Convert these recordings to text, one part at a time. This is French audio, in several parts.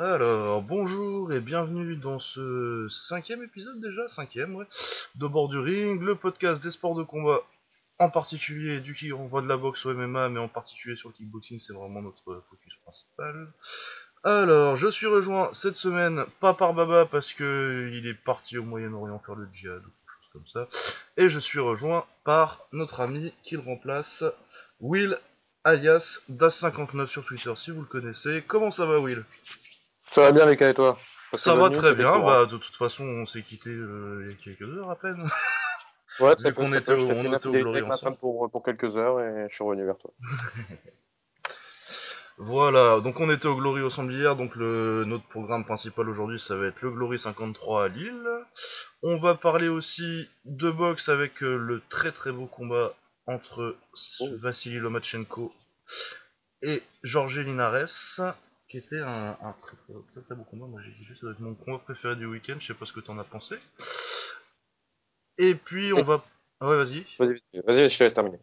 Alors, bonjour et bienvenue dans ce cinquième épisode déjà, cinquième, ouais, de Bord du Ring, le podcast des sports de combat, en particulier du qui on voit de la boxe au MMA, mais en particulier sur le kickboxing, c'est vraiment notre focus principal. Alors, je suis rejoint cette semaine, pas par Baba, parce que il est parti au Moyen-Orient faire le djihad ou quelque chose comme ça, et je suis rejoint par notre ami qui le remplace, Will, alias Das59 sur Twitter, si vous le connaissez. Comment ça va, Will? Ça va bien, les et toi? Ça va très bien, bah de toute façon on s'est quitté euh, il y a quelques heures à peine. Ouais, vu qu'on était au- on fait une était au Glory ensemble. pour, pour quelques heures et je suis revenu vers toi. Voilà, donc on était au Glory ensemble hier, donc le, notre programme principal aujourd'hui ça va être le Glory 53 à Lille. On va parler aussi de boxe avec euh, le très très beau combat entre Oh. Vassili Lomachenko et Jorge Linares, qui était un, un très, très, très beau combat. Moi j'ai kiffé, ça doit être mon combat préféré du week-end, je sais pas ce que t'en as pensé. Et puis on va... Ah Ouais vas-y. Vas-y, vas-y, je te laisse terminer.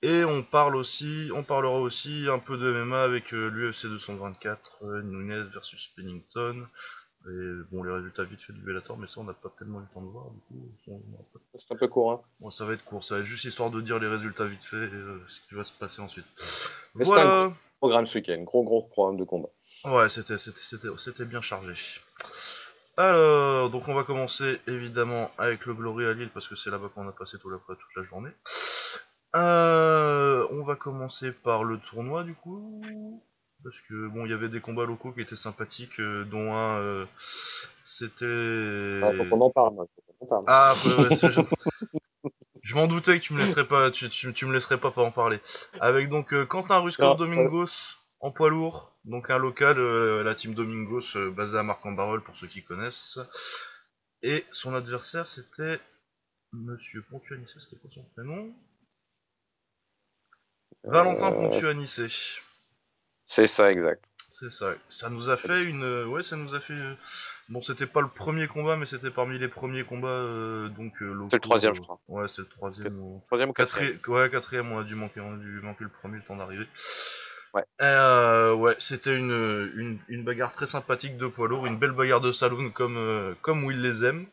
Et on parle aussi, on parlera aussi un peu de MMA avec l'UFC 224, euh, Nunez versus Pennington. Et bon, les résultats vite fait du Bellator, mais ça on n'a pas tellement eu le temps de voir, du coup, on- on- C'est un peu court, hein. bon, ça va être court, ça va être juste histoire de dire les résultats vite fait et euh, ce qui va se passer ensuite. Mais Voilà, Programme ce week-end, gros gros programme de combat. ouais, c'était bien chargé. Alors, donc on va commencer évidemment avec le Glory à Lille parce que c'est là-bas qu'on a passé tout la, toute la journée. Euh, on va commencer par le tournoi du coup. Parce que bon, il y avait des combats locaux qui étaient sympathiques, euh, dont un euh, c'était. Ah, faut qu'on en parle. Faut qu'on en parle. Ah, ouais, ouais, je... je m'en doutais que tu me laisserais pas, tu, tu, tu me laisserais pas, pas en parler. Avec donc euh, Quentin Non, Domingos en poids lourd, donc un local, la team Domingos basée à Marc-en-Barœul pour ceux qui connaissent. Et son adversaire c'était Monsieur Pontuanissé, c'était quoi son prénom? Valentin Pontuanissé. C'est ça, exact. C'est ça. Ça nous a fait une. euh, Ouais, ça nous a fait. euh, Bon, c'était pas le premier combat, mais c'était parmi les premiers combats euh, donc euh, locaux. le troisième, euh, je crois. Ouais, c'est le troisième. ou- Troisième ou quatrième ouais, quatrième, on a dû manquer, on a dû manquer le premier, le temps d'arriver. Ouais. Ouais, c'était une, une, une bagarre très sympathique de poids lourd, une belle bagarre de saloon comme, comme où les aime.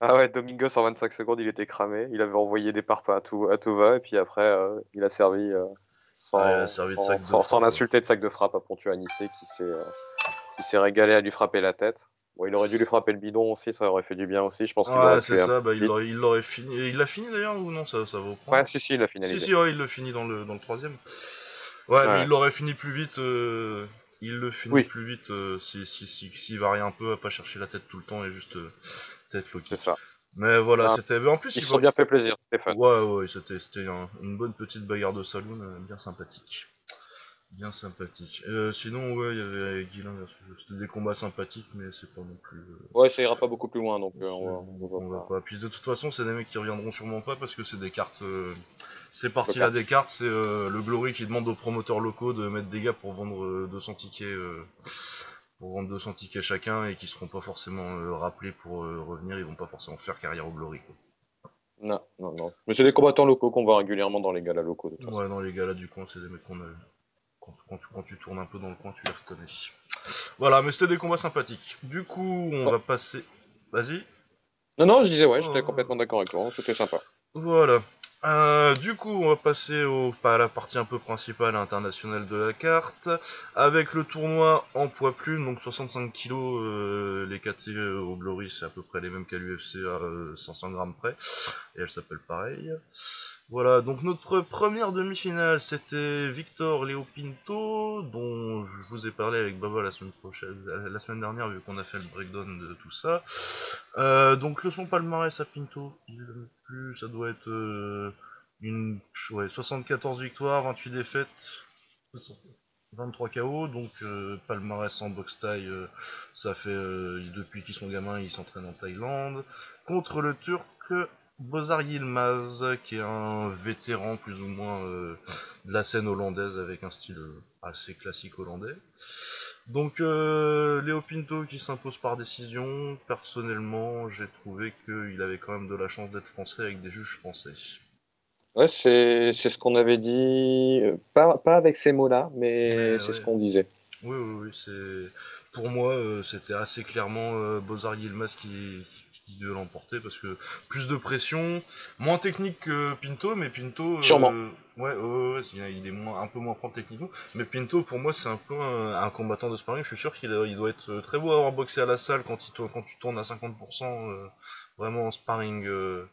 Ah ouais, Domingos en 25 secondes, il était cramé. Il avait envoyé des parpaings à tout, à tout va, et puis après, il a servi, sans, sans, sac de sans- sans frappe. l'insulter de sac de frappe à Pontuanissé qui s'est euh, qui s'est régalé à lui frapper la tête. Bon, il aurait dû lui frapper le bidon aussi, ça aurait fait du bien aussi. Je pense c'est ça, peu bah, il l'aurait fini. Il l'a fini d'ailleurs ou non Ça, ça va au point. Ouais, si, si, il a Si, finalisé. si, ouais, il le finit dans le, dans le troisième. Ouais, mais il l'aurait fini plus vite. euh, il le finit Oui. plus vite euh, si, si, si, s'il varie un peu, à pas chercher la tête tout le temps et juste euh, tête low C'est kick. ça. Mais voilà, Ah, c'était. En plus, Ils il se sont va- bien fait plaisir, fun. Ouais, ouais, c'était, c'était un- une bonne petite bagarre de saloon, euh, bien sympathique. Bien sympathique. Euh, sinon, ouais, il y avait versus. C'était des combats sympathiques, mais c'est pas non plus. euh, Ouais, ça ira pas beaucoup plus loin, donc on va, on pas. Puis de toute façon, c'est des mecs qui reviendront sûrement pas parce que c'est des cartes. C'est parti là des cartes, c'est le Glory qui demande aux promoteurs locaux de mettre des gars pour vendre euh, 200 tickets. Euh, pour vendre 200 tickets chacun et qui seront pas forcément euh, rappelés pour euh, revenir, ils vont pas forcément faire carrière au Glory. Quoi. Non, non, non. Mais c'est des combattants locaux qu'on voit régulièrement dans les galas locaux, de. Ouais, dans les là du coin, c'est des mecs qu'on a. Quand, quand tu, quand tu tournes un peu dans le coin, tu les reconnais. Voilà, mais c'était des combats sympathiques. Du coup, on va passer. Vas-y. Non, non, je disais, ouais, j'étais Oh. complètement d'accord avec toi, c'était sympa. Voilà. Euh, du coup, on va passer au, à la partie un peu principale internationale de la carte, avec le tournoi en poids plume, donc 65 kg, euh, les KT au Glory, c'est à peu près les mêmes qu'à l'UFC à euh, 500 grammes près, et elle s'appelle pareil. Voilà, donc notre première demi-finale, c'était Victor Léo Pinto, dont je vous ai parlé avec Baba la semaine dernière, vu qu'on a fait le breakdown de tout ça. Euh, donc le son palmarès à Pinto, il plus, ça doit être euh, une ouais, 74 victoires, 28 défaites, 23 KO, donc euh, palmarès en boxe taille, ça fait depuis qu'ils sont gamins, ils s'entraînent en Thaïlande. Contre le Turc Bozar Yilmaz, qui est un vétéran plus ou moins euh, de la scène hollandaise avec un style euh, assez classique hollandais. Donc euh, Léo Pinto qui s'impose par décision. Personnellement, j'ai trouvé qu'il avait quand même de la chance d'être français avec des juges français. Ouais, c'est ce qu'on avait dit, euh, pas, pas avec ces mots-là, mais Mais c'est ouais. ce qu'on disait. Oui, oui, oui, pour moi, euh, c'était assez clairement euh, Bozar Yilmaz qui, qui devait l'emporter parce que plus de pression, moins technique que Pinto, mais Pinto. euh, Sûrement. ouais, ouais, ouais, ouais, il est moins, un peu moins fort techniquement. Mais Pinto, pour moi, c'est un peu un, un combattant de sparring. Je suis sûr qu'il a- il doit être très beau à avoir boxé à la salle quand, il, quand tu tournes à 50%, euh, vraiment en sparring. euh,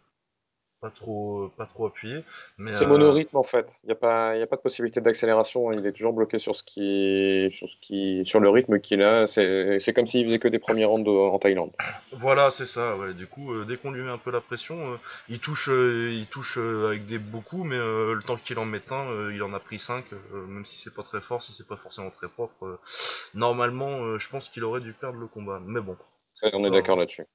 pas trop, pas trop appuyé, C'est euh, monorythme en fait. Il n'y a pas, y a pas de possibilité d'accélération. Il est toujours bloqué sur ce qui, sur ce qui, sur le rythme qu'il a. C'est, c'est comme s'il faisait que des premiers rounds en Thaïlande. Voilà, c'est ça. Ouais. Du coup, euh, dès qu'on lui met un peu la pression, euh, il touche, euh, il touche avec des beaux coups, mais le temps qu'il en mette un, il en a pris 5 même si c'est pas très fort, si c'est pas forcément très propre. normalement, je pense qu'il aurait dû perdre le combat. Mais bon, c'est Ouais, comme on est ça, d'accord là-dessus.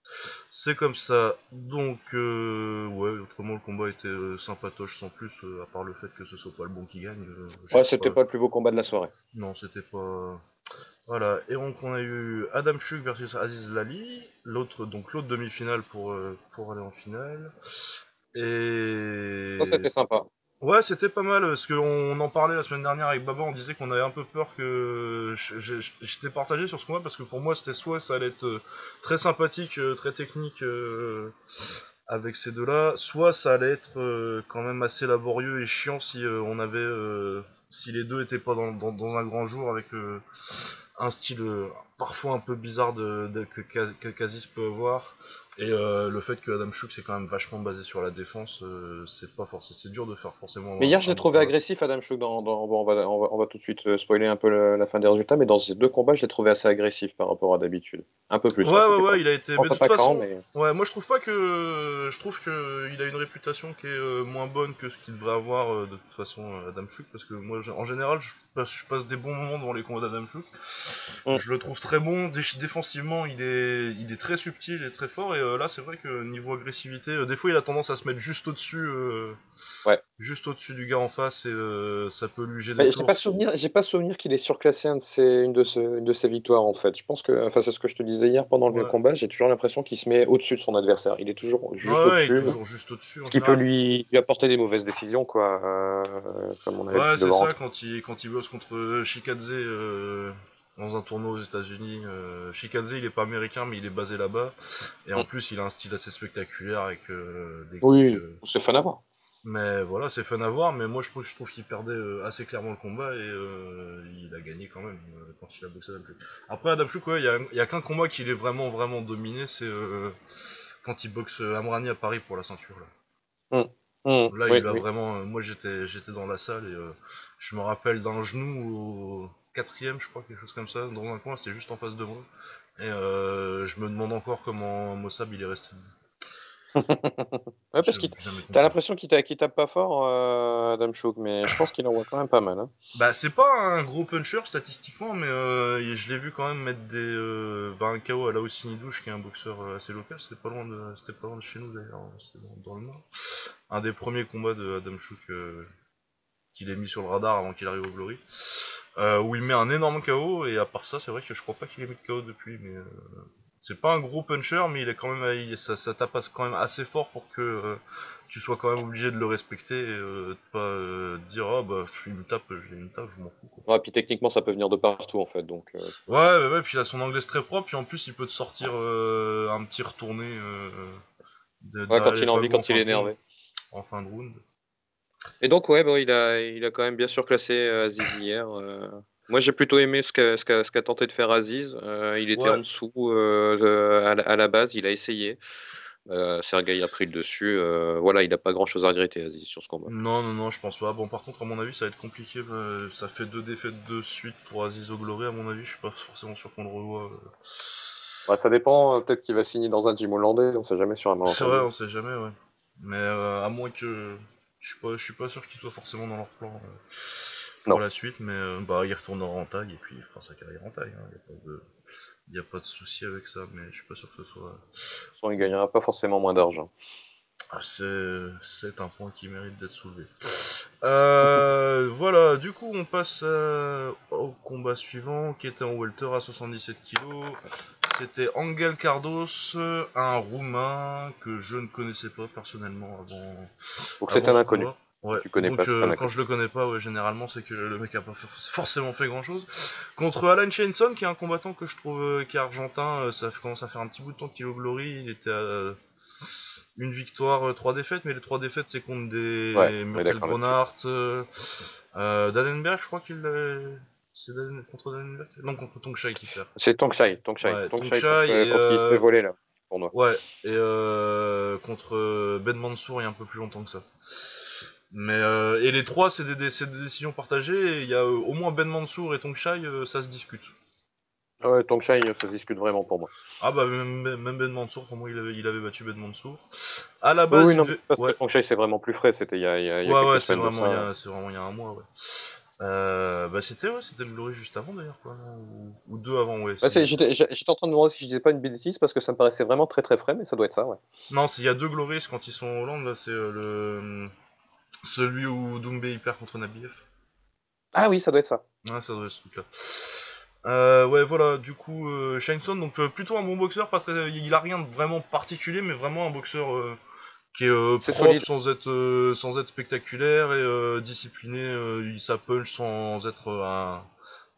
C'est comme ça. Donc, euh, ouais, autrement le combat était euh, sympatoche sans plus, euh, à part le fait que ce soit pas le bon qui gagne. Ouais, c'était pas le plus beau combat de la soirée. Non, c'était pas. Voilà, et donc on a eu Adam Chuk versus Aziz Lali, l'autre donc l'autre demi-finale pour, pour aller en finale. Et Ça, c'était sympa. Ouais, c'était pas mal parce qu'on en parlait la semaine dernière avec Baba, on disait qu'on avait un peu peur que j'étais partagé sur ce combat parce que pour moi c'était soit ça allait être euh, très sympathique, euh, très technique euh, avec ces deux-là, soit ça allait être quand même assez laborieux et chiant si on avait si les deux étaient pas dans, un grand jour avec un style parfois un peu bizarre de, que, Kazis peut avoir. Et euh, le fait que Adam Chouk c'est quand même vachement basé sur la défense, euh, c'est pas forcément, c'est dur de faire forcément. Mais hier, je l'ai trouvé agressif, Adam Chouk. Dans, dans- bon, on, va, on, va, on va tout de suite euh, spoiler un peu le- la fin des résultats, mais dans ces deux combats, je l'ai trouvé assez agressif par rapport à d'habitude. Un peu plus. Ouais, hein, ouais, ouais, pas- il a été. Mais de toute façon, mais ouais, moi je trouve pas que. Je trouve que il a une réputation qui est euh, moins bonne que ce qu'il devrait avoir de toute façon, Adam Chouk, parce que moi, en général, je passe, je passe des bons moments devant les combats d'Adam Chouk. Mm. Je le trouve très bon. Dé- défensivement, il est, il est très subtil et très fort. Et là, c'est vrai que niveau agressivité, euh, des fois, il a tendance à se mettre juste au-dessus. euh, Ouais. Juste au-dessus du gars en face et euh, ça peut lui gêner j'ai pas souvenir, j'ai pas souvenir qu'il ait surclassé un de ses, une, de ses, une de ses victoires en fait. Je pense que, enfin c'est ce que je te disais hier pendant le Ouais. combat, j'ai toujours l'impression qu'il se met au-dessus de son adversaire. Il est toujours juste Ouais, est au-dessus, en ce qui peut lui, lui apporter des mauvaises décisions quoi, euh, comme on avait Ouais, c'est ça, quand il, quand il bosse contre Shikadze euh, dans un tournoi aux États-Unis. Euh, il est pas américain, mais il est basé là-bas. Et en Mm. plus, il a un style assez spectaculaire avec euh, des Oui, euh, c'est fun à voir. Mais voilà, c'est fun à voir. Mais moi, je trouve, je trouve qu'il perdait euh, assez clairement le combat et euh, il a gagné quand même euh, quand il a boxé Adam Chouk. Après, Adam Chouk, ouais, il y a, il y a qu'un combat qu'il est vraiment, vraiment dominé, c'est euh, quand il boxe Amrani à Paris pour la ceinture. Là. Mm. Mm. Là, Oui, il a oui. vraiment. euh, moi, j'étais, j'étais dans la salle et euh, je me rappelle d'un genou au quatrième, je crois, quelque chose comme ça, dans un coin, c'était juste en face de moi. Et euh, je me demande encore comment Mossab il est resté. Ouais, parce que t'as l'impression qu'il ta- qu'il tape pas fort, euh, Adam Chouk, mais je pense qu'il envoie quand même pas mal. Hein. Bah, c'est pas un gros puncher statistiquement, mais euh, je l'ai vu quand même mettre des. Euh, bah, un KO à Lao Sinidouche, qui est un boxeur assez local, c'était pas loin de, c'était pas loin de chez nous d'ailleurs, c'était dans, dans le Nord. Un des premiers combats de Adam Chouk euh, qu'il ait mis sur le radar avant qu'il arrive au Glory. Euh, où il met un énorme KO, et à part ça, c'est vrai que je crois pas qu'il ait mis de KO depuis, mais. Euh, c'est pas un gros puncher, mais il est quand même, il- ça, ça tape quand même assez fort pour que euh, tu sois quand même obligé de le respecter et de pas dire, oh bah, il me tape, je une tape, je m'en fous. Quoi. Ouais, puis techniquement, ça peut venir de partout en fait, donc. euh, Ouais, ouais, ouais, puis il a son anglaise très propre, puis en plus, il peut te sortir un petit retourné de, Ouais, quand il a envie, quand il est énervé. En fin de round. Et donc, ouais, bon, il a, il a quand même bien surclassé euh, Aziz hier. euh. Moi, j'ai plutôt aimé ce qu'a ce qu'a- ce qu'a tenté de faire Aziz. Euh, il était Ouais. en dessous euh, de- à, la, à la base, il a essayé. Euh, Sergei a pris le dessus. euh, voilà, il n'a pas grand chose à regretter, Aziz, sur ce combat. Non, non, non, je pense pas. Bon, par contre, à mon avis, ça va être compliqué. ça fait deux défaites de suite pour Aziz au Glory, à mon avis, je suis pas forcément sûr qu'on le revoit. Ouais, ça dépend, peut-être qu'il va signer dans un gym hollandais, on sait jamais sur un C'est vrai, on sait jamais, ouais. Mais euh, à moins que. Je suis pas, je suis pas sûr qu'il soit forcément dans leur plan euh, pour Non. la suite, mais euh, bah, il retournera en taille et puis il fera sa carrière en taille. Il n'y a pas de, y a pas de souci avec ça, mais je suis pas sûr que ce soit. Sinon, il gagnera pas forcément moins d'argent. Ah, c'est, c'est un point qui mérite d'être soulevé. Euh, voilà, du coup, on passe euh, au combat suivant qui était en welter à 77 kg. C'était Angel Cardos, un roumain que je ne connaissais pas personnellement avant. Donc c'est un inconnu. Ouais. tu connais Donc, pas, euh, quand je le connais pas, ouais, généralement, c'est que le mec a pas for- forcément fait grand chose. Contre Alan Shenson, qui est un combattant que je trouve euh, qui est argentin, euh, ça commence à faire un petit bout de temps qu'il est au Glory. Il était à une victoire, trois défaites, mais les trois défaites, c'est contre des Ouais, euh, euh, Dannenberg, je crois qu'il C'est contre Dannenberg Non, contre Tongshai qui perd. C'est Tongshai, Tongshai, Ouais, Tongshai, Tongshai contre, et, contre qui il se euh, fait voler là, pour moi. Ouais, et euh, contre euh, Ben Mansour il y a un peu plus longtemps que ça. Mais euh, et les trois, c'est des, des- des décisions partagées. Il y a au moins Ben Mansour et Tongshai, ça se discute. Ouais, Tongshai, ça se discute vraiment pour moi. Ah bah même, même Ben Mansour, pour moi, il avait, il avait battu Ben Mansour. À la Oui, base, oui, il non, devait- parce ouais, que Tongshai, c'est vraiment plus frais, c'était il y a, il y a, il y a ouais, ouais, vraiment, il c'est vraiment il y a un mois, ouais. Euh, bah c'était ouais, c'était le Glory juste avant d'ailleurs, quoi, ou, ou deux avant, ouais. Bah, J'étais j'étais en train de me demander si je disais pas une bêtise parce que ça me paraissait vraiment très très frais, mais ça doit être ça, ouais. Non, c'est- il y a deux Glories quand ils sont en Hollande, là, c'est euh, le celui où Doumbé il perd contre Nabiev. Ah oui, ça doit être ça. Ouais, ça doit être ce truc-là. Euh, ouais, voilà, du coup, euh, Shineson, donc plutôt un bon boxeur, pas très, il a rien de vraiment particulier, mais vraiment un boxeur qui est euh, propre solide. sans être, euh, sans être spectaculaire et euh, discipliné, euh, il ça punch sans être euh, un,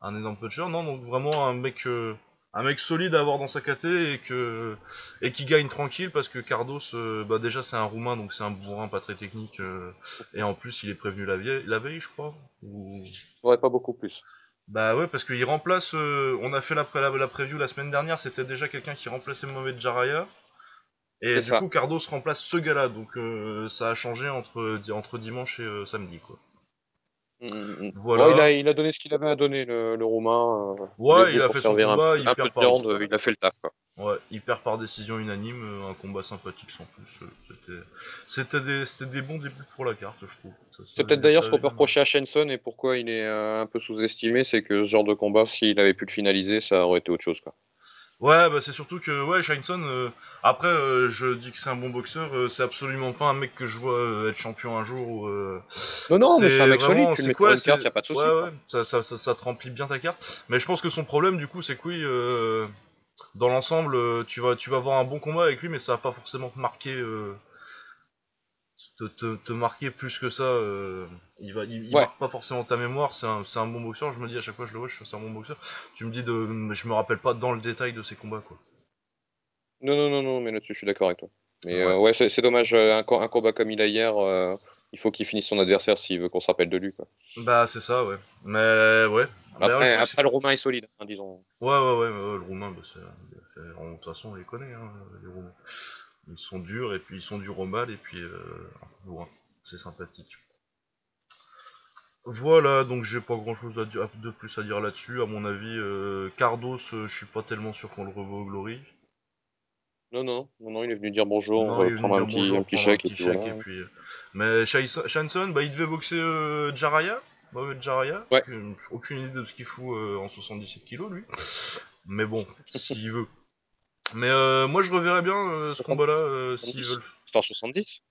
un énorme puncher, non, donc vraiment un mec, euh, un mec solide à avoir dans sa KT et, que, et qui gagne tranquille parce que Cardos, bah déjà c'est un roumain, donc c'est un bourrin pas très technique, euh, et en plus il est prévenu la veille, la veille je crois, ou... Ouais, pas beaucoup plus. Bah ouais, parce qu'il remplace. euh, on a fait la, pré- la, la preview la semaine dernière, c'était déjà quelqu'un qui remplaçait Mohamed Jaraya. Et du ça. coup, Cardos remplace ce gars-là, donc euh, ça a changé entre, entre dimanche et euh, samedi, quoi. Mm, mm, mm. Voilà. Ouais, il, a, il a donné ce qu'il avait à donner, le, le Roumain. euh, Ouais, il a fait son un, combat, peu- il un perd par- viande, il a fait le taf, quoi. Ouais, il perd par décision unanime, un combat sympathique sans plus. C'était, des, des bons débuts pour la carte, je trouve. C'est peut-être d'ailleurs ce qu'on peut reprocher à Shenson et pourquoi il est un peu sous-estimé, c'est que ce genre de combat, s'il avait pu le finaliser, ça aurait été autre chose, quoi. Ouais, bah c'est surtout que ouais, Shineson. euh, après, euh, je dis que c'est un bon boxeur, euh, c'est absolument pas un mec que je vois euh, être champion un jour. Ou, euh, Non, non, mais c'est un mec vraiment- solide, tu le c'est mets quoi, sur une c'est- carte, y a pas de souci. Ouais, ouais, ça, ça, ça, ça te remplit bien ta carte. Mais je pense que son problème, du coup, c'est que oui, euh, dans l'ensemble, euh, tu vas, tu vas avoir un bon combat avec lui, mais ça va pas forcément te marquer, euh, te, te, te marquer plus que ça. euh, il va, il, il Ouais. marque pas forcément ta mémoire. C'est un, bon boxeur. Je me dis à chaque fois que je le vois, c'est un bon boxeur. Tu me dis de, je me rappelle pas dans le détail de ses combats, quoi. Non, non, non, non, mais là-dessus, je suis d'accord avec toi. Mais Ouais. euh, ouais, c'est dommage, euh, un, co- un combat comme il a hier, euh, il faut qu'il finisse son adversaire s'il veut qu'on se rappelle de lui, quoi. Bah c'est ça, ouais. Mais ouais. Mais Après, le truc, après, le Roumain est solide, hein, disons. ouais, ouais, ouais, mais le roumain, bah, de toute façon, on les connaît, hein, les roumains. Ils sont durs, et puis ils sont durs au mal, et puis euh, un peu bourrins. C'est sympathique. Voilà, donc j'ai pas grand chose de plus à dire là-dessus. À mon avis, euh, Cardos, euh, je suis pas tellement sûr qu'on le revoit au Glory. Non, non, non, non, il est venu dire bonjour, Non, il est venu prendre un dire petit, bonjour, un petit chèque, et puis et euh, Mais Shanson, bah il devait boxer euh, Jaraya, Mohamed Jaraya. Ouais. Aucune idée de ce qu'il fout euh, en 77 kilos, lui. Mais bon, s'il veut. Mais euh, moi je reverrais bien euh, ce combat-là euh, s'ils 70. veulent. C'est en 70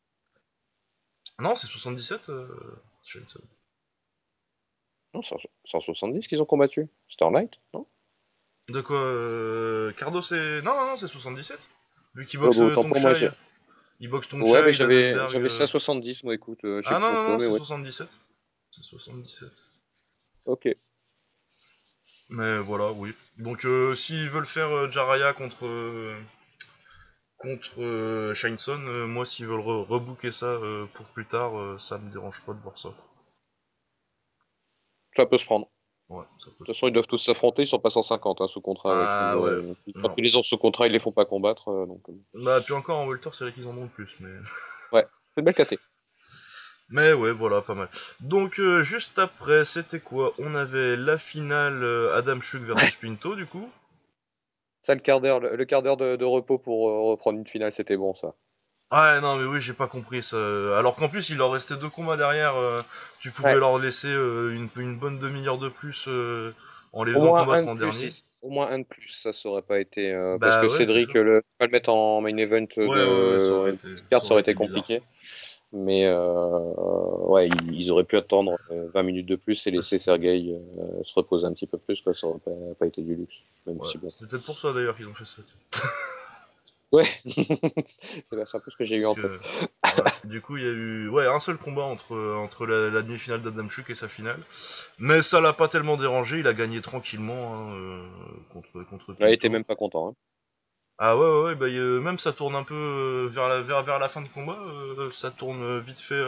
Non, c'est 77, euh. Non, c'est en, c'est en 70 qu'ils ont combattu. C'était en light, non? De quoi euh, Cardo c'est. Non, non, non, c'est 77. Lui qui Ouais, boxe autant pour moi, Tongshai. j'ai- Il boxe Ouais, Tongshai, mais j'avais j'avais ça euh. à 70, moi, écoute, euh, je sais Ah plus non, non, pourquoi, non, mais c'est ouais. 77. C'est 77. Ok. Mais voilà, oui. Donc euh, s'ils veulent faire euh, Jaraya contre euh, contre Shineson, moi s'ils veulent re- rebooker ça pour plus tard, ça me dérange pas de voir ça. Ça peut se prendre. Ouais, ça peut. De toute façon, ils doivent tous s'affronter, ils sont pas 150 hein, sous contrat. Ah, ouais. Quand ils les ont sous contrat, ils les font pas combattre. donc, Bah puis encore en Welter, c'est vrai qu'ils en ont le plus, mais. c'est une belle caté. Mais ouais, voilà, pas mal. Donc euh, juste après, c'était quoi? On avait la finale euh, Adam Chuk versus Pinto, du coup. Ça, le quart d'heure, le, quart d'heure de, de repos pour euh, reprendre une finale, c'était bon, ça. Ouais, non, mais oui, j'ai pas compris ça. Alors qu'en plus, il leur restait deux combats derrière. tu pouvais Ouais. leur laisser une, une bonne demi-heure de plus en les faisant combattre de en plus, dernier. au moins un de plus, ça, ça aurait pas été. Bah parce que ouais, Cédric, le, pas le mettre en main event de Ouais, ouais, ouais, ça de été- carte, ça aurait été bizarre. Mais euh, ouais, ils, ils auraient pu attendre euh, 20 minutes de plus et laisser Sergei euh, se reposer un petit peu plus, quoi. Ça aurait pas, pas été du luxe. Même Ouais, si bon. C'était peut-être pour ça d'ailleurs qu'ils ont fait ça. Ouais, c'est un peu ce que j'ai eu en tête. du coup, il y a eu ouais, un seul combat entre, entre la, demi-finale d'Adamchuk et sa finale. Mais ça l'a pas tellement dérangé, il a gagné tranquillement hein, euh, contre, contre Il était même pas content. Hein. Ah ouais, ouais, bah, même ça tourne un peu euh, vers, la, vers, vers la fin de combat, euh, ça tourne vite fait.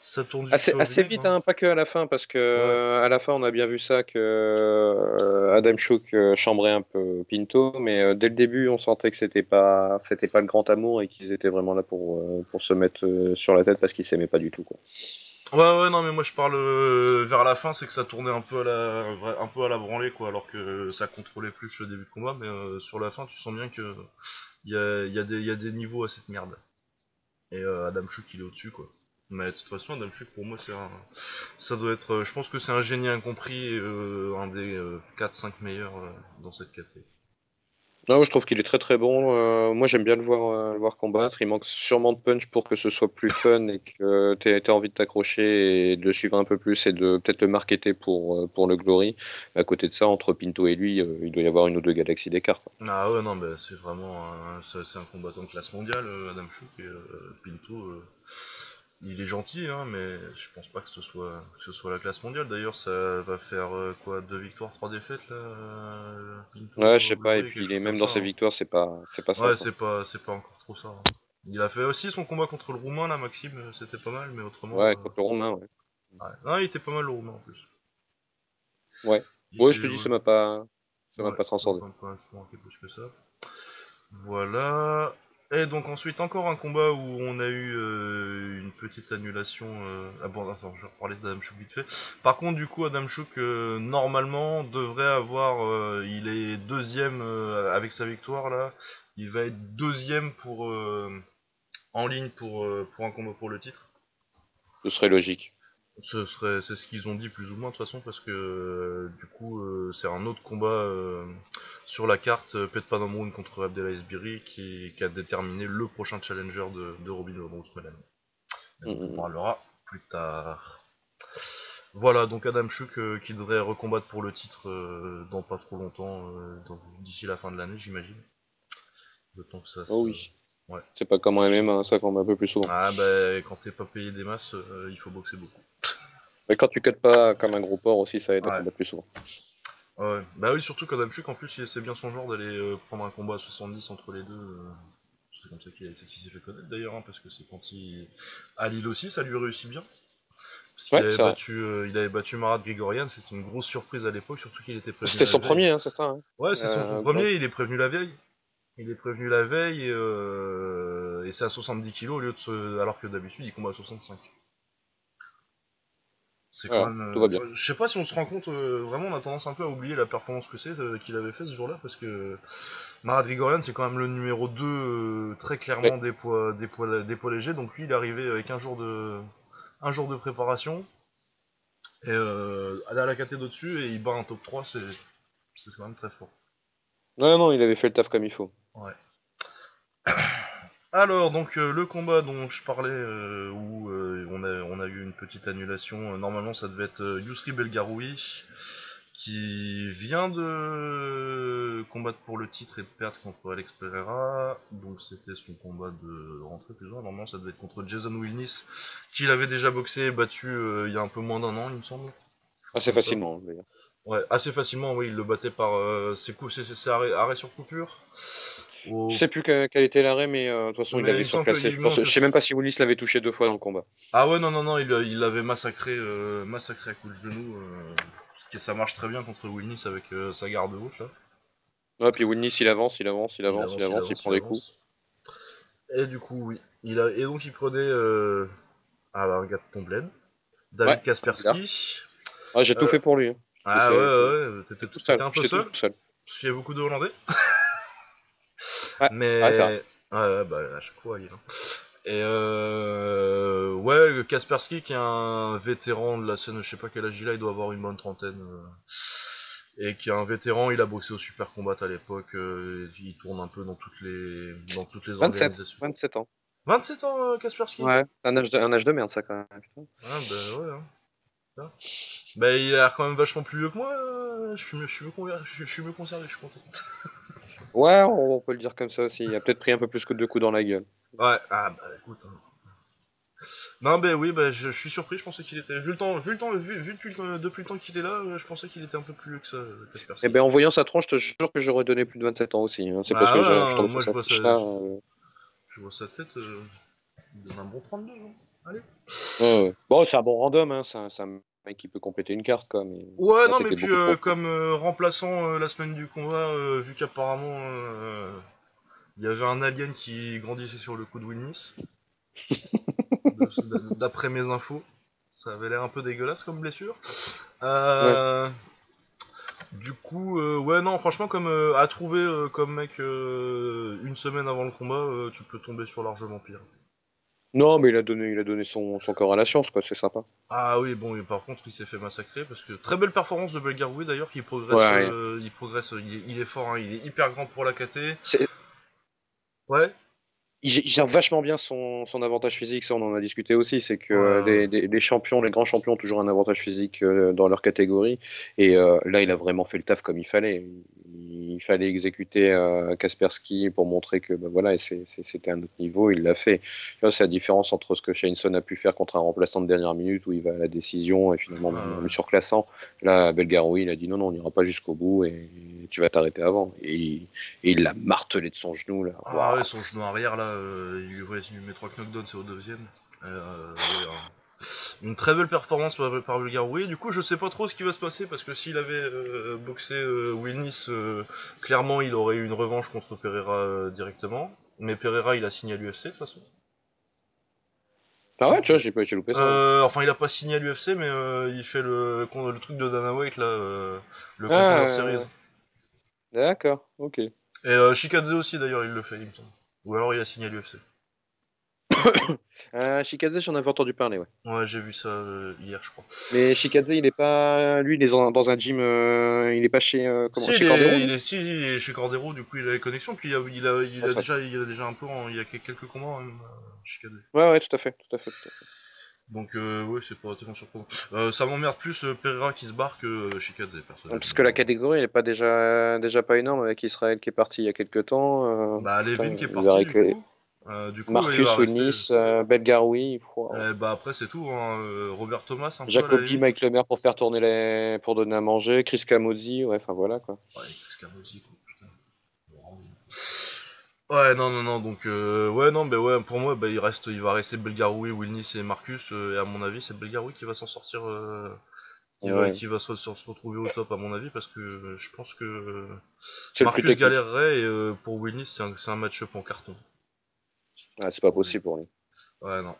ça tourne vite assez, assez vite, hein. pas que à la fin, parce que à la fin on a bien vu ça que Adam Chouk chambrait un peu Pinto, mais dès le début on sentait que c'était pas c'était pas le grand amour et qu'ils étaient vraiment là pour, pour se mettre sur la tête parce qu'ils s'aimaient pas du tout. Quoi. Ouais, ouais, non, mais moi je parle euh, vers la fin, c'est que ça tournait un peu à la, un peu à la branlée, quoi, alors que ça contrôlait plus le début de combat, mais euh, sur la fin, tu sens bien que il y a, y, a y a, des niveaux à cette merde. Et euh, Adam Chouk, il est au-dessus, quoi. Mais de toute façon, Adam Chouk, pour moi, c'est un. Ça doit être. Je pense que c'est un génie incompris, un des 4-5 meilleurs dans cette catégorie. Non, je trouve qu'il est très très bon. Euh, moi, j'aime bien le voir, euh, le voir combattre. Il manque sûrement de punch pour que ce soit plus fun et que tu aies, envie de t'accrocher et de suivre un peu plus et de peut-être le marketer pour, euh, pour le Glory. À côté de ça, entre Pinto et lui, il doit y avoir une ou deux galaxies d'écart. Ah ouais, non, mais c'est vraiment un, un combattant de classe mondiale, Adam Chouk. Et Pinto, il est gentil, hein, mais je pense pas que ce soit que ce soit la classe mondiale. D'ailleurs, ça va faire euh, quoi deux victoires, trois défaites là. Euh, ouais, je sais pas. Et puis il est même dans ses hein. victoires, c'est pas c'est pas ça. Ouais, c'est pas c'est pas encore trop ça. Hein. Il a fait aussi son combat contre le roumain là, Maxime, euh, c'était pas mal, mais autrement. Ouais, contre le roumain, ouais. ouais. Non, il était pas mal le roumain en plus. Ouais. ouais, je te dis, ça m'a pas ça m'a pas transcendé. Voilà. Et donc ensuite encore un combat où on a eu euh, une petite annulation. Euh... Ah bon, attends, je vais reparler d'Adam Chouk vite fait. Par contre, du coup, Adam Chouk euh, normalement devrait avoir, il est deuxième avec sa victoire là. Il va être deuxième pour en ligne pour pour un combat pour le titre. Ce serait logique. Ce serait, c'est ce qu'ils ont dit plus ou moins de toute façon parce que euh, du coup euh, c'est un autre combat euh, sur la carte Pet Panamroun contre Abdelaziz Biri qui, qui, a déterminé le prochain challenger de, de Robin Ousmane. On en mm-hmm. parlera plus tard. Voilà donc Adam Chuk qui devrait recombattre pour le titre dans pas trop longtemps, d'ici la fin de l'année j'imagine. Le temps que ça. Oh oui. Ouais. C'est pas comme un MMA, ça combat un peu plus souvent. Ah bah quand t'es pas payé des masses, il faut boxer beaucoup. Mais quand tu cuts pas comme un gros porc aussi, ça aide à combattre plus souvent. Ouais. Bah oui, surtout qu'Adam Chuk, en plus, c'est bien son genre d'aller euh, prendre un combat à 70 entre les deux. Euh. C'est comme ça qu'il s'est fait connaître d'ailleurs, hein, parce que c'est quand il. À Lille aussi, ça lui réussit bien. Parce qu'il avait, battu, euh, il avait battu Marat Grigorian, c'était une grosse surprise à l'époque, surtout qu'il était prévenu. C'était son premier, hein, c'est ça hein. Ouais, c'est son, premier, il est prévenu la veille. Il est prévenu la veille, et c'est à 70 kg au lieu de alors que d'habitude il combat à 65. C'est quand même. Euh, je sais pas si on se rend compte, euh, vraiment, on a tendance un peu à oublier la performance que c'est euh, qu'il avait fait ce jour-là, parce que Marat Grigorian, c'est quand même le numéro 2 très clairement des, poids, des, poids, des poids légers, donc lui, il est arrivé avec un jour de, un jour de préparation, et aller à la caté d'au-dessus, et il bat un top 3, c'est quand même très fort. Non, non, il avait fait le taf comme il faut. Ouais. Alors, donc, euh, le combat dont je parlais, euh, où euh, on, a, eu une petite annulation, normalement ça devait être Yusri Belgaroui, qui vient de combattre pour le titre et de perdre contre Alex Pereira, donc c'était son combat de rentrée plus ou moins, normalement ça devait être contre Jason Wilnis, qu'il avait déjà boxé et battu il y a un peu moins d'un an, il me semble. Assez facilement, d'ailleurs. Ouais, assez facilement, oui, il le battait par ses, coups, ses, arrêts sur coupure. Je sais plus quel, était l'arrêt, mais euh, de toute façon, il avait surclassé. Je, sais même pas si Willis l'avait touché deux fois dans le combat. Ah ouais, non, non, non, il l'avait massacré, euh, massacré à coups de genou. Euh, ça marche très bien contre Willis avec sa garde haute là. Ouais, puis Willis il avance, il avance, il avance, il avance, il, prend des coups. Et du coup, oui. Il a... Et donc, il prenait. Ah bah, regarde ton bled. David Kaspersky. Ah, j'ai tout fait pour lui. Hein. Ah ouais, ouais, t'étais tout seul. un peu seul. Tout seul. Parce qu'il y a beaucoup de Hollandais. Mais. Ouais, ouais, bah à chaque fois, il est là. Et euh, ouais, Kaspersky qui est un vétéran de la scène, je sais pas quel âge il a, il doit avoir une bonne trentaine. Euh, et qui est un vétéran, il a boxé au Super Combat à l'époque, euh, il tourne un peu dans toutes les, dans toutes les 27, organisations. 27 ans. 27 ans, euh, Kaspersky? Ouais, un âge, de, un âge de merde ça quand même. Ah bah ouais. Hein. Bah il a l'air quand même vachement plus vieux que moi, je suis mieux, je suis mieux, je suis mieux conservé, je suis content. Ouais, on peut le dire comme ça aussi. Il a peut-être pris un peu plus que deux coups dans la gueule. Ouais, ah bah écoute. hein. Non, mais oui, bah, je, je suis surpris, je pensais qu'il était. Vu le temps, vu le temps, vu, vu depuis, le, depuis le temps qu'il est là, euh, je pensais qu'il était un peu plus vieux que ça, euh, Kaspersky. Eh ben, en voyant sa tronche, je te jure que j'aurais donné plus de 27 ans aussi. hein. C'est Bah parce que ouais, je, hein, je moi, que je vois ça, euh, Je vois sa tête, euh, il donne un bon 32, hein. Allez. ouais, ouais. Bon, c'est un bon random, hein. C'est un, c'est un mec qui peut compléter une carte, quoi. Mais Ouais, là, non, mais puis euh, comme euh, remplaçant euh, la semaine du combat, euh, vu qu'apparemment il y avait un alien qui grandissait sur le coup de Wilnis, de- d'après mes infos, ça avait l'air un peu dégueulasse comme blessure. Ouais. Du coup, ouais, non, franchement, comme à trouver comme mec une semaine avant le combat, tu peux tomber sur largement pire. Non, mais il a donné, il a donné son, son corps à la science, quoi. C'est sympa. Ah oui, bon, par contre, il s'est fait massacrer parce que très belle performance de Belgaroui d'ailleurs, qui progresse, Ouais. euh, il progresse, il est, il est fort, hein, il est hyper grand pour la KT. C'est- Ouais. Il, gère vachement bien son, son avantage physique, ça on en a discuté aussi, c'est que Ouais, les, les- les champions, les grands champions ont toujours un avantage physique euh, dans leur catégorie, et euh, là il a vraiment fait le taf comme il fallait. Il, fallait exécuter euh, Kaspersky pour montrer que bah, voilà, c'était un autre niveau, il l'a fait. C'est la différence entre ce que Shaneson a pu faire contre un remplaçant de dernière minute où il va à la décision et finalement Ouais, ouais. surclassant. Là Belgaroui il a dit non non on n'ira pas jusqu'au bout et tu vas t'arrêter avant. Et, il- et il l'a martelé de son genou là. Ah ouais, son genou arrière là, il, ouais, il lui met 3 knockdowns, c'est au deuxième. Euh, hein. Une très belle performance par, par Belgaroui. Du coup, je sais pas trop ce qui va se passer parce que s'il avait euh, boxé euh, Wilnis, euh, clairement il aurait eu une revanche contre Pereira euh, directement. Mais Pereira il a signé à l'UFC de toute façon. Ah ouais, tu vois, j'ai pas loupé ça. Euh, enfin, il a pas signé à l'UFC, mais euh, il fait le, le truc de Dana White là, euh, le Ah, Contender euh, Series. D'accord, ok. Et euh, Shikadze aussi d'ailleurs, il le fait, il me semble. Ou alors il a signé à l'UFC. Euh, Shikadze, j'en avais entendu parler, ouais. Ouais, j'ai vu ça euh, hier, je crois. Mais Shikadze, il est pas. Lui, il est dans, dans un gym. euh, il est pas chez. euh, comment Si, Chez il Cordero est, il est, si, il est chez Cordero, du coup il a les connexions, puis il a, il a, il Ah, a déjà, il a déjà un peu, en- il y a quelques combats même, euh, Shikadze. Ouais, ouais, tout à fait, tout à fait. Tout à fait. Donc euh, ouais, c'est pas tellement surprenant. Euh, ça m'emmerde plus euh, Pereira qui se barre que euh, Shikadze, personnellement. Parce que la catégorie, elle est pas déjà, déjà pas énorme avec Israël qui est parti il y a quelques temps. Bah, Levin qui est parti, du récupérer- coup. Euh, du coup, ouais, il va Marcus rester... Wilnis, euh, Belgaroui, wow. Euh, bah après c'est tout, hein. Robert Thomas un Jacobi. Mike Lemaire pour faire tourner les. pour donner à manger, Chris Camozzi, ouais, enfin voilà quoi. Ouais, Chris Camozzi, quoi, putain. Ouais, non, non, non, donc, euh, ouais, non, bah ouais, pour moi, bah, il, reste, il va rester Belgaroui, Wilnis et Marcus, euh, et à mon avis, c'est Belgaroui qui va s'en sortir, euh, qui, va, Ouais. qui va se, se retrouver au top, à mon avis, parce que euh, je pense que euh, C'est le plus Marcus technique. galérerait, et euh, pour Wilnis, c'est un, c'est un match-up en carton. Ouais, c'est pas possible pour lui. Ouais, non.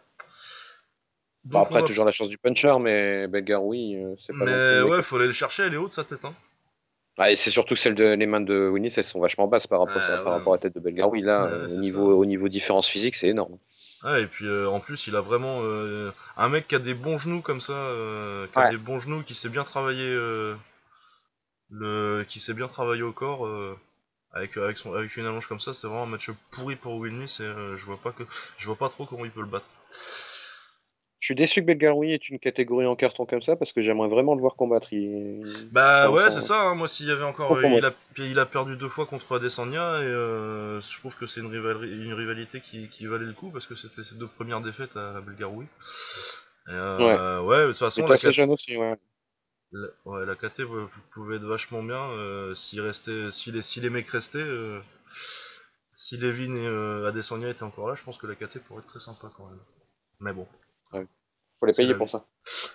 Bon, Donc, après, va- toujours la chance du puncher, mais Belgaroui, euh, c'est pas non plus Mais le mec ouais, faut aller le chercher, elle est haute, sa tête, hein. Ah, et c'est surtout que celle de, les mains de Winnis, elles sont vachement basses par rapport, Ouais, par ouais. rapport à la tête de Belgaroui. Là, Ouais, euh, au, niveau, ça. au niveau différence physique, c'est énorme. Et puis euh, en plus, il a vraiment euh, un mec qui a des bons genoux comme ça, euh, qui a des bons genoux, qui sait bien travailler, le, qui sait bien travailler au corps. avec, avec, son, avec une allonge comme ça, c'est vraiment un match pourri pour Wilnis et je vois pas que je vois pas trop comment il peut le battre. Je suis déçu que Belgaroui ait une catégorie en carton comme ça parce que j'aimerais vraiment le voir combattre. Il... Bah ouais, c'est ça. hein, Moi, s'il y avait encore, euh, il a, il a perdu deux fois contre Adesanya et euh, je trouve que c'est une, rivali- une rivalité qui, qui valait le coup parce que c'était ses deux premières défaites à Belgaroui. Euh, ouais. de toute façon, la, assez jeune aussi, ouais. la- ouais, la KT ouais, pouvait être vachement bien euh, s'il restait, si les, si les mecs restaient. si Levin et Adesanya étaient encore là, je pense que la KT pourrait être très sympa quand même. Mais bon, Faut les payer pour ça.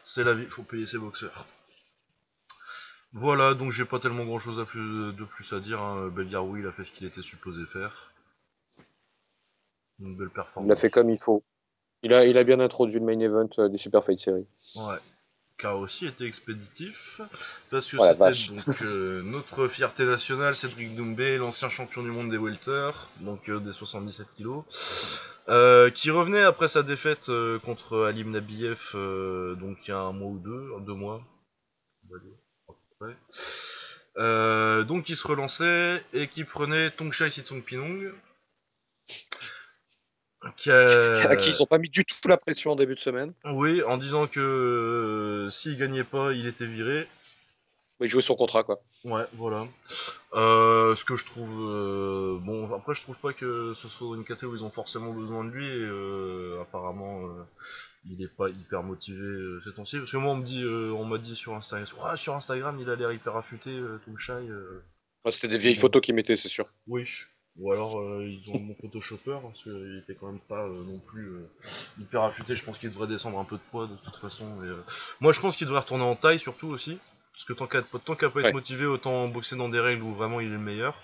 c'est la vie, faut payer ses boxeurs. Voilà, donc j'ai pas tellement grand chose à plus, de plus à dire. Hein. Belgaroui, il a fait ce qu'il était supposé faire. Une belle performance. Il l'a fait comme il faut. Il a, il a bien introduit le main event euh, des Super Fight Series. Ouais. Qui a aussi été expéditif, parce que Oh c'était donc euh, notre fierté nationale, Cédric Doumbé, l'ancien champion du monde des welter, donc euh, des 77 kilos, euh, qui revenait après sa défaite contre Alim Nabiev, donc il y a un mois ou deux, deux mois, donc il se relançait et qui prenait Tongchai Sitsong Pinong. Qui a- À qui ils ont pas mis du tout la pression en début de semaine. Oui, en disant que euh, s'il gagnait pas, il était viré. Il jouait son contrat, quoi. Ouais, voilà. Euh, ce que je trouve euh, bon, après je trouve pas que ce soit une catégorie où ils ont forcément besoin de lui. Et, euh, apparemment, euh, il est pas hyper motivé euh, ces temps-ci. Parce que moi on me dit, euh, on m'a dit sur Instagram, ouais, sur Instagram il a l'air hyper affûté, euh, tout le chai. euh. Ouais, C'était des vieilles photos qu'ils mettaient, c'est sûr. Oui. Ou alors euh, ils ont mon photoshopper parce qu'il était quand même pas euh, non plus euh, hyper affûté. Je pense qu'il devrait descendre un peu de poids de toute façon. Et, Moi je pense qu'il devrait retourner en taille surtout aussi. Parce que tant qu'à qu'à pas être Ouais. motivé, autant boxer dans des règles où vraiment il est le meilleur.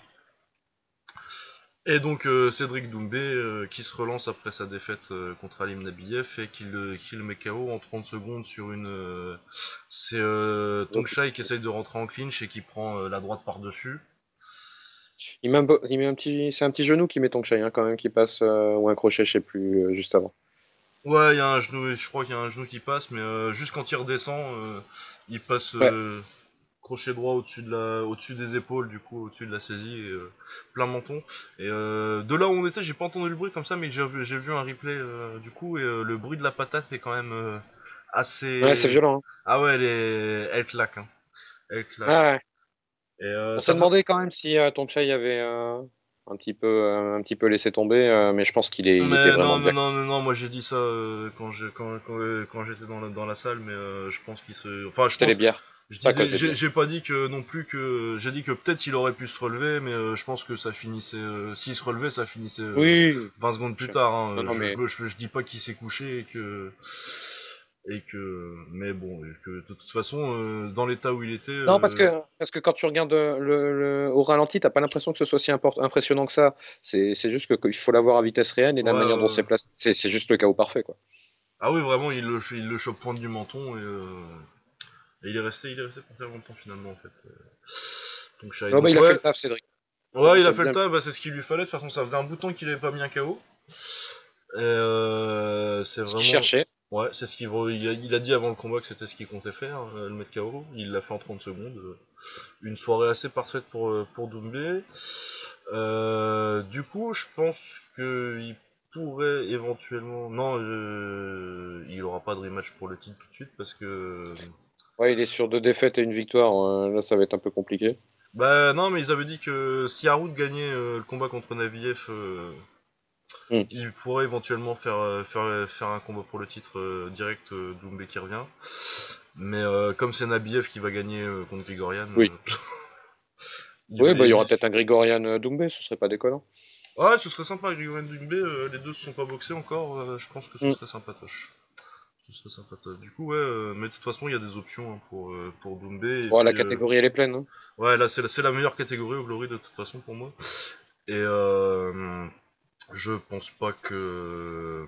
Et donc Cédric Doumbé qui se relance après sa défaite contre Alim Nabiev et qui le, qui le met KO en 30 secondes sur une... c'est Tongshai qui essaye de rentrer en clinch et qui prend la droite par-dessus. Il met un, il met un petit, c'est un petit genou qui met Tongchai, hein, quand même, qui passe, euh, ou un crochet, je sais plus, euh, juste avant. Ouais, il y a un genou, je crois qu'il y a un genou qui passe, mais euh, juste quand il redescend, il passe crochet droit au-dessus de la, au-dessus des épaules, du coup au-dessus de la saisie, et, plein menton. Et de là où on était, j'ai pas entendu le bruit comme ça, mais j'ai vu, j'ai vu un replay du coup, et le bruit de la patate est quand même assez. Ouais, c'est violent. hein. Ah ouais, elle est, elle claque, hein. Elle claque. Ah, ouais. Et, euh, On s'est demandé quand même si euh, Tongchai avait euh, un petit peu, euh, un petit peu laissé tomber, euh, mais je pense qu'il est, il était Mais vraiment non, bien. non, non, non, moi j'ai dit ça quand je- quand, quand, quand j'étais dans la, dans la salle, mais je pense qu'il se. Enfin, je C'était les pense. bières. J'ai pas dit que non plus que. J'ai dit que peut-être il aurait pu se relever, mais je pense que ça finissait. S'il se relevait, ça finissait Oui. 20 secondes plus tard. hein. Non, non, je, mais- je, me- je- je dis pas qu'il s'est couché et que. Et que. Mais bon, et que de toute façon, euh, dans l'état où il était. Non, parce euh, que, parce que quand tu regardes euh, le, le- au ralenti, t'as pas l'impression que ce soit si impressionnant que ça. C'est c'est juste que- qu'il faut l'avoir à vitesse réelle et la Ouais, manière dont c'est placé. C'est c'est juste le chaos parfait, quoi. Ah oui, vraiment, il le, il le chope pointe du menton et. et il est resté, il est resté pour longtemps finalement en fait. Donc, Shai. Non, bah, Donc, il a fait le taf, Cédric. Ouais, il a fait le taf, bah, c'est ce qu'il lui fallait. De toute façon, ça faisait un bouton qu'il avait pas mis un KO. Et euh, c'est Ce vraiment. qu'il cherchait. Ouais, c'est ce qu'il il a, il a dit avant le combat que c'était ce qu'il comptait faire, euh, le mettre KO. Il l'a fait en 30 secondes. euh, Une soirée assez parfaite pour, euh, pour Doumbé. Euh, du coup, je pense qu'il pourrait éventuellement. Non, euh, il aura pas de rematch pour le titre tout de suite parce que. Ouais, il est sur deux défaites et une victoire. euh, là, ça va être un peu compliqué. Bah non, mais ils avaient dit que si Haroud gagnait euh, le combat contre Naviev, euh, Hmm. il pourrait éventuellement faire, euh, faire, faire un combat pour le titre euh, direct euh, Doumbé qui revient. Mais euh, comme c'est Nabiev qui va gagner euh, contre Grigorian, Oui. euh, il Oui, bah, il y aura peut-être un Grigorian euh, Doumbé, ce serait pas déconnant. Ouais, ce serait sympa Grigorian Doumbé, euh, les deux se sont pas boxés encore, euh, je pense que ce Hmm. serait sympatoche. Ce serait sympatoche. Du coup, ouais, euh, mais de toute façon, il y a des options hein, pour, euh, pour Doumbé. Bon, la euh, catégorie, elle est pleine. hein. Ouais, là, c'est la, c'est la meilleure catégorie au Glory de toute façon pour moi. Et euh, je pense pas que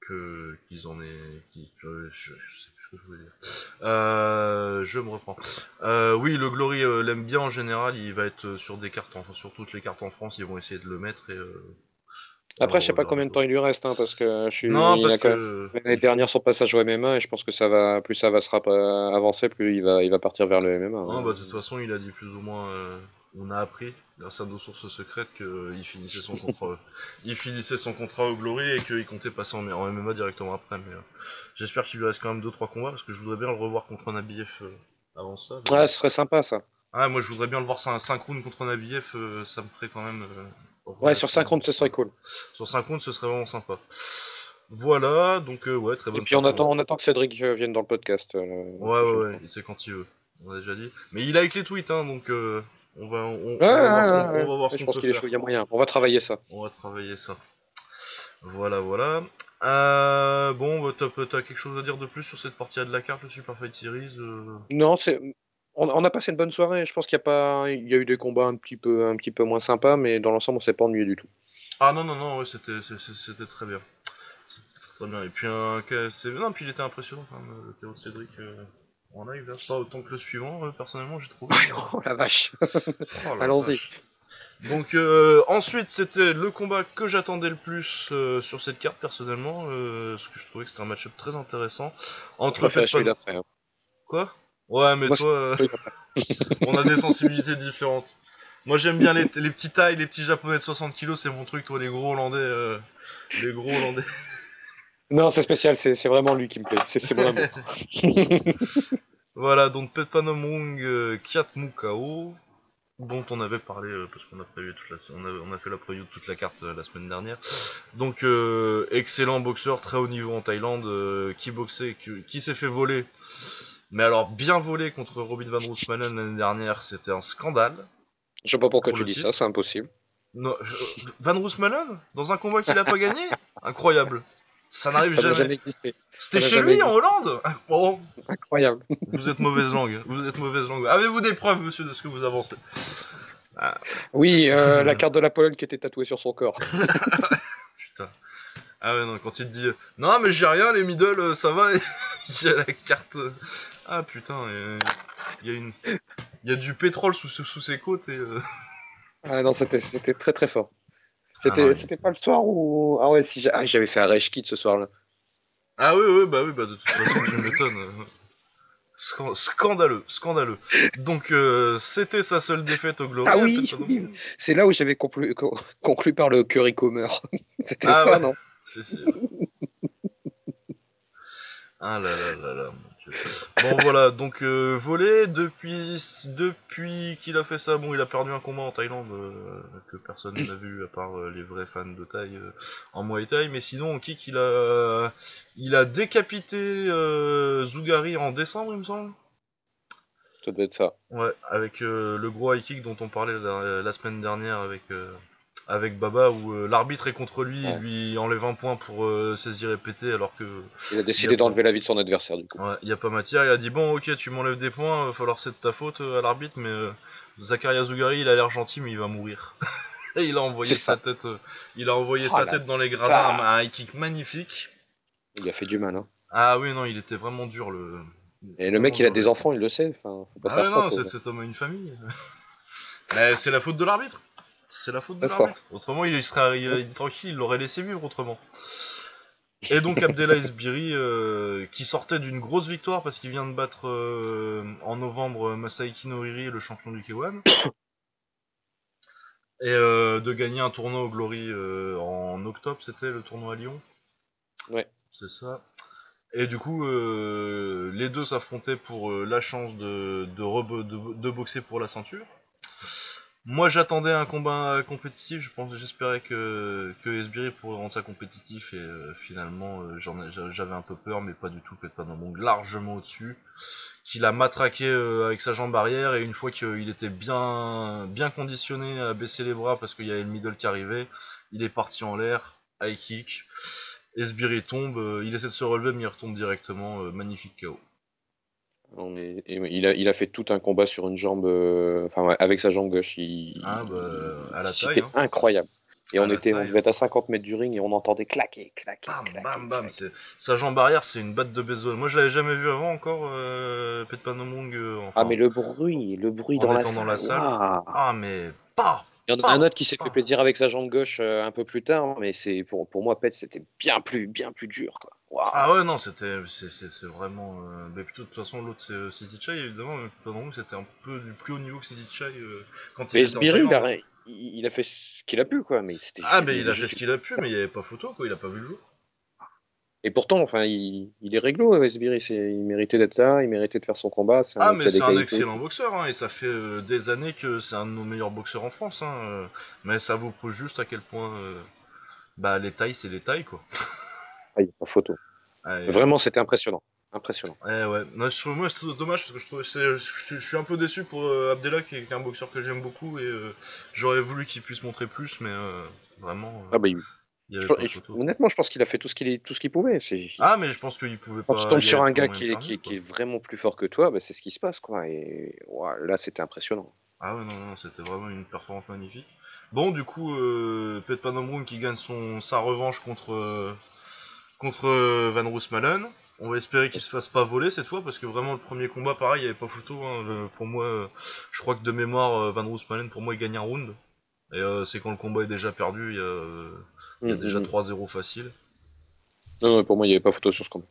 que qu'ils en aient. je, je sais plus ce que je voulais dire. Euh, je me reprends. Euh, oui, le Glory euh, l'aime bien en général. Il va être sur des cartes, enfin sur toutes les cartes en France, ils vont essayer de le mettre. Et, Après, je sais pas combien de temps il lui reste, hein, parce que je suis. Non, il parce a quand même que L'année dernière, son passage au MMA, et je pense que ça va, plus ça va se avancer, plus il va, il va partir vers le MMA. Non, hein. bah, de toute façon, il a dit plus ou moins. euh, on a appris, grâce à nos sources secrètes, qu'il finissait son contrat. il finissait son contrat au Glory et qu'il comptait passer en, en MMA directement après. Mais euh, j'espère qu'il lui reste quand même 2-3 combats parce que je voudrais bien le revoir contre Nabiev euh, avant ça. mais- Ouais, ce serait sympa ça. Ah, moi je voudrais bien le voir 5 rounds contre Nabiev, euh, ça me ferait quand même. euh, Ouais, sur 5 rounds, ce serait cool. Sur 5 rounds, ce serait vraiment sympa. Voilà, donc euh, ouais, très bonne Et puis on attend, on attend que Cédric euh, vienne dans le podcast. Ouais, ouais, ouais, c'est quand il veut. On a déjà dit. Mais il a avec les tweets, hein, donc euh, on va, on, va voir, je qu'on pense peut qu'il y a moyen. On va travailler ça. On va travailler ça. Voilà, voilà. Euh, bon, bah, t'as, quelque chose à dire de plus sur cette partie de la carte, le Super Fight Series euh Non, c'est. On, on a passé une bonne soirée. Je pense qu'il y a pas, il y a eu des combats un petit peu, un petit peu moins sympas, mais dans l'ensemble, on s'est pas ennuyé du tout. Ah non, non, non, ouais, c'était, c'était très bien. C'était très, bien. Et puis, un, non, puis il était impressionnant quand même, le KO de Cédric euh, en live, là. Pas autant que le suivant, euh, personnellement, j'ai trouvé. Oh la vache. Oh Allons-y. Donc euh, ensuite c'était le combat que j'attendais le plus euh, sur cette carte personnellement, euh, parce que je trouvais que c'était un match-up très intéressant entre hein. Quoi? Ouais mais Moi, toi euh, on a des sensibilités différentes. Moi j'aime bien les, les petits tailles, les petits japonais de 60 kilos, c'est mon truc, toi les gros hollandais, euh, les gros hollandais. Non, c'est spécial. C'est vraiment lui qui me plaît. C'est c'est mon amour. Voilà, donc Petpanomrung euh, Kiat Mukao, dont on avait parlé euh, parce qu'on a prévu toute la, on a, on a fait la preview de toute la carte euh, la semaine dernière. Donc euh, excellent boxeur, très haut niveau en Thaïlande, euh, qui boxait, qui, qui s'est fait voler. Mais alors bien volé contre Robin Van Roosmalen l'année dernière, c'était un scandale. Je sais pas pourquoi Pour tu dis titre. ça, c'est impossible. Non, Van Roosmalen? Dans un combat qu'il a pas gagné, incroyable. Ça n'arrive jamais. jamais existé. C'était chez lui en Hollande. Oh, Incroyable. vous êtes mauvaise langue. Vous êtes mauvaise langue. Avez-vous des preuves, monsieur, de ce que vous avancez Oui, euh, la carte de la Pologne qui était tatouée sur son corps. Ah ouais, non, quand il te dit euh, Non, mais j'ai rien, les middle, euh, ça va, et il y a la carte. Ah putain, il y a une. Il y a du pétrole sous, sous, ses côtes et. euh, Ah non, c'était très très fort. Ah C'était pas le soir où. Ah ouais, si ah, j'avais fait un rage kit ce soir-là. Ah oui, oui, bah oui, bah de toute façon, euh. Scan- Scandaleux, scandaleux. Donc, euh, c'était sa seule défaite au Glory. Ah oui. C'est là où j'avais conclu, co- conclu par le curry comer. C'était Ah ça, ouais. non? Si, si. Ah là là là là. Bon voilà, donc euh, volé depuis depuis qu'il a fait ça, bon il a perdu un combat en Thaïlande euh, que personne n'a vu à part euh, les vrais fans de Thaï euh, en Muay Thai, mais sinon en kick il a il a décapité Zougari en décembre il me semble. Ça doit être ça. Ouais, avec le gros high kick dont on parlait la, la semaine dernière avec avec Baba où euh, l'arbitre est contre lui, Ouais. il lui enlève un point pour euh, saisir et péter alors que Il a décidé d'enlever la vie de son adversaire, du coup. Ouais, il y a pas matière, il a dit bon ok tu m'enlèves des points, va falloir c'est de ta faute euh, à l'arbitre mais euh, Zakaria Zougari il a l'air gentil mais il va mourir. Et il a envoyé sa ça. tête il a envoyé Oh sa tête dans les gradins, un, un high kick magnifique. Il a fait du mal, hein. Ah oui non, il était vraiment dur le Et le mec, il a des enfants, il le sait. Enfin, faut pas Ah faire ouais ça. non, cet homme a une famille. mais c'est la faute de l'arbitre. C'est la faute de l'arbitre. Autrement il serait il, il- tranquille, il l'aurait laissé vivre autrement. Et donc Abdelaziz Esbiri euh, qui sortait d'une grosse victoire parce qu'il vient de battre euh, en novembre Masaiki Noriri, le champion du K1. Et euh, de gagner un tournoi au Glory euh, en octobre, c'était le tournoi à Lyon. Ouais. C'est ça. Et du coup, euh, les deux s'affrontaient pour euh, la chance de, de, rebo- de- de boxer pour la ceinture. Moi, j'attendais un combat compétitif. Je pense, j'espérais que que Esbiri pourrait rendre ça compétitif et euh, finalement, euh, j'avais un peu peur, mais pas du tout. Peut-être pas dans mon largement au-dessus. Qu'il a matraqué euh, avec sa jambe arrière et une fois qu'il était bien bien conditionné à baisser les bras parce qu'il y avait le middle qui arrivait, il est parti en l'air, high kick. Esbiri tombe, euh, il essaie de se relever mais il retombe directement, euh, magnifique KO. On est- et il, a, il a fait tout un combat sur une jambe, euh, enfin avec sa jambe gauche. Il, Ah bah à la taille. C'était Hein. incroyable. Et À on était, on devait être à 50 mètres du ring et on entendait claquer, claquer, Bam, claquer. bam, bam. claquer. Sa jambe arrière, c'est une batte de baseball. Moi, je l'avais jamais vu avant encore, euh, Petpanomong. Euh, enfin, Ah mais le bruit, le bruit dans la, salle. dans la salle. waouh. Ah, mais pas Il y en a un autre qui s'est fait plaisir avec sa jambe gauche euh, un peu plus tard, mais c'est pour, pour moi Pet c'était bien plus bien plus dur quoi. Ah ouais, non, c'était, c'est, vraiment. Euh... Mais plutôt, de toute façon, l'autre, c'est euh, City Chai, évidemment. Mais Petpanomong, c'était un peu du plus haut niveau que City Chai euh, quand il mais il a, Thaïlande. rien- il, il a fait ce qu'il a pu quoi, mais c'était Ah, mais il a fait ce qu'il a pu, mais il n'y avait pas photo, quoi. Il a pas vu le jour. Et pourtant, enfin, il, il est réglo, euh, Sbiri, c'est, il méritait d'être là, il méritait de faire son combat. Un Ah, mais c'est un qualités. excellent boxeur, hein, et ça fait euh, des années que c'est un de nos meilleurs boxeurs en France. Hein, euh, mais ça vous prouve juste à quel point euh, bah, les tailles, c'est les tailles, quoi. Ah, il photo. Ah, et- Vraiment, c'était impressionnant, impressionnant. Eh ouais, moi, je trouve, moi c'est dommage parce que je, trouve, je, je suis un peu déçu pour Abdella qui est, un boxeur que j'aime beaucoup et j'aurais voulu qu'il puisse montrer plus, mais vraiment, Ah bah, il- il je- je- honnêtement, je pense qu'il a fait tout ce qu'il tout ce qu'il pouvait. Ah, mais je pense qu'il pouvait Quand pas. tu tombes sur un gars qui est, qui, est vraiment plus fort que toi, bah, c'est ce qui se passe. Quoi. Et là, c'était impressionnant. Ah ouais, non, non, c'était vraiment une performance magnifique. Bon, du coup, euh, Pet Panomrung qui gagne son, sa revanche contre, euh, contre euh, Van Roosmalen. On va espérer qu'il se fasse pas voler cette fois parce que vraiment le premier combat, pareil, il n'y avait pas photo. hein. Pour moi, euh, je crois que de mémoire, Van Roosmalen, pour moi, il gagne un round. Et euh, c'est quand le combat est déjà perdu, il y a, il y a Mm, déjà mm. 3-0 facile. Non, non, pour moi, il n'y avait pas photo sur ce combat.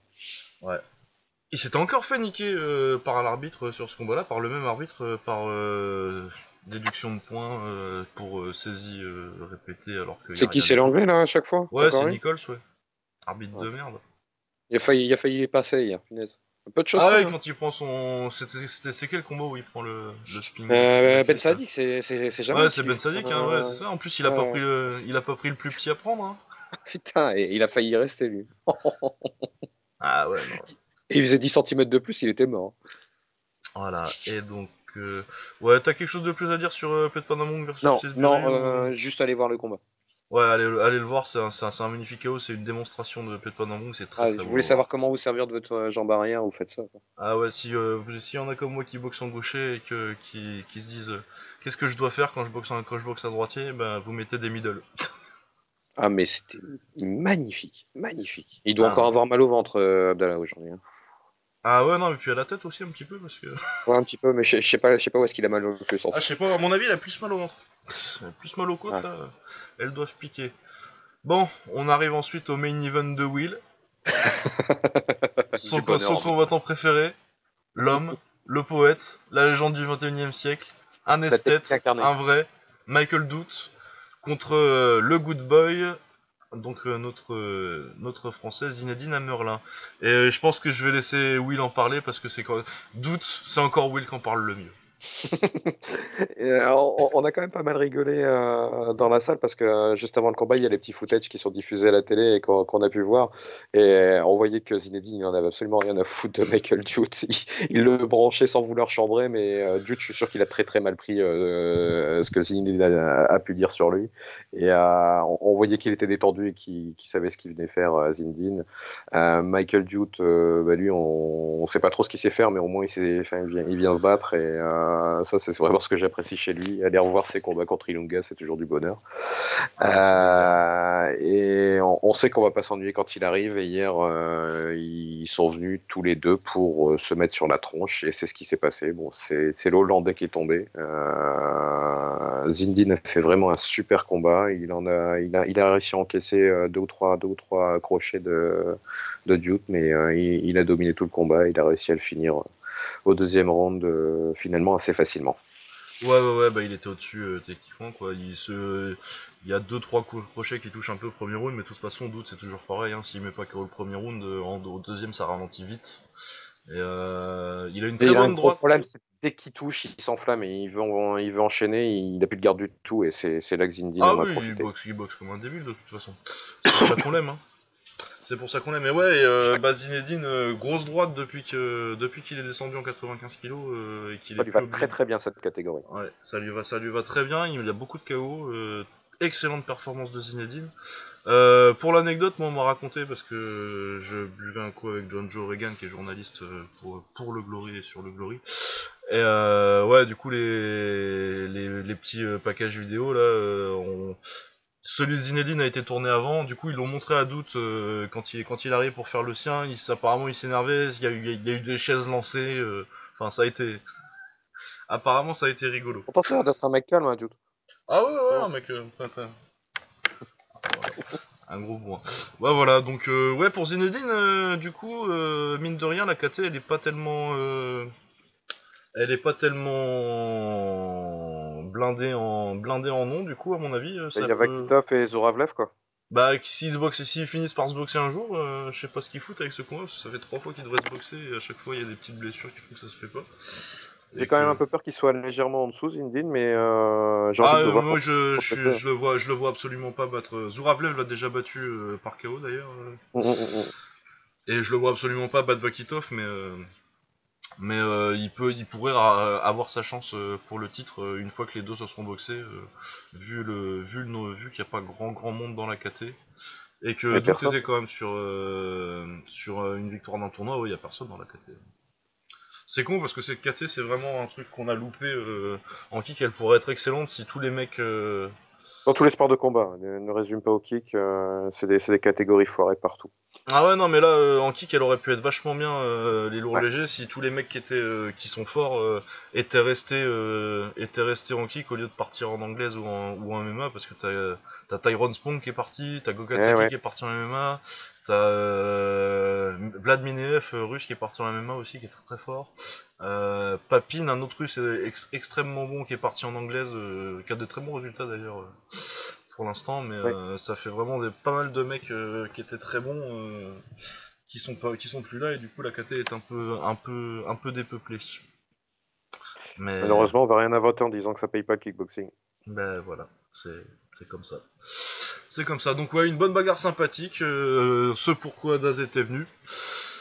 Il s'était encore fait niquer euh, par l'arbitre euh, sur ce combat-là, par le même arbitre, euh, par euh, déduction de points pour saisie répétée alors que. C'est qui tout. l'enlevé là à chaque fois? Ouais, c'est Nichols, ouais. Arbitre Ouais. de merde. Il a failli, il a failli les passer hier, punaise. Peu de choses Ah ouais, quand il prend son. C'est quel combo où il prend le, le spinning Euh, ben Sadik, c'est jamais Ouais, c'est Ben Sadik, hein, ouais, c'est ça. En plus, il a, pas pris le... il a pas pris le plus petit à prendre. Hein. Putain, et il a failli y rester, lui. Ah ouais, non. Et il faisait 10 cm de plus, il était mort. Voilà, et donc. euh, Ouais, t'as quelque chose de plus à dire sur euh, Pet Panamong versus Non, non, ou- euh, juste aller voir le combat. Ouais, allez, le- allez le voir, c'est un, c'est un- c'est un magnifique KO, c'est une démonstration de Pet c'est très Ah, très je beau. voulais savoir comment vous servir de votre euh, jambe arrière, vous faites ça. quoi. Ah ouais, si euh, vous s'il y en a comme moi qui boxe en gaucher et que, qui, qui se disent euh, qu'est-ce que je dois faire quand je boxe, en- quand je boxe à droitier, bah vous mettez des middle. Ah, mais c'était magnifique, magnifique. Il doit Ah, encore avoir mal au ventre, euh, Abdallah, aujourd'hui. hein. Ah ouais, non, mais puis à la tête aussi un petit peu parce que. Ouais, un petit peu, mais je je sais pas, je sais pas où est-ce qu'il a mal le plus. en Ah, je sais pas, à mon avis, elle a plus mal au ventre. Plus mal aux côtes Ouais. là. Elles doivent piquer. Bon, on arrive ensuite au main event de Will. Son, son combattant préféré, l'homme, le poète, la légende du 21 e siècle, un esthète, un vrai, Michael Doot, contre euh, le good boy, donc euh, notre, euh, notre français Zinedine Amerlin. Et euh, je pense que je vais laisser Will en parler parce que c'est quand Doot, c'est encore Will qui en parle le mieux. Euh, on, a quand même pas mal rigolé euh, dans la salle parce que euh, juste avant le combat, il y a les petits footage qui sont diffusés à la télé et qu'on a pu voir. Et on voyait que Zinedine, il en avait absolument rien à foutre de Michael Dutte. Il, le branchait sans vouloir chambrer, mais euh, je suis sûr qu'il a très très mal pris ce que Zinedine a, pu dire sur lui. Et on, voyait qu'il était détendu et qu'il savait ce qu'il venait faire, Zinedine. Michael euh, bah, lui, on, on sait pas trop ce qu'il sait faire, mais au moins il, vient, il vient se battre. Et euh, ça, c'est vraiment ce que j'apprécie chez lui. Aller revoir ses combats contre Ilunga, c'est toujours du bonheur. Euh, et on, on sait qu'on va pas s'ennuyer quand il arrive. Et hier, euh, ils sont venus tous les deux pour se mettre sur la tronche. Et c'est ce qui s'est passé. Bon, c'est l'Hollandais qui est tombé. Zindine a fait vraiment un super combat. Il en a, il a, il a réussi à encaisser deux ou trois, deux ou trois crochets de, de Duke, mais il, il a dominé tout le combat. Il a réussi à le finir au deuxième round euh, finalement assez facilement. Ouais, ouais, ouais, bah il était au-dessus euh, techniquement, quoi. Il, se... il y a 2-3 crochets qui touchent un peu au premier round, mais de toute façon, doute, c'est toujours pareil. Hein. S'il met pas KO le premier round, euh, en, au deuxième, ça ralentit vite. Et il a une très il a un bonne droite. problème, c'est que dès qu'il touche, il s'enflamme et il veut, il veut enchaîner, il a plus de garde du tout et c'est là que Zindine Ah oui, il boxe, il boxe comme un débile de toute façon. C'est ça qu'on l'aime, hein. C'est pour ça qu'on l'aime. Mais ouais, et, euh, bah, Zinedine, euh, grosse droite depuis que depuis qu'il est descendu en 95 kg euh, et qu'il Ça est lui plus va obligé très très bien cette catégorie. Ouais, ça lui va, ça lui va très bien. Il a beaucoup de KO. euh, excellente performance de Zinedine. Euh, pour l'anecdote, moi on m'a raconté parce que je buvais un coup avec John Joe Reagan qui est journaliste euh, pour, pour le Glory et sur le Glory. Et euh, ouais, du coup les les, les petits euh, packages vidéo là, euh, on- celui de Zinedine a été tourné avant. Du coup ils l'ont montré à Doute euh, quand il quand il arrive pour faire le sien. Il, apparemment il s'énervait. Il y a eu il y a eu des chaises lancées. euh, Enfin ça a été apparemment ça a été rigolo. A l'air d'être un mec calme, hein. Ah ouais, ouais, Non. un mec. euh, Voilà. Un gros point. Ouais, voilà, donc, ouais, pour Zinedine, du coup, mine de rien, la KT, elle est pas tellement. elle est pas tellement blindée en blindée en nom, du coup, à mon avis. euh, Ça Il y a peut... Vakitov et Zoravlev, quoi. Bah, s'ils se boxent, s'ils finissent par se boxer un jour, euh, je sais pas ce qu'ils foutent avec ce combat, parce que ça fait trois fois qu'ils devraient se boxer, et à chaque fois, il y a des petites blessures qui font que ça se fait pas. J'ai quand même un peu peur qu'il soit légèrement en dessous, Zindine, mais euh, j'ai envie Ah, de euh, voir. moi je, je, contre- je le vois, je le vois absolument pas battre. Zouravlev l'a déjà battu euh, par KO d'ailleurs, Mm, mm, mm, et je le vois absolument pas battre Vakitov, mais euh, mais euh, il peut, il pourrait ra- avoir sa chance euh, pour le titre euh, une fois que les deux se seront boxés, euh, vu le vu le no- vu qu'il n'y a pas grand grand monde dans la KT et que personne. était quand même sur euh, sur euh, une victoire d'un tournoi, ouais, il y a personne dans la KT. C'est con parce que cette KT c'est vraiment un truc qu'on a loupé euh, en kick, elle pourrait être excellente si tous les mecs euh, Dans tous les sports de combat, ne, ne résume pas au kick, euh, c'est des, c'est des catégories foirées partout. Ah ouais non mais là euh, en kick elle aurait pu être vachement bien euh, les lourds Ouais. légers si tous les mecs qui étaient euh, qui sont forts euh, étaient restés euh, étaient restés en kick au lieu de partir en anglaise ou en, ou en MMA parce que t'as euh, t'as Tyrone Spong qui est parti, t'as Gokatsaki Eh ouais. qui est parti en MMA, t'as euh, Vlad Mineev russe qui est parti en MMA aussi qui est très très fort. Euh, Papin un autre russe ex- extrêmement bon qui est parti en anglaise euh, qui a de très bons résultats d'ailleurs pour l'instant mais euh, ça fait vraiment des, pas mal de mecs euh, qui étaient très bons euh, qui sont pas, qui sont plus là et du coup la KT est un peu, un peu, un peu dépeuplée. Mais malheureusement, on va rien inventer en disant que ça paye pas le kickboxing. Ben voilà, c'est comme ça. C'est comme ça. Donc ouais, une bonne bagarre sympathique. Ce pourquoi Daz était venu.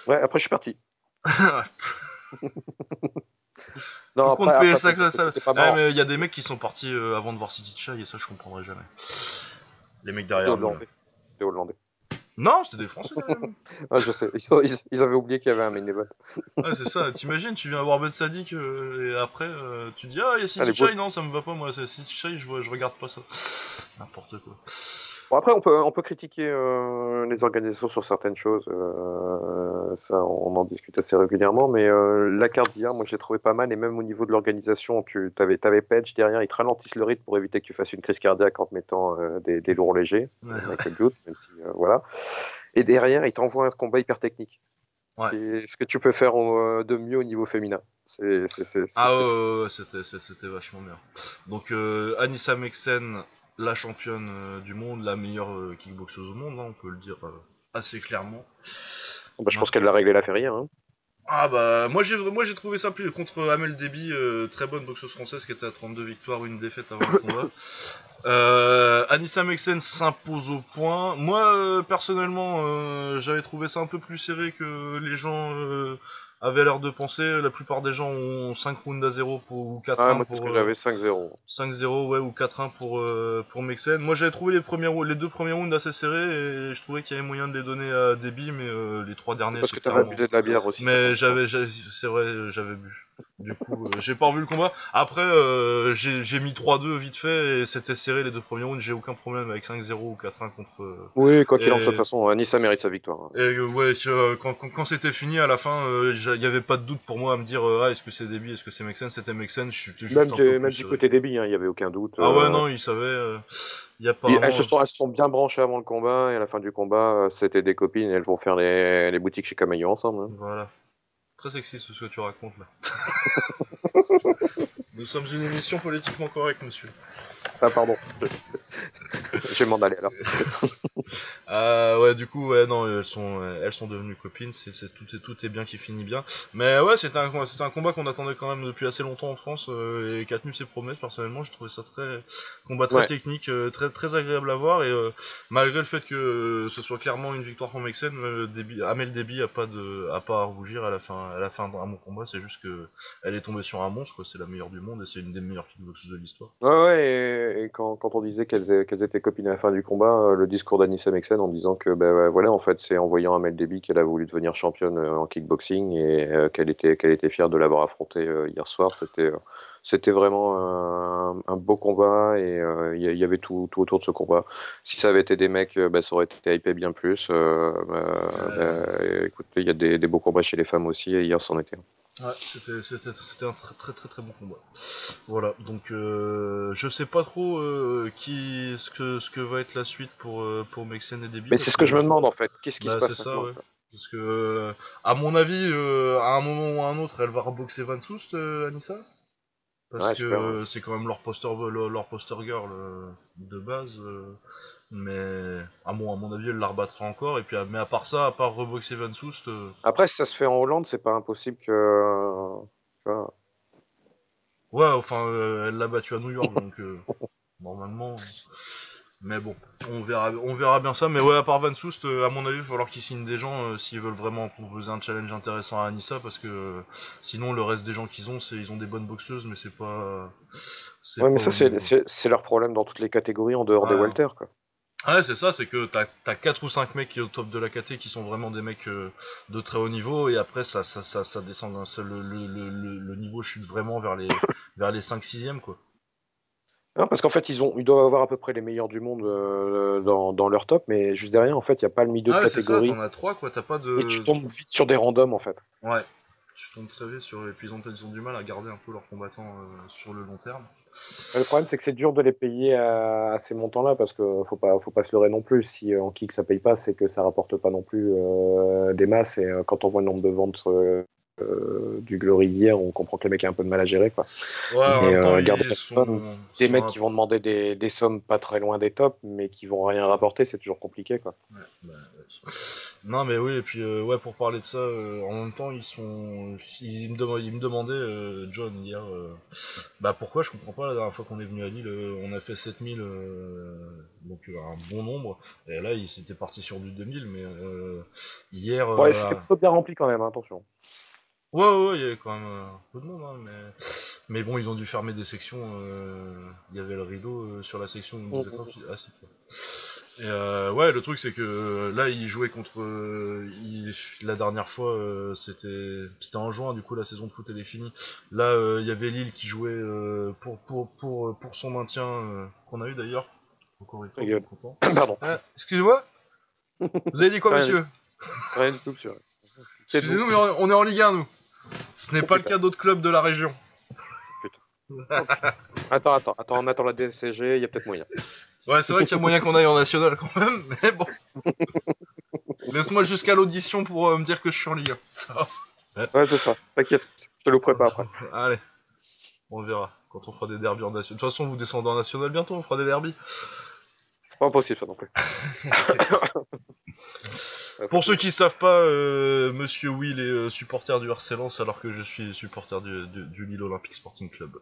Ouais, après je suis parti. non, après, ça, eh, mais il y a des mecs qui sont partis euh, avant de voir City Chai et ça je comprendrai jamais. Les mecs derrière. Des Hollandais. Non, c'était des Français. ah, je sais. Ils, avaient oublié qu'il y avait un main event. ouais, c'est ça. T'imagines, tu viens voir Ben Sadik euh, et après euh, tu dis ah il y a City Chai, non ça me va pas moi. City Chai, je, je regarde pas ça. N'importe quoi. Bon, après, on peut, on peut critiquer euh, les organisations sur certaines choses. Euh, ça, on en discute assez régulièrement. Mais euh, la carte d'hier, moi, j'ai trouvé pas mal. Et même au niveau de l'organisation, tu avais, avais Page derrière. Ils te ralentissent le rythme pour éviter que tu fasses une crise cardiaque en te mettant des, des, lourds légers. voilà. Et derrière, ils t'envoient un combat hyper technique. C'est ce que tu peux faire de mieux au niveau féminin. C'est, ah ouais, c'était vachement bien. Donc Anissa Mexen la championne euh, du monde, la meilleure euh, kickboxeuse au monde, hein, on peut le dire euh, assez clairement. Bah, je pense qu'elle l'a réglé la ferie. Hein. Ah bah moi j'ai moi j'ai trouvé ça plus contre Amel Déby, très bonne boxeuse française qui était à 32 victoires, une défaite avant le combat. Anissa Mexen s'impose au point. Moi personnellement j'avais trouvé ça un peu plus serré que les gens avait l'air de penser. La plupart des gens ont 5 rounds à 0 pour, ou 4-1 ah, moi, pour. que j'avais 5-0. 5-0, ouais, ou 4-1 pour, euh, pour Mexen. Moi j'avais trouvé les, premiers, les deux premiers rounds assez serrés et je trouvais qu'il y avait moyen de les donner à Déby, mais euh, les trois derniers. Parce que t'avais abusé de la bière aussi. Mais j'avais, c'est vrai, j'avais bu. Du coup, euh, j'ai pas revu le combat. Après, euh, j'ai mis 3-2 vite fait et c'était serré les deux premiers rounds. J'ai aucun problème avec 5-0 ou 4-1 contre. Euh, oui, quoi qu'il en soit, de toute façon, Anissa mérite sa victoire. Hein. Et ouais, quand, quand, c'était fini à la fin, il n'y avait pas de doute pour moi à me dire ah, est-ce que c'est Déby, est-ce que c'est Mexen C'était Mexen, je suis juste Même, un peu même du côté Déby, hein, il n'y avait aucun doute. Ah ouais, non, il savait. Y a pas elles, se sont, elles se sont bien branchées avant le combat et à la fin du combat, c'était des copines et elles vont faire les, les boutiques chez Camaillon ensemble. Hein. Voilà. Très sexy ce que tu racontes là. Nous sommes une émission politiquement correcte, monsieur. Ah, pardon. je vais m'en aller alors. euh, ouais, du coup, ouais, non, elles sont, elles sont devenues copines. C'est, tout, est, tout est bien qui finit bien. Mais ouais, c'était un, c'était un combat qu'on attendait quand même depuis assez longtemps en France euh, et qui a tenu ses promesses. Personnellement, j'ai trouvé ça très combat très technique, euh, très très agréable à voir. Et euh, malgré le fait que ce soit clairement une victoire pour Mexen, Amel Déby a pas de, a pas à rougir à la fin, à la fin d'un bon combat. C'est juste que elle est tombée sur un monstre. C'est la meilleure du monde et c'est une des meilleures kickboxers de l'histoire. Ouais, ouais. Et, quand, quand, on disait qu'elles, étaient copines à la fin du combat, le discours d'Anissa Mexen en disant que ben voilà en fait c'est en voyant Amel Déby qu'elle a voulu devenir championne euh, en kickboxing et euh, qu'elle était qu'elle était fière de l'avoir affronté euh, hier soir c'était c'était vraiment un, beau combat et il y, avait tout, tout, autour de ce combat. Si ça avait été des mecs, ben, ça aurait été hypé bien plus. Écoute, il y a des, des, beaux combats chez les femmes aussi et hier c'en était un. Ouais, c'était un très, très très très bon combat. Voilà, donc euh, je sais pas trop euh, qui ce que ce que va être la suite pour euh, pour Mexen et Debbie. Mais c'est ce que, je me demande en fait. Qu'est-ce qui se bah, passe ça, ouais. Parce que à mon avis, à un moment ou à un autre, elle va reboxer Van Soust, Anissa? Parce que c'est quand même leur poster leur poster girl de base. Mais à mon, à mon avis, elle la rebattra encore. Et puis, mais à part ça, à part reboxer Van Soust. Euh, Après, si ça se fait en Hollande, c'est pas impossible que. Ouais, enfin, euh, elle l'a battu à New York, donc euh, normalement. Mais bon, on verra, on verra bien ça. Mais ouais, à part Van Soust, à mon avis, il va falloir qu'ils signent des gens s'ils veulent vraiment proposer un challenge intéressant à Anissa, parce que sinon, le reste des gens qu'ils ont, c'est ils ont des bonnes boxeuses, mais c'est pas. Ouais, mais ça, c'est leur problème dans toutes les catégories en dehors des Walters, quoi. Ouais, c'est ça, c'est que t'as as 4 ou 5 mecs qui au top de la KT qui sont vraiment des mecs euh, de très haut niveau, et après ça, ça, ça, ça descend, le, le, le, le, niveau chute vraiment vers les, vers les 5 6 e quoi. Non, parce qu'en fait, ils, ont, ils doivent avoir à peu près les meilleurs du monde euh, dans, dans, leur top, mais juste derrière, en fait, il n'y a pas le milieu ah de catégorie. T'en as 3, quoi, t'as pas de. Et tu tombes vite sur des randoms, en fait. Ouais, tu tombes très vite sur. Et puis ils ont, du mal à garder un peu leurs combattants euh, sur le long terme. Le problème, c'est que c'est dur de les payer à, ces montants-là parce qu'il faut pas, faut pas se leurrer non plus. Si euh, en kick ça paye pas, c'est que ça rapporte pas non plus euh, des masses. Et quand on voit le nombre de ventes euh, du Glory hier, on comprend que le mec a un peu de mal à gérer. Quoi. Ouais, Mais, euh, sont- Des mecs un- qui vont demander des, des sommes pas très loin des tops, mais qui vont rien rapporter, c'est toujours compliqué. Quoi. Ouais, bah. Non mais oui et puis euh, ouais pour parler de ça euh, en même temps ils sont ils me, dem- ils me demandaient euh, John hier euh, bah pourquoi je comprends pas la dernière fois qu'on est venu à Lille euh, on a fait 7000 euh, donc euh, un bon nombre et là ils étaient partis sur du 2000 mais euh, hier euh, Ouais, c'était plutôt bien rempli quand même, hein, attention. Ouais ouais il y avait quand même euh, un peu de monde hein, mais mais bon ils ont dû fermer des sections euh, il y avait le rideau euh, sur la section où étions assis quoi. Et euh, ouais, le truc c'est que euh, là, il jouait contre. euh, la dernière fois, euh, c'était c'était en juin, du coup, la saison de foot elle est finie. Là, euh, il y avait Lille qui jouait euh, pour, pour, pour, pour son maintien, euh, qu'on a eu d'ailleurs. Encore une fois, Ta gueule. content. Pardon. Ah, Excusez-moi Vous avez dit quoi, Rien monsieur Rien du tout, monsieur. C'est Excusez-nous, mais on on est en Ligue 1, nous. Ce n'est pas le cas d'autres clubs de la région. Attends, attends, attends, on attend la DSCG, il y a peut-être moyen. Ouais, c'est vrai qu'il y a moyen qu'on aille en national quand même, mais bon. Laisse-moi jusqu'à l'audition pour euh, me dire que je suis en Ligue 1. Ça va. Ouais, c'est ça. T'inquiète, je te le prépare après. Allez, on verra quand on fera des derbies en national. De toute façon, vous descendez en national bientôt, on fera des Pas impossible, ça non plus. Pour ceux qui savent pas, euh, Monsieur Will est euh, supporter du RC Lens alors que je suis supporter du, du, du Lille Olympique Sporting Club.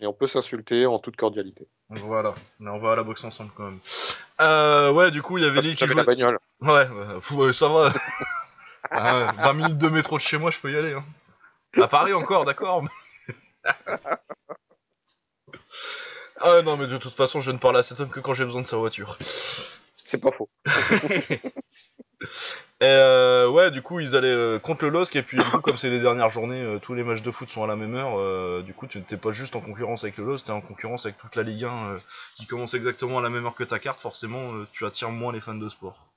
Et on peut s'insulter en toute cordialité. Voilà, mais on va à la boxe ensemble quand même. Euh, ouais, du coup, il y avait Lille qui j'avais la jouait. bagnole. Ouais, ça va. Ah, 20 minutes de métro de chez moi, je peux y aller. Hein. À Paris encore, d'accord. mais- ah non, mais de toute façon, je ne parle à cet homme que quand j'ai besoin de sa voiture. C'est pas faux. Et euh, ouais, du coup, ils allaient euh, contre le LOSC, et puis du coup, comme c'est les dernières journées, euh, tous les matchs de foot sont à la même heure, euh, du coup, tu n'étais pas juste en concurrence avec le LOSC, t'es en concurrence avec toute la Ligue 1 euh, qui commence exactement à la même heure que ta carte, forcément, euh, tu attires moins les fans de sport.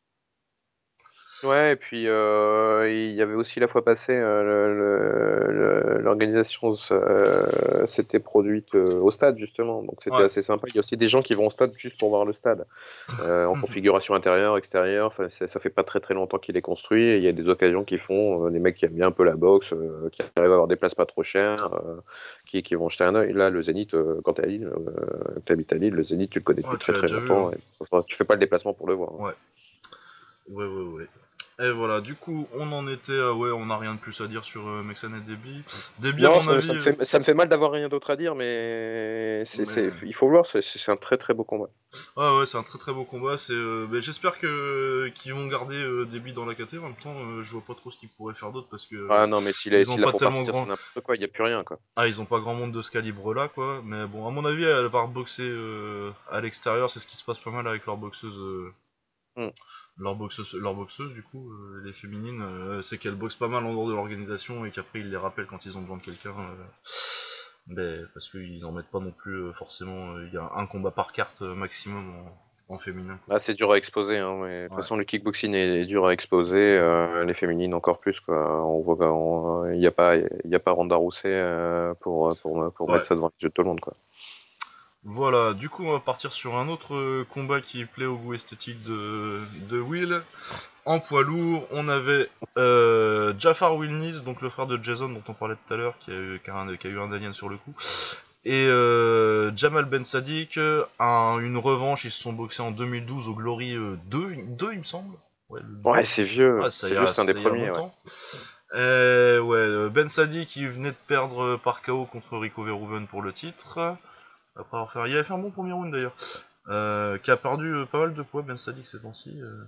Ouais, et puis euh, il y avait aussi la fois passée, euh, l'organisation euh, s'était produite euh, au stade justement, donc c'était Ouais. assez sympa. Il y a aussi des gens qui vont au stade juste pour voir le stade, en configuration intérieure, extérieure. Enfin, ça fait pas très très longtemps qu'il est construit. Et il y a des occasions qui font, des mecs qui aiment bien un peu la boxe, qui arrivent à avoir des places pas trop chères, qui, qui vont jeter un œil. Là, le Zénith, quand t'es à Lille, euh, que t'habites à Lille, le Zénith, tu le connais Ouais, depuis tu très très déjà vu, longtemps. hein. et, enfin, tu fais pas le déplacement pour le voir. hein. Ouais. Ouais, ouais, ouais. Et voilà, du coup, on en était à... Ouais, on n'a rien de plus à dire sur euh, Mexen et Déby. Déby, à Non, mon euh, avis... ça, me fait, ça me fait mal d'avoir rien d'autre à dire, mais, c'est Mais- c'est- il faut voir, c'est- c'est un très très beau combat. Ah ouais, c'est un très très beau combat. C'est, euh, j'espère que qu'ils vont garder euh, Déby dans la KT. En même temps, euh, je vois pas trop ce qu'ils pourraient faire d'autre parce que Ah non, mais s'il ils est- ont pas tellement partir, grand- quoi, il n'y a plus rien. quoi. ah, ils ont pas grand monde de ce calibre-là, quoi. Mais bon, à mon avis, elle va boxer euh, à l'extérieur. C'est ce qui se passe pas mal avec leur boxeuse. euh, Hmm. Leur boxeuse, leur boxeuse, du coup, euh, les féminines, euh, c'est qu'elles boxent pas mal en dehors de l'organisation et qu'après ils les rappellent quand ils ont besoin de quelqu'un. euh, ben, parce qu'ils en mettent pas non plus forcément. Il y a un combat par carte maximum en, en féminin. quoi. Ah, c'est dur à exposer, hein, mais de toute façon, le kickboxing est, est dur à exposer, les féminines encore plus. Quoi. On voit qu'il n'y a, pas- il a pas Ronda Rousset pour, pour, pour Ouais. mettre ça devant les yeux de tout le monde. Quoi. Voilà, du coup on va partir sur un autre euh, combat qui plaît au goût esthétique de, de Will. En poids lourd, on avait euh, Jafar Wilnis, donc le frère de Jason dont on parlait tout à l'heure, qui, a eu- qui un- qui a eu un alien sur le coup. Et euh, Jamal Ben Sadik, un- une revanche, ils se sont boxés en 2012 au Glory euh, 2, 2 il me semble. Ouais, c'est vieux, Ouais, c'est un des premiers. Ouais. Ben Sadik qui venait de perdre par KO contre Rico Verhoeven pour le titre. Après avoir fait, il avait fait un bon premier round d'ailleurs. Euh, qui a perdu euh, pas mal de poids Ben Sadik ces temps-ci. euh.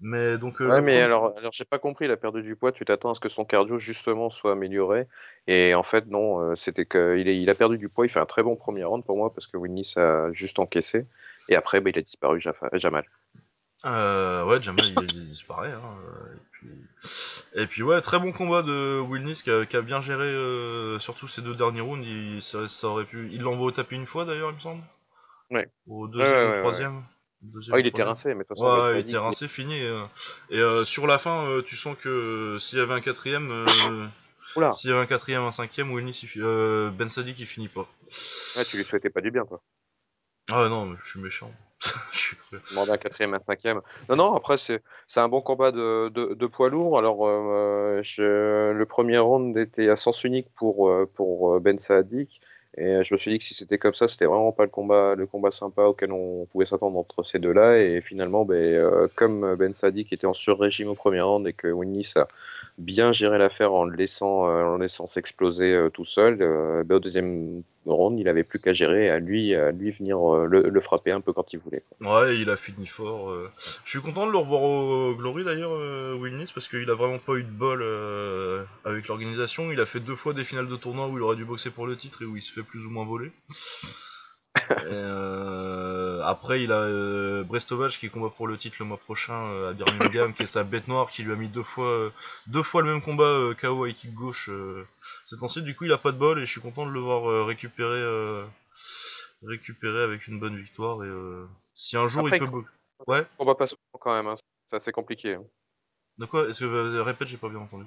Mais donc euh, Ouais, mais alors, alors j'ai pas compris, il a perdu du poids, tu t'attends à ce que son cardio justement soit amélioré, et en fait non, c'était que il, est- il a perdu du poids, il fait un très bon premier round pour moi parce que Winnis a juste encaissé, et après bah, il a disparu Jamal. Euh, ouais, Jamal il, il disparaît. Hein, euh, et, puis... et puis ouais, très bon combat de Wilnis qui a, qui a bien géré euh, surtout ces deux derniers rounds. Il, ça, ça aurait pu... il l'envoie au tapis une fois d'ailleurs, il me semble. Ouais. Au deuxième Ouais, ouais, ou ouais, troisième. Ou il était rincé, mais de toute façon, Ouais, il était rincé, fini. Et, euh, et, euh, sur la fin, euh, tu sens que s'il y avait un quatrième, s'il y avait un quatrième, un cinquième, Wilnis, Ben Sadik il finit pas. ouais, tu lui souhaitais pas du bien quoi. Ah non, je suis méchant. je suis un quatrième, un cinquième. Non, non, après, c'est un bon combat de, de, de poids lourd. Alors, euh, le premier round était à sens unique pour, euh, pour euh, Ben Saadik. Et je me suis dit que si c'était comme ça, c'était vraiment pas le combat, le combat sympa auquel on pouvait s'attendre entre ces deux-là. Et finalement, ben, comme Ben Saadik était en sur-régime au premier round et que Winnis a bien géré l'affaire en le laissant, euh, en laissant s'exploser euh, tout seul, euh, ben, au deuxième round, il avait plus qu'à gérer, à lui, à lui venir euh, le, le frapper un peu quand il voulait. Ouais, il a fini fort. Je suis content de le revoir au Glory d'ailleurs, Will Nice, parce qu'il a vraiment pas eu de bol avec l'organisation. Il a fait deux fois des finales de tournoi où il aurait dû boxer pour le titre et où il se fait plus ou moins voler. Et, euh, après, il a euh, Brestovach qui combat pour le titre le mois prochain euh, à Birmingham, qui est sa bête noire, qui lui a mis deux fois, euh, deux fois le même combat KO à équipe gauche. Euh, cet ancien, du coup, il a pas de bol et je suis content de le voir récupérer, récupérer avec une bonne victoire. Et euh, si un jour Après, il peut, il ouais. combat pas souvent quand même, hein. c'est assez compliqué. hein. De quoi? Est-ce que répète, j'ai pas bien entendu.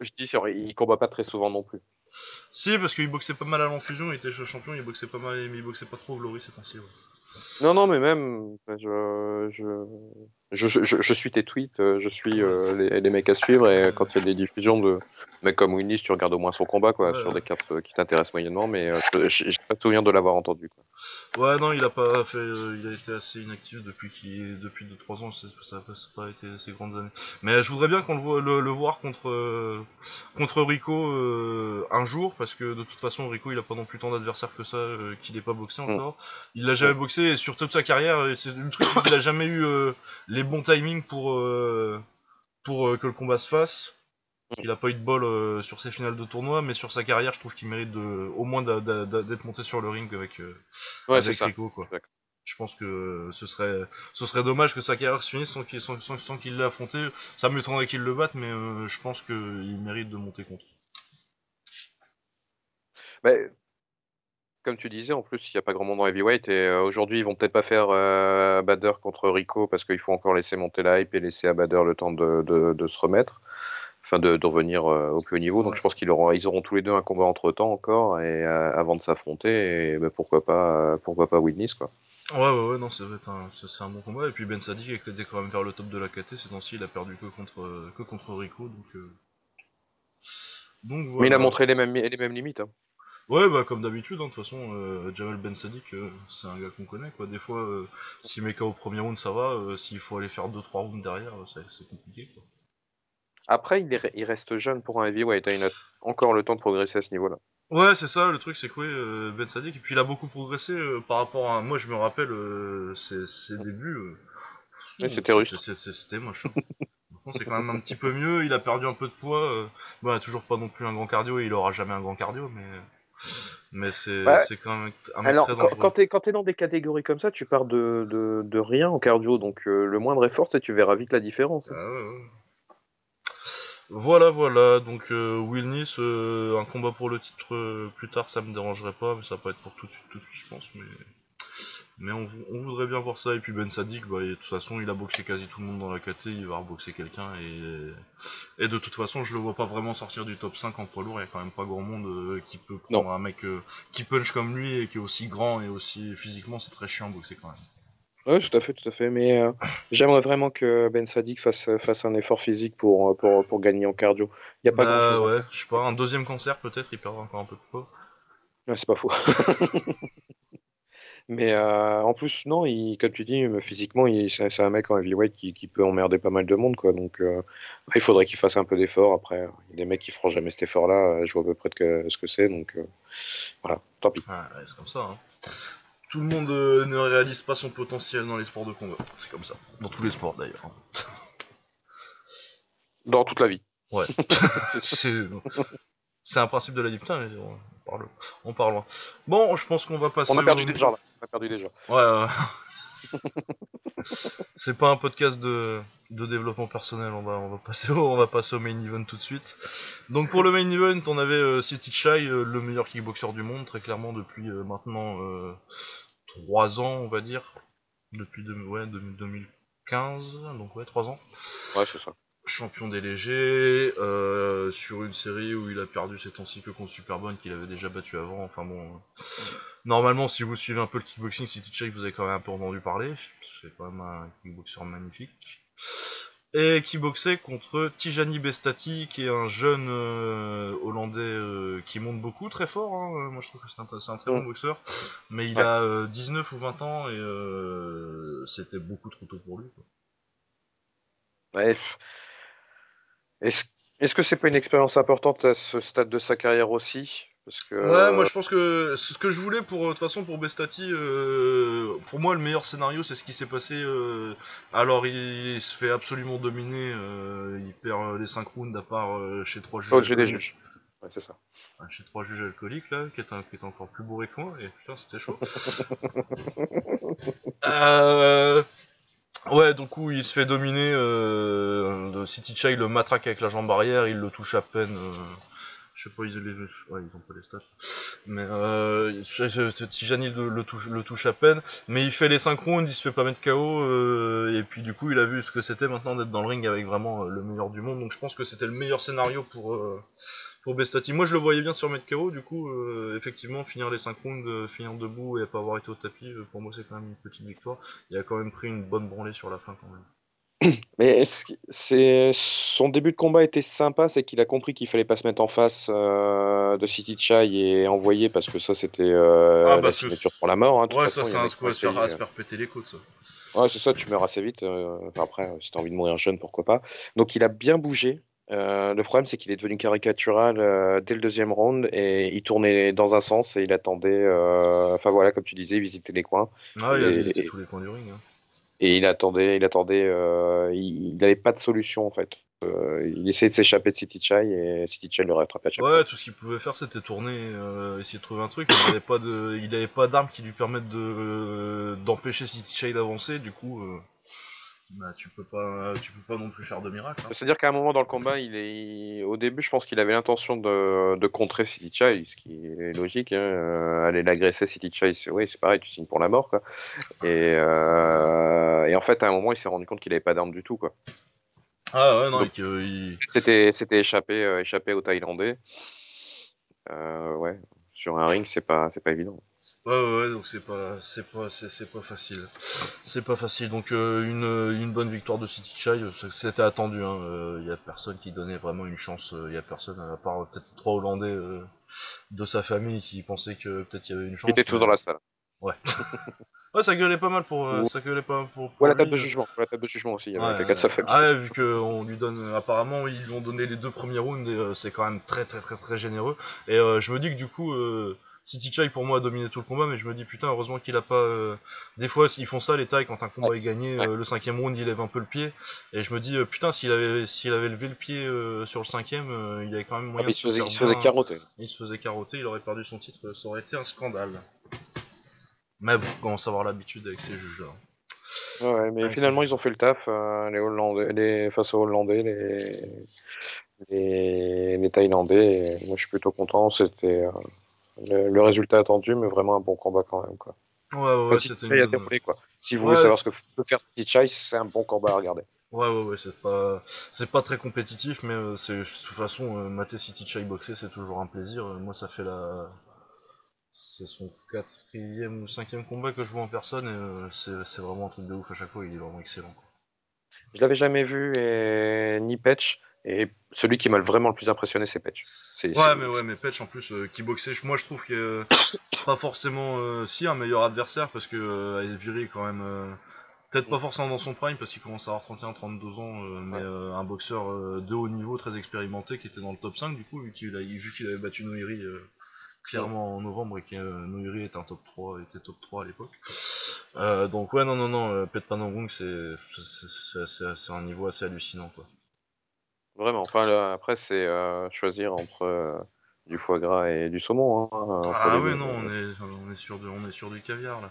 Je dis, il combat pas très souvent non plus. Si, parce qu'il boxait pas mal à l'enfusion, il était champion, il boxait pas mal, mais il boxait pas trop au Glory ces temps-ci. Ouais. Non, non, mais même, je, je, je, je suis tes tweets, euh, je suis euh, les, les mecs à suivre, et quand il y a des diffusions de mecs comme Winnis, tu regardes au moins son combat, quoi, Ouais, sur des cartes euh, qui t'intéressent moyennement, mais euh, je- j'ai pas souvenir de l'avoir entendu. Quoi. Ouais, non, il a pas fait, euh, il a été assez inactif depuis qu'il, depuis 2-3 ans, ça n'a pas, été ces grandes années. Mais je voudrais bien qu'on le, voit- le, le voir contre, contre Rico un jour, parce que de toute façon, Rico, il a pas non plus tant d'adversaires que ça, qu'il ait pas boxé Mm. encore. Il l'a jamais Mm. boxé, et sur toute sa carrière, et c'est le truc, c'est qu'il a jamais eu les bons timings pour, pour que le combat se fasse. Il a pas eu de bol euh, sur ses finales de tournoi, mais sur sa carrière, je trouve qu'il mérite de, au moins d'être monté sur le ring avec, euh, Ouais, avec. Rico, Je quoi. pense que ce serait, ce serait dommage que sa carrière se finisse sans qu'il sans, sans- sans qu'il l'ait affronté. Ça m'étonnerait qu'il le batte, mais euh, je pense qu'il mérite de monter contre. Mais, comme tu disais, en plus, il n'y a pas grand monde en heavyweight, et aujourd'hui, ils vont peut-être pas faire Bader contre Rico, parce qu'il faut encore laisser monter la hype et laisser à Bader le temps de, de, de se remettre. Enfin de, de revenir euh, au plus haut niveau. Donc je pense qu'ils auront, ils auront tous les deux un combat entre temps encore et euh, avant de s'affronter. Et bah, pourquoi pas, euh, pourquoi pas Wilnis quoi. Ouais, ouais, ouais, non, être un, c'est c'est un bon combat. Et puis Ben Sadik était quand même vers le top de la KT. Ces temps-ci, il a perdu que contre, que contre Rico, donc, euh, donc Mais il a montré les mêmes, les mêmes limites. hein. Ouais, bah comme d'habitude, hein, de toute façon, euh, Jamal Ben Sadik, euh, c'est un gars qu'on connaît, quoi. Des fois, s'il met KO au premier round, ça va. S'il faut aller faire 2-3 rounds derrière, c'est c'est compliqué, quoi. Après, il, est- il reste jeune pour un heavyweight. hein. Il a encore le temps de progresser à ce niveau-là. Ouais, c'est ça, le truc, c'est que oui, euh, Ben Sadik, et puis il a beaucoup progressé euh, par rapport à. Moi, je me rappelle euh, ses, ses débuts. euh, c'était c'est- C'était moche. hein. C'est quand même un petit peu mieux. Il a perdu un peu de poids. A toujours pas non plus un grand cardio et il aura jamais un grand cardio, mais. Mais c'est Ouais. c'est quand même un mec Alors, très quand, dangereux. quand quand t'es dans des catégories comme ça, tu pars de, de, de rien en cardio. Donc le moindre effort, tu verras vite la différence. Ah ouais, ouais. Voilà, voilà. Donc, euh, Will Nice, euh, un combat pour le titre euh, plus tard, ça me dérangerait pas, mais ça va pas être pour tout de suite, tout de suite, je pense. Mais, mais on, vou- on voudrait bien voir ça. Et puis Ben Sadik, bah, de toute façon, il a boxé quasi tout le monde dans la KT, il va reboxer quelqu'un. Et, et de toute façon, je le vois pas vraiment sortir du top 5 en poids lourd. Il y a quand même pas grand monde euh, qui peut prendre un mec euh, qui punch comme lui et qui est aussi grand et aussi physiquement, c'est très chiant à boxer quand même. Ouais, tout à fait, tout à fait. Mais euh, j'aimerais vraiment que Ben Sadik fasse, fasse un effort physique pour, euh, pour, pour gagner en cardio. Il n'y a pas Bah grand-chose à ouais, je sais pas, un deuxième cancer peut-être, il perdra encore un peu de poids. Ouais, c'est pas faux. Mais euh, en plus, non, il, comme tu dis, physiquement, il- c'est un mec en heavyweight qui, qui peut emmerder pas mal de monde, quoi. Donc, euh, il faudrait qu'il fasse un peu d'effort. Après, il y a des mecs qui feront jamais cet effort-là. Je vois à peu près de que- ce que c'est. Donc, euh, voilà, tant pis. Ouais, c'est comme ça. Hein. Tout le monde euh, ne réalise pas son potentiel dans les sports de combat. C'est comme ça. Dans tous les sports d'ailleurs. Dans toute la vie. Ouais. c'est c'est un principe de la vie. Putain, mais on parle, on parle loin. Bon, je pense qu'on va passer. On a perdu au- des gens, là. On a perdu des gens. Ouais, ouais. c'est pas un podcast de, de développement personnel. On va, on va passer au, on va passer au main event tout de suite. Donc pour le main event, on avait euh, City Chai, euh, le meilleur kickboxer du monde, très clairement depuis euh, maintenant 3 ans, on va dire. Depuis deux- ouais, de- 2015, donc ouais, 3 ans. Ouais, c'est ça. champion des légers, euh, sur une série où il a perdu ses temps que contre Superbone qu'il avait déjà battu avant. Enfin bon, normalement, si vous suivez un peu le kickboxing, City Check, vous avez quand même un peu entendu parler. C'est quand même un kickboxer magnifique. Et qui boxait contre Tijani Bestati, qui est un jeune euh, Hollandais euh, qui monte beaucoup, très fort. Hein. Moi, je trouve que c'est un, très bon mm. boxeur. Mais il a 19 ou 20 ans et c'était beaucoup trop tôt pour lui. Ouais, est-ce que c'est pas une expérience importante à ce stade de sa carrière aussi? Parce que... Ouais, moi je pense que ce que je voulais pour de toute façon pour Bestati, euh, pour moi le meilleur scénario c'est ce qui s'est passé. Euh, alors il, se fait absolument dominer, euh, il perd les 5 rounds à part chez trois juges. Oh, j'ai des juges. Ouais, c'est ça. Chez trois juges alcooliques là, qui est, qui est encore plus bourré que moi, et putain c'était chaud. euh, Ouais, donc coup, il se fait dominer. Euh, City Child le matraque avec la jambe arrière, il le touche à peine. Euh, je sais pas, ils, ont pas les stats. Mais euh, Tijani le, le, touche, le touche à peine. Mais il fait les 5 rounds, il se fait pas mettre KO. Euh, et puis du coup, il a vu ce que c'était maintenant d'être dans le ring avec vraiment euh, le meilleur du monde. Donc je pense que c'était le meilleur scénario pour, euh, pour Bestati. Moi, je le voyais bien sur mettre KO, du coup, euh, effectivement, finir les 5 rounds, euh, finir debout et pas avoir été au tapis, euh, pour moi, c'est quand même une petite victoire. Il a quand même pris une bonne branlée sur la fin, quand même. Mais c'est son début de combat était sympa, c'est qu'il a compris qu'il fallait pas se mettre en face de City Chai et envoyer parce que ça c'était ah, la signature pour la mort. Hein, ouais, ça c'est un coup à se faire péter les côtes. Ça. Ouais, c'est ça, tu meurs assez vite. après, si t'as envie de mourir jeune, pourquoi pas. Donc il a bien bougé. Euh, le problème, c'est qu'il est devenu caricatural euh, dès le deuxième round et il tournait dans un sens et il attendait. Euh, enfin voilà, comme tu disais, il visitait les coins. Ah, il a visité tous les coins du ring. Hein. Et il attendait, il attendait. il n'avait pas de solution en fait. il essayait de s'échapper de City Chai et City Chai le rattrapait à chaque ouais, tout ce qu'il pouvait faire, c'était tourner, essayer de trouver un truc. il n'avait pas de, il avait pas d'armes qui lui permettent de d'empêcher City Chai d'avancer. Du coup. Bah, tu peux pas, tu peux pas non plus faire de miracle. Hein. C'est-à-dire qu'à un moment dans le combat, il est, au début, je pense qu'il avait l'intention de, de contrer City Chai, ce qui est logique. Hein. Euh, aller l'agresser, City Chai, c'est oui, c'est pareil, tu signes pour la mort, quoi. Et, euh, et en fait, à un moment, il s'est rendu compte qu'il avait pas d'arme du tout, quoi. Ah ouais, non, il... c'était, c'était échappé, euh, échappé aux Thaïlandais. ouais, sur un ring, c'est pas, c'est pas évident. Ouais, ouais, ouais, donc c'est pas, c'est pas, c'est, pas facile. C'est pas facile. Donc euh, une, une bonne victoire de City Chai, c'était attendu. Il hein. euh, y a personne qui donnait vraiment une chance. Il euh, y a personne à part peut-être trois Hollandais de sa famille qui pensaient que peut-être il y avait une chance. Ils étaient tous dans la salle. Ouais. ouais, ça gueulait pas mal pour, ça gueulait pas pour. pour ouais, la table de jugement. la table de jugement aussi. Il y avait quelqu'un de sa famille. Ah ouais, vu qu'on lui donne, apparemment ils lui ont donné les deux premiers rounds et c'est quand même très très très très généreux. Et je me dis que du coup. City Chai pour moi a dominé tout le combat, mais je me dis putain, heureusement qu'il a pas. Euh, des fois, ils font ça les tailles quand un combat est gagné, euh, le cinquième round il lève un peu le pied, et je me dis euh, putain, s'il avait s'il avait levé le pied sur le cinquième, il avait quand même moyen ah, de se faisait, il se faisait carotter. Il se faisait carotter, il aurait perdu son titre, ça aurait été un scandale. Mais bon, on commence à avoir l'habitude avec ces juges-là? Ouais, mais finalement, ils ont fait le taf, les Hollandais, les, face aux Hollandais, les, les, les Thaïlandais. moi, je suis plutôt content. C'était, le, résultat attendu, mais vraiment un bon combat quand même. Quoi. Ouais, ouais, une... quoi. Si vous voulez savoir ce que peut faire Stitch c'est un bon combat à regarder. Ouais, ouais, ouais, c'est pas, c'est pas très compétitif, mais euh, c'est, de toute façon, euh, mater City Chai boxer, c'est toujours un plaisir. Euh, moi, ça fait la, c'est son quatrième ou cinquième combat que je vois en personne, et c'est, vraiment un truc de ouf à chaque fois. Il est vraiment excellent. Quoi. Je l'avais jamais vu, et ni Patch. Et celui qui m'a vraiment le plus impressionné, c'est Patch. Ouais, mais ouais, mais Patch en plus, euh, qui boxait, moi je trouve qu'il a pas forcément euh, si un meilleur adversaire parce que euh, viré quand même. Euh, peut-être pas forcément dans son prime parce qu'il commence à avoir 31-32 ans, mais un boxeur de haut niveau, très expérimenté, qui était dans le top 5 du coup, vu qu'il avait battu Noiri clairement en novembre et que Noiri était un top 3, était top 3 à l'époque. donc ouais, non, non, non, Pet Panangong, c'est un niveau assez hallucinant quoi. Vraiment. Enfin, après, c'est euh, choisir entre euh, du foie gras et du saumon. Hein, ah oui, non, on est, on, est sur on est sur du caviar là.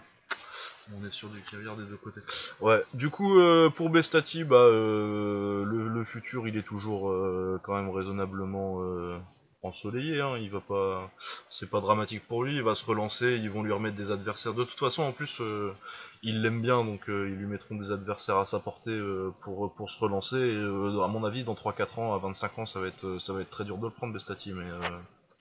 On est sur du caviar des deux côtés. Ouais, du coup, euh, pour Bestati, bah, le, futur, il est toujours quand même raisonnablement ensoleillé, hein, il va pas, c'est pas dramatique pour lui, il va se relancer, ils vont lui remettre des adversaires. De toute façon, en plus, euh, ils l'aiment bien, donc ils lui mettront des adversaires à sa portée pour, pour se relancer. Et, à mon avis, dans 3-4 ans, à 25 ans, ça va être, ça va être très dur de le prendre, Bestati, mais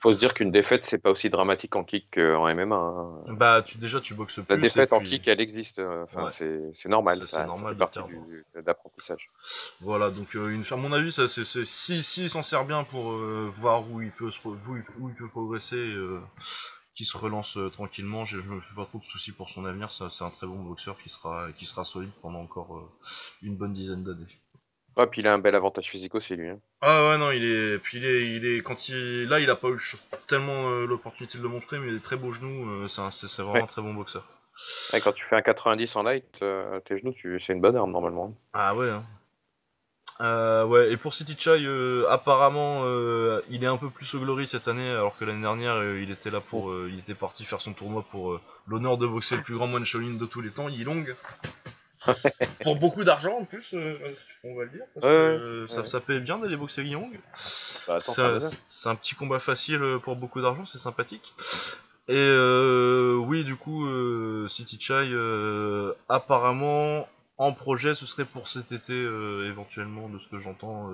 faut se dire qu'une défaite, c'est pas aussi dramatique en kick qu'en MMA. Hein. Bah, tu, déjà, tu boxes plus. La défaite en kick, elle existe. Euh, enfin, c'est normal. C'est normal. d'apprentissage. Voilà, donc euh, une, à mon avis, ça, c'est si, si il s'en sert bien pour euh, voir où il peut, où, il peut progresser, qui se relance tranquillement, je, je, me fais pas trop de soucis pour son avenir. C'est un très bon boxeur qui sera, qui sera solide pendant encore une bonne dizaine d'années. Ah, puis il a un bel avantage physique aussi, lui. Hein. Ah ouais, non, il est. Puis il est, il est. Quand il. Là, il a pas eu tellement euh, l'opportunité de le montrer, mais il a des très beaux genoux. Euh, c'est vraiment un très bon boxeur. quand tu fais un 90 en light, euh, tes genoux, c'est une bonne arme normalement. Ah ouais. Hein. ouais, et pour City Chai, apparemment, il est un peu plus au glory cette année, alors que l'année dernière, il était là pour, il était parti faire son tournoi pour l'honneur de boxer le plus grand moine Shaolin de tous les temps, Yilong. pour beaucoup d'argent en plus, euh, on va le dire. Parce que, ça, ça, paye bien d'aller boxer Young. Bah, c'est un petit combat facile euh, pour beaucoup d'argent, c'est sympathique. Et euh, oui, du coup, City Chai, apparemment, en projet, ce serait pour cet été, éventuellement, de ce que j'entends,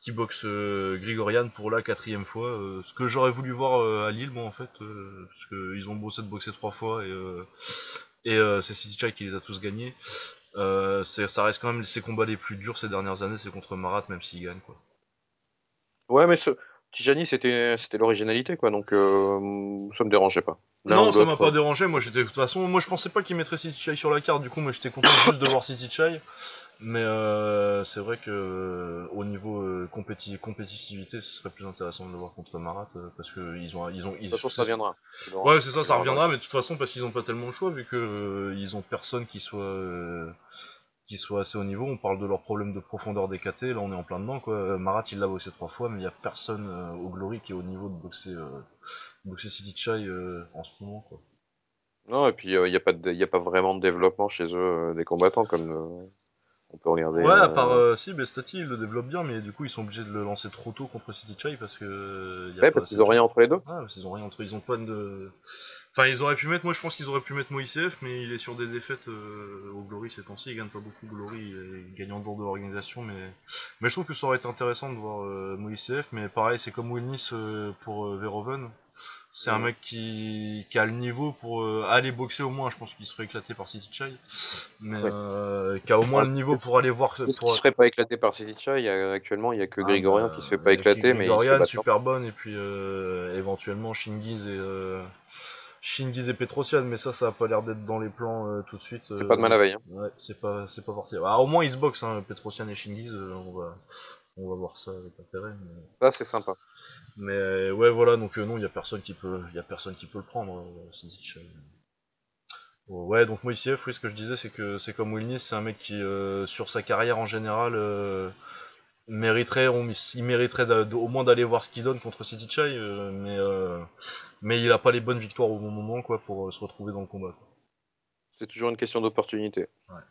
qui boxe Grigorian pour la quatrième fois. ce que j'aurais voulu voir à Lille, moi, en fait, parce qu'ils ont bossé de boxer trois fois et et euh, c'est City Chai qui les a tous gagnés. Euh, ça reste quand même ses combats les plus durs ces dernières années, c'est contre Marat, même s'il gagne. Quoi. Ouais, mais ce... Tijani, c'était l'originalité, quoi, donc euh, ça me dérangeait pas. non, ça m'a pas dérangé, moi j'étais de toute façon, moi je pensais pas qu'il mettrait City Chai sur la carte, du coup moi j'étais content juste de voir City Chai. Mais euh, c'est vrai que euh, au niveau euh, compétitivité, ce serait plus intéressant de le voir contre Marat euh, parce que ils ont ils ont. de toute façon, ça viendra. Ouais, c'est ça, ça reviendra, mais de toute façon parce qu'ils ont pas tellement le choix vu que ils ont personne qui soit qui soit assez haut niveau. On parle de leurs problèmes de profondeur DKT, là on est en plein dedans quoi. Marat il l'a bossé trois fois, mais il y a personne au Glory qui est au niveau de boxer boxer City Chai en ce moment quoi. Non, et puis il n'y a, pas y a pas vraiment de développement chez eux des combattants comme on peut regarder. Ouais, à part euh, euh, si, Bestati il le développe bien, mais du coup ils sont obligés de le lancer trop tôt contre City Chai parce que. Y a ouais, parce qu'ils ont rien entre les deux. Ouais, parce qu'ils ont rien entre, ils ont pas de. Enfin, ils auraient pu mettre, moi je pense qu'ils auraient pu mettre Moïsef, mais il est sur des défaites euh, au Glory ces temps-ci, il gagne pas beaucoup Glory, il gagne en dehors de l'organisation, mais... mais je trouve que ça aurait été intéressant de voir euh, mais pareil, c'est comme Wilnis pour Veroven, c'est un mec qui, qui, a le niveau pour euh, aller boxer au moins. Je pense qu'il serait éclaté par City Chai. Mais euh, qui a au moins le niveau pour aller voir. Pour... Qui serait pas éclaté par City Chai? Actuellement, il y a que ah, Grigorian qui se fait pas éclater. mais Grigorian, super bonne. Et puis euh, éventuellement Shingiz et. Shingiz et Petrosian, mais ça, ça a pas l'air d'être dans les plans tout de suite. C'est pas de mal à veille. Hein. Ouais, c'est pas, c'est pas forcément. Ah, au moins ils se boxent, hein, Petrosian et Shingiz. on va, on va voir ça avec intérêt. Mais... Ça, c'est sympa. Mais euh, ouais, voilà, donc euh, non, il y a personne qui peut, y a personne qui peut le prendre. Euh, ouais, donc Moïsiev, oui, ce que je disais, c'est que c'est comme Wilnis, c'est un mec qui, sur sa carrière en général, mériterait, il mériterait au moins d'aller voir ce qu'il donne contre City Chai, mais, mais il a pas les bonnes victoires au bon moment, quoi, pour se retrouver dans le combat. C'est toujours une question d'opportunité. Ouais.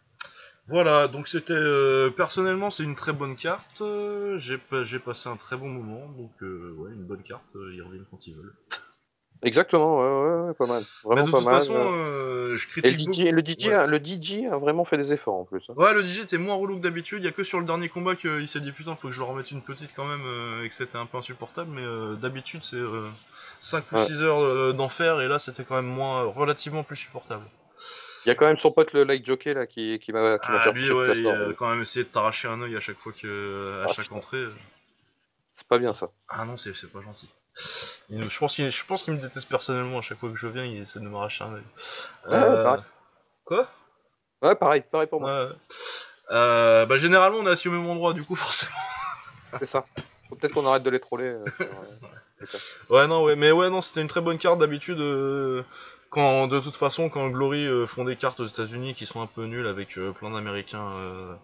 Voilà, donc c'était euh, personnellement c'est une très bonne carte. Euh, j'ai passé un très bon moment, donc euh, ouais, une bonne carte. ils reviennent quand ils veulent. Exactement, ouais, ouais, pas mal. Vraiment de pas toute mal. façon, je critique Et le DJ, le, DJ, a vraiment fait des efforts en plus. Hein. Ouais, le DJ était moins relou que d'habitude. Il y a que sur le dernier combat qu'il s'est dit putain, faut que je leur remette une petite quand même et que c'était un peu insupportable. Mais d'habitude, c'est 5 ou 6 heures d'enfer et là, c'était quand même moins relativement plus supportable. Il y a quand même son pote le light jockey là qui, qui m'a qui ah, lui, ouais, il a quand même essayé de t'arracher un œil à chaque fois que à ah, chaque entrée. C'est pas bien ça. Ah non, c'est pas gentil. je pense qu'il je pense qu'il me déteste personnellement à chaque fois que je viens, il essaie de m'arracher un œil. Ouais, pareil. Euh, quoi? Ouais, pareil, pareil pour moi. Euh, bah généralement on est assis au même endroit du coup forcément. c'est ça. Faut peut-être qu'on arrête de les troller. Euh, ouais non ouais mais ouais non c'était une très bonne carte d'habitude quand de toute façon quand Glory euh, font des cartes aux États-Unis qui sont un peu nulles avec euh, plein d'Américains, euh,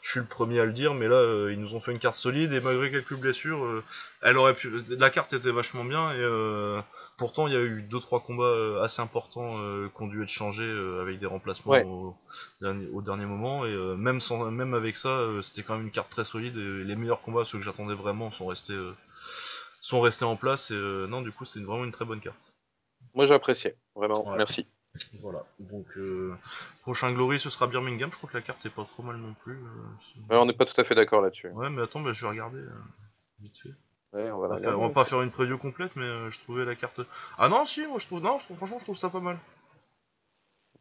je suis le premier à le dire, mais là ils nous ont fait une carte solide et malgré quelques blessures, elle aurait pu, la carte était vachement bien et pourtant il y a eu deux trois combats assez importants qui ont dû être changés avec des remplacements au, dernier, moment et même sans même avec ça c'était quand même une carte très solide et les meilleurs combats ceux que j'attendais vraiment sont restés sont restés en place. Et non, du coup, c'est vraiment une très bonne carte. Moi, j'ai apprécié, vraiment. Ouais. Merci. Voilà. Donc, euh, prochain Glory, ce sera Birmingham. Je crois que la carte est pas trop mal non plus. euh, Ouais, on n'est pas tout à fait d'accord là-dessus. Ouais, mais attends, bah, je vais regarder euh, vite fait. Ouais, on va va, la faire- on va pas faire une preview complète, mais euh, je trouvais la carte. Ah non, si, moi je trouve. Non, franchement, je trouve ça pas mal.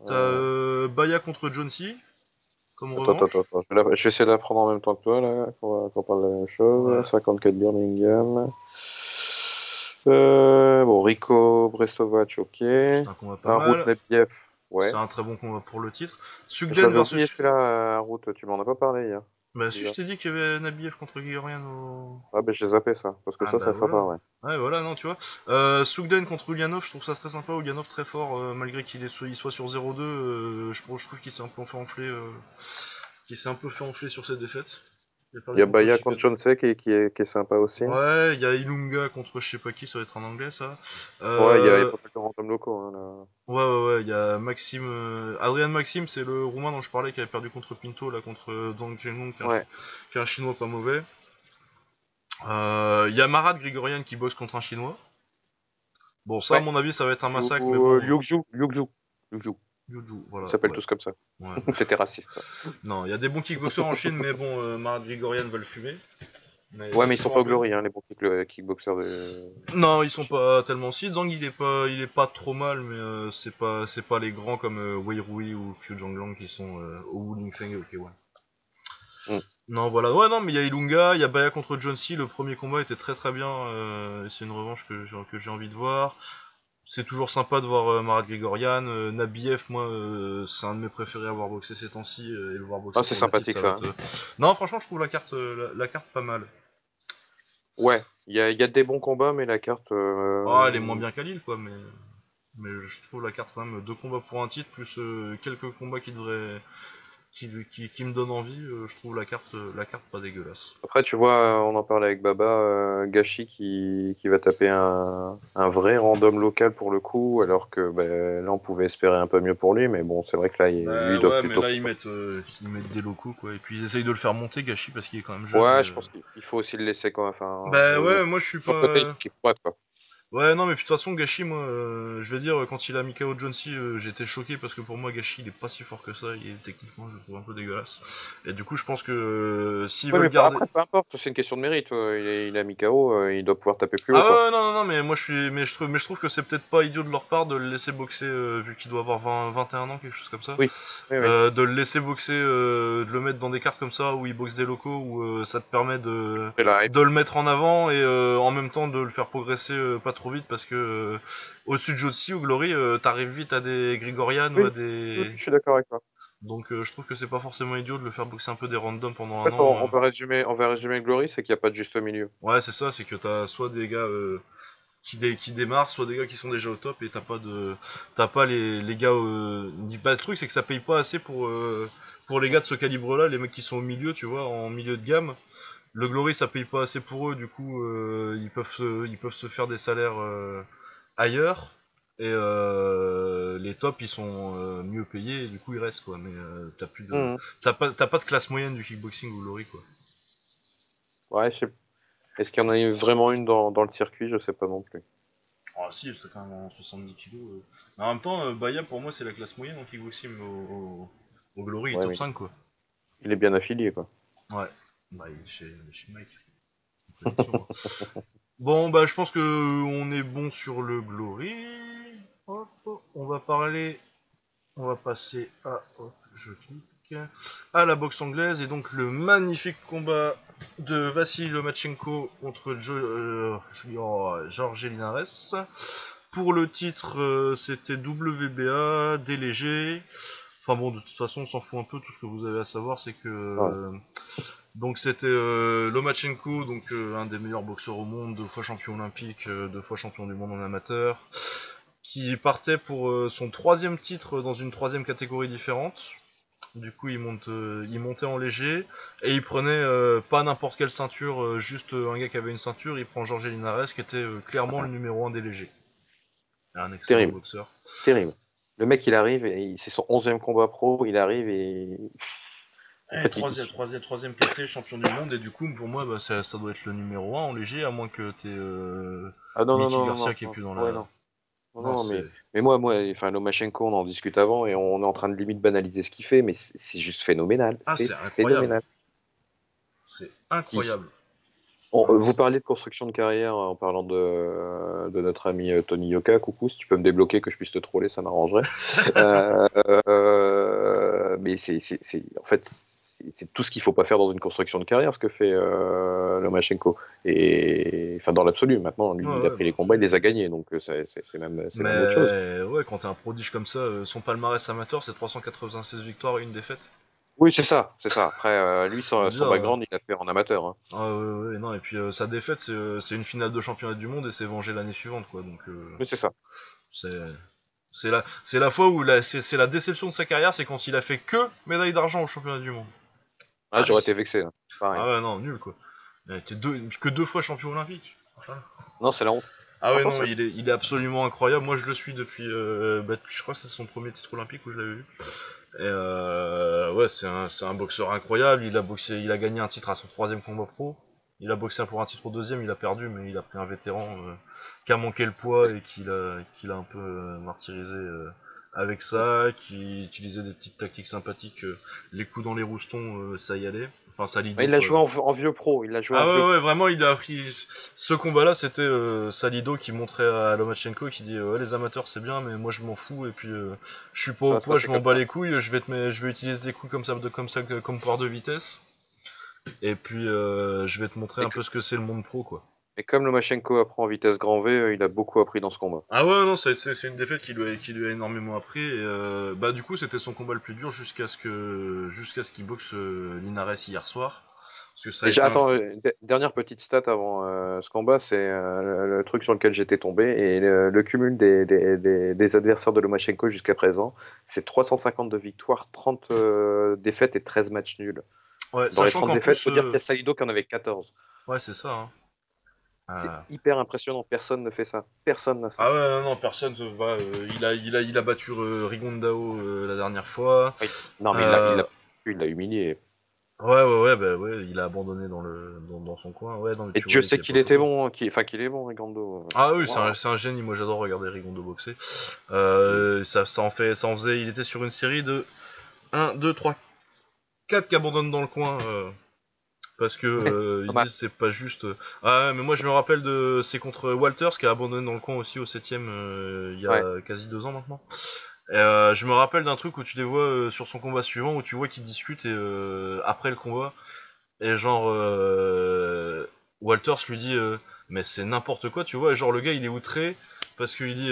T'as Baya contre John C. Comme Attends, revanche. attends, attends. Je vais, la- je vais essayer de la prendre en même temps que toi, là, qu'on qu'on parle de la même chose. Ouais. 54 Birmingham. Euh, bon, Rico, Brestovac, ok. C'est un combat pas mal. Ouais. C'est un très bon combat pour le titre. Sugden versus. un route, tu m'en as pas parlé hier. Bah, si, je t'ai dit qu'il y avait Nabiev contre Grigorian au. Ah, ben j'ai zappé ça, parce que Ah ça, bah c'est sympa, ouais. Ouais, voilà, non, tu vois. Euh, Sugden contre Ulyanov, je trouve ça très sympa. Ulyanov très fort, euh, malgré qu'il soit sur 0-2. euh, je, trouve- je trouve qu'il s'est un peu fait enfler. qu'il s'est un peu fait enfler sur cette défaite. Il a y a Baya contre Sek qui, est- qui, est, qui est sympa aussi. Ouais, il y a Ilunga contre je sais pas qui, ça va être en anglais ça. Ouais, il y a, il y Euh, a pas mal de locaux. Hein, là. Ouais, ouais, ouais, il y a Maxime. euh, Adrien Maxime, c'est le roumain dont je parlais qui avait perdu contre Pinto, là, contre euh, Dong Chenglong, qui, Ouais. qui est un chinois pas mauvais. Euh, Il y a Marat Grigorian qui bosse contre un chinois. Bon, ça, à mon avis, ça va être un massacre, mais bon. Liu Xiu, Liu Xiu, Liu Yuju, Ils voilà. s'appellent ouais, tous comme ça. ouais. C'était raciste. ça. Non, il y a des bons kickboxers en Chine, mais bon, euh, Marat Grigorian va le fumer. Mais Ouais, mais ils sont pas au Glory, hein, les bons kick- kickboxers de. Non, ils sont pas tellement si. Zhang, il est pas, il est pas trop mal, mais euh, c'est pas, c'est pas les grands comme euh, Wei Rui ou Qiu Zhanglang qui sont euh, au Wu Feng et au K1. Mm. Non, voilà. Ouais, non, mais il y a Ilunga, il y a Baya contre John C. Le premier combat était très très bien. euh, et c'est une revanche que j'ai, que j'ai envie de voir. C'est toujours sympa de voir euh, Marat Grigorian. Euh, Nabiev, moi, euh, c'est un de mes préférés à voir boxer ces temps-ci. et le voir boxer Ah, c'est sympathique, titre, ça, être, Non, franchement, je trouve la carte, la, la carte pas mal. Ouais, il y a, il y a des bons combats, mais la carte. euh, Ah, elle est moins bien qu'à Lille, quoi, mais... mais je trouve la carte quand même deux combats pour un titre, plus quelques combats qui devraient. Qui, qui, qui me donnent envie, euh, je trouve la carte, euh, la carte pas dégueulasse. Après, tu vois, euh, on en parlait avec Baba, euh, Gachi qui, qui va taper un, un vrai random local pour le coup, alors que ben, là, on pouvait espérer un peu mieux pour lui, mais bon, c'est vrai que là, il, Bah lui, il doit ouais, mais plutôt. là ils mettent, euh, ils mettent des locaux quoi, et puis ils essayent de le faire monter, Gachi, parce qu'il est quand même jeune. Ouais, je euh, pense qu'il il faut aussi le laisser quand même. Enfin, Bah euh, ouais, moi je suis côté, pas. il quoi. Ouais, non, mais puis de toute façon, Gachi, moi, euh, je veux dire, quand il a mis KO John C, euh, j'étais choqué parce que pour moi, Gachi, il est pas si fort que ça, il est techniquement, je le trouve un peu dégueulasse. Et du coup, je pense que euh, s'ils Ouais, mais pas- garder. après, peu importe, c'est une question de mérite. euh, Il, est- il a mis KO, euh, il doit pouvoir taper plus haut, Ah quoi. ouais, non, non, non, mais moi je suis, mais je trouve, mais je trouve que c'est peut-être pas idiot de leur part de le laisser boxer euh, vu qu'il doit avoir 20, 21 ans, quelque chose comme ça. Oui, oui, oui. Euh, de le laisser boxer, euh, de le mettre dans des cartes comme ça où il boxe des locaux où euh, ça te permet de de le mettre en avant et euh, en même temps de le faire progresser euh, pas trop vite parce que euh, au-dessus de Jotsi ou Glory, euh, t'arrives vite à des Grigorian ou à des Oui, je suis d'accord avec toi. donc euh, je trouve que c'est pas forcément idiot de le faire boxer un peu des randoms pendant En un fait, on, an. on euh. va résumer, on va résumer Glory, c'est qu'il n'y a pas de juste milieu. Ouais, c'est ça, c'est que t'as soit des gars euh, qui, dé- qui démarrent, soit des gars qui sont déjà au top et t'as pas de t'as pas les, les gars. Euh... Bah, le truc c'est que ça paye pas assez pour euh, pour les gars de ce calibre-là, les mecs qui sont au milieu, tu vois, en milieu de gamme. Le Glory ça paye pas assez pour eux, du coup euh, ils peuvent se, ils peuvent se faire des salaires euh, ailleurs. Et euh, les tops ils sont euh, mieux payés et du coup ils restent quoi. Mais euh, t'as plus de Mhm. t'as pas t'as pas de classe moyenne du kickboxing au Glory quoi. Ouais, je sais- Est-ce qu'il y en a vraiment une dans, dans le circuit? Je sais pas non plus. Ah si, c'est quand même en 70 kilos. euh. Mais en même temps, euh, Baya pour moi c'est la classe moyenne en kickboxing au, au, au Glory, il est Ouais, top mais 5 quoi. il est bien affilié, quoi. Ouais. Bah chez, chez Mike. Hein. bon bah je pense que on est bon sur le Glory. Hop, on va parler. On va passer à. Hop, je clique. À la boxe anglaise et donc le magnifique combat de Vassili Lomachenko contre jo euh, Georges Linares. Pour le titre, euh, c'était WBA, délégué. Enfin bon, de toute façon, on s'en fout un peu. Tout ce que vous avez à savoir, c'est que euh, donc c'était euh, Lomachenko, donc euh, un des meilleurs boxeurs au monde, deux fois champion olympique, euh, deux fois champion du monde en amateur, qui partait pour son troisième titre dans une troisième catégorie différente. Du coup, il, monte, il montait en léger et il prenait pas n'importe quelle ceinture, juste un gars qui avait une ceinture. Il prend Jorge Linares, qui était clairement le numéro un des légers. Un excellent Terrible. boxeur. Terrible. Le mec, il arrive, et c'est son 11e combat pro, il arrive et Et troisième, troisième, troisième KT, champion du monde, et du coup, pour moi, bah, ça, ça, doit être le numéro 1 en léger, à moins que t'aies euh, ah, non, Mickey non, Garcia qui est plus dans la. non. Non, mais, mais, moi, moi, enfin, Lomachenko, on en discute avant et on est en train de limite banaliser ce qu'il fait, mais c'est juste phénoménal. Ah, c'est incroyable. C'est incroyable. Euh, vous parliez de construction de carrière en parlant de, de notre ami euh, Tony Yoka. Coucou, si tu peux me débloquer que je puisse te troller, ça m'arrangerait. euh, mais c'est, en fait, c'est tout ce qu'il faut pas faire dans une construction de carrière, ce que fait euh, Lomachenko. Et enfin, dans l'absolu, maintenant, lui, il a pris les combats, il les a gagnés, donc euh, c'est même, autre chose. Ouais, quand t'es un prodige comme ça, euh, son palmarès amateur, c'est 396 victoires et une défaite. Oui, c'est ça, c'est ça. Après, euh, lui, son, son background, il a fait en amateur. Hein. Ah ouais, ouais, non, et puis sa défaite, c'est une finale de championnat du monde et c'est vengé l'année suivante, quoi. Donc. oui, c'est ça. C'est. C'est la, la fois où c'est la déception de sa carrière, c'est quand il a fait que médaille d'argent au championnat du monde. Ah, j'aurais été vexé. Hein. Ah ouais, non, nul quoi. Il a été deux, que deux fois champion olympique. Non, c'est la honte. Ah ouais, non, il est, il est absolument incroyable. Moi, je le suis depuis. Euh, bah, je crois que c'est son premier titre olympique où je l'avais vu. Et euh, ouais, c'est un, un, boxeur incroyable. Il a boxé, il a gagné un titre à son troisième combat pro. Il a boxé pour un titre au deuxième, il a perdu, mais il a pris un vétéran euh, qui a manqué le poids et qui l'a, qui l'a un peu martyrisé euh, avec ça, qui utilisait des petites tactiques sympathiques, euh, les coups dans les roustons, euh, ça y allait. Enfin, Salido. il a joué en, vieux pro, il a joué. Ah ouais, ouais, vraiment, il a appris. Ce combat-là, c'était euh, Salido qui montrait à Lomachenko, qui dit ouais, les amateurs c'est bien, mais moi je m'en fous et puis je suis pas au poids, je m'en bats les couilles, je vais te, je vais utiliser des coups comme ça, de, comme ça, comme pouvoir de vitesse. Et puis je vais te montrer un peu ce que c'est le monde pro, quoi. Et comme Lomachenko apprend en vitesse grand V, euh, il a beaucoup appris dans ce combat. Ah ouais, non, c'est une défaite qui lui a, qui lui a énormément appris. Et euh, bah du coup, c'était son combat le plus dur jusqu'à ce que jusqu'à ce qu'il boxe euh, Linares hier soir. Parce que ça Déjà, attends, dernière petite stat avant ce combat, c'est le, truc sur lequel j'étais tombé et le, cumul des, des, des, adversaires de Lomachenko jusqu'à présent, c'est 352 victoires, 30 défaites et 13 matchs nuls. Ouais, Dans les 30 défaites, il faut dire qu'il y a Salido qui en avait 14. Ouais, c'est ça. Hein. C'est ah. hyper impressionnant, personne ne fait ça. Personne n'a ça. Ah ouais, non, non personne ne va. Euh, il, a, il, a, il a battu euh, Rigondao euh, la dernière fois. Non, mais il il l'a humilié. Ouais, ouais, ouais, bah, ouais, il a abandonné dans, le, dans, son coin. Ouais, Et Dieu sait qu'il était bon, enfin qu'il est bon, Rigondo. Ah oui, c'est un, génie, moi j'adore regarder Rigondo boxer. ça, ça, en fait, ça en faisait, il était sur une série de 1, 2, 3, 4 qui abandonnent dans le coin parce que euh, ils disent c'est pas juste. Euh, ah mais moi je me rappelle de c'est contre Walters qui a abandonné dans le coin aussi au 7 euh, il y a quasi deux ans maintenant. Et, je me rappelle d'un truc où tu les vois sur son combat suivant où tu vois qu'ils discutent et après le combat et genre Walters lui dit mais c'est n'importe quoi tu vois et genre le gars il est outré parce qu'il dit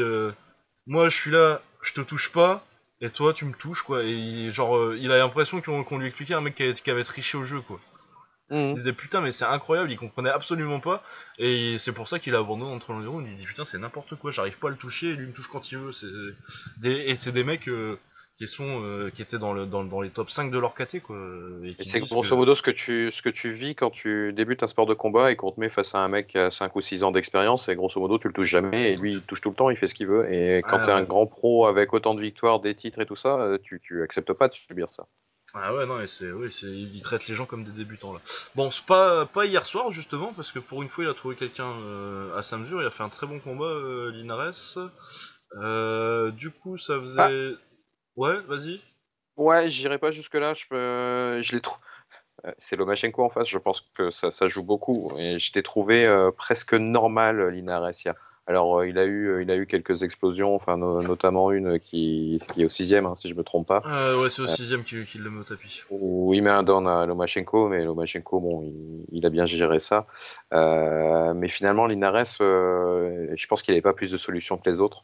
moi je suis là je te touche pas et toi tu me touches quoi et genre il a l'impression qu'on lui expliquait un mec qui avait, qui avait triché au jeu quoi. Mhm. Il disait putain mais c'est incroyable, il comprenait absolument pas et c'est pour ça qu'il a abandonné entre l'environ. Il dit putain c'est n'importe quoi, j'arrive pas à le toucher, lui me touche quand il veut. C'est des... et c'est des mecs euh, qui sont euh, qui étaient dans, le, dans, les top 5 de leur caté quoi. Et, c'est grosso modo ce que tu ce que tu vis quand tu débutes un sport de combat et qu'on te met face à un mec qui a 5 ou 6 ans d'expérience et grosso modo tu le touches jamais et lui il touche tout le temps, il fait ce qu'il veut et quand tu t'es un grand pro avec autant de victoires, des titres et tout ça, euh, tu tu acceptes pas de subir ça. Ah ouais, non, c'est, oui, c'est, il traite les gens comme des débutants là. Bon, c'est pas, pas hier soir justement, parce que pour une fois il a trouvé quelqu'un euh, à sa mesure, il a fait un très bon combat, euh, Linares. Euh, du coup, ça faisait. Ah. Ouais, vas-y. Ouais, j'irai pas jusque-là, je, peux... je l'ai trouvé. C'est Lomachenko en face, je pense que ça, ça joue beaucoup. Et je t'ai trouvé presque normal, Linares hier. Alors, euh, il, a eu, euh, il a eu quelques explosions, enfin, notamment une qui, qui, est au sixième, hein, si je me trompe pas. Euh, ouais, c'est au sixième qu'il le met au tapis. Où il met un down à Lomachenko, mais Lomachenko, bon, il, a bien géré ça. mais finalement, Linares, je pense qu'il n'avait pas plus de solutions que les autres.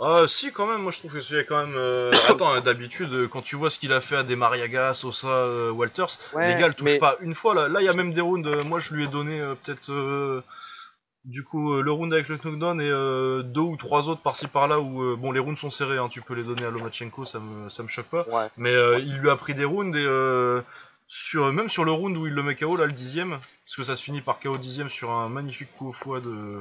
Ah si quand même, moi je trouve que c'est quand même... Attends, hein, d'habitude, quand tu vois ce qu'il a fait à des Mariagas, Sosa, Walters, les gars le touchent pas une fois. Là, là il y a même des rounds, moi je lui ai donné peut-être du coup, euh, le round avec le knockdown et euh, deux ou trois autres par-ci par-là où euh, bon les rounds sont serrés, hein, tu peux les donner à Lomachenko, ça me ça me choque pas. Mais il lui a pris des rounds et sur même sur le round où il le met KO là le dixième, parce que ça se finit par KO dixième sur un magnifique coup au foie de.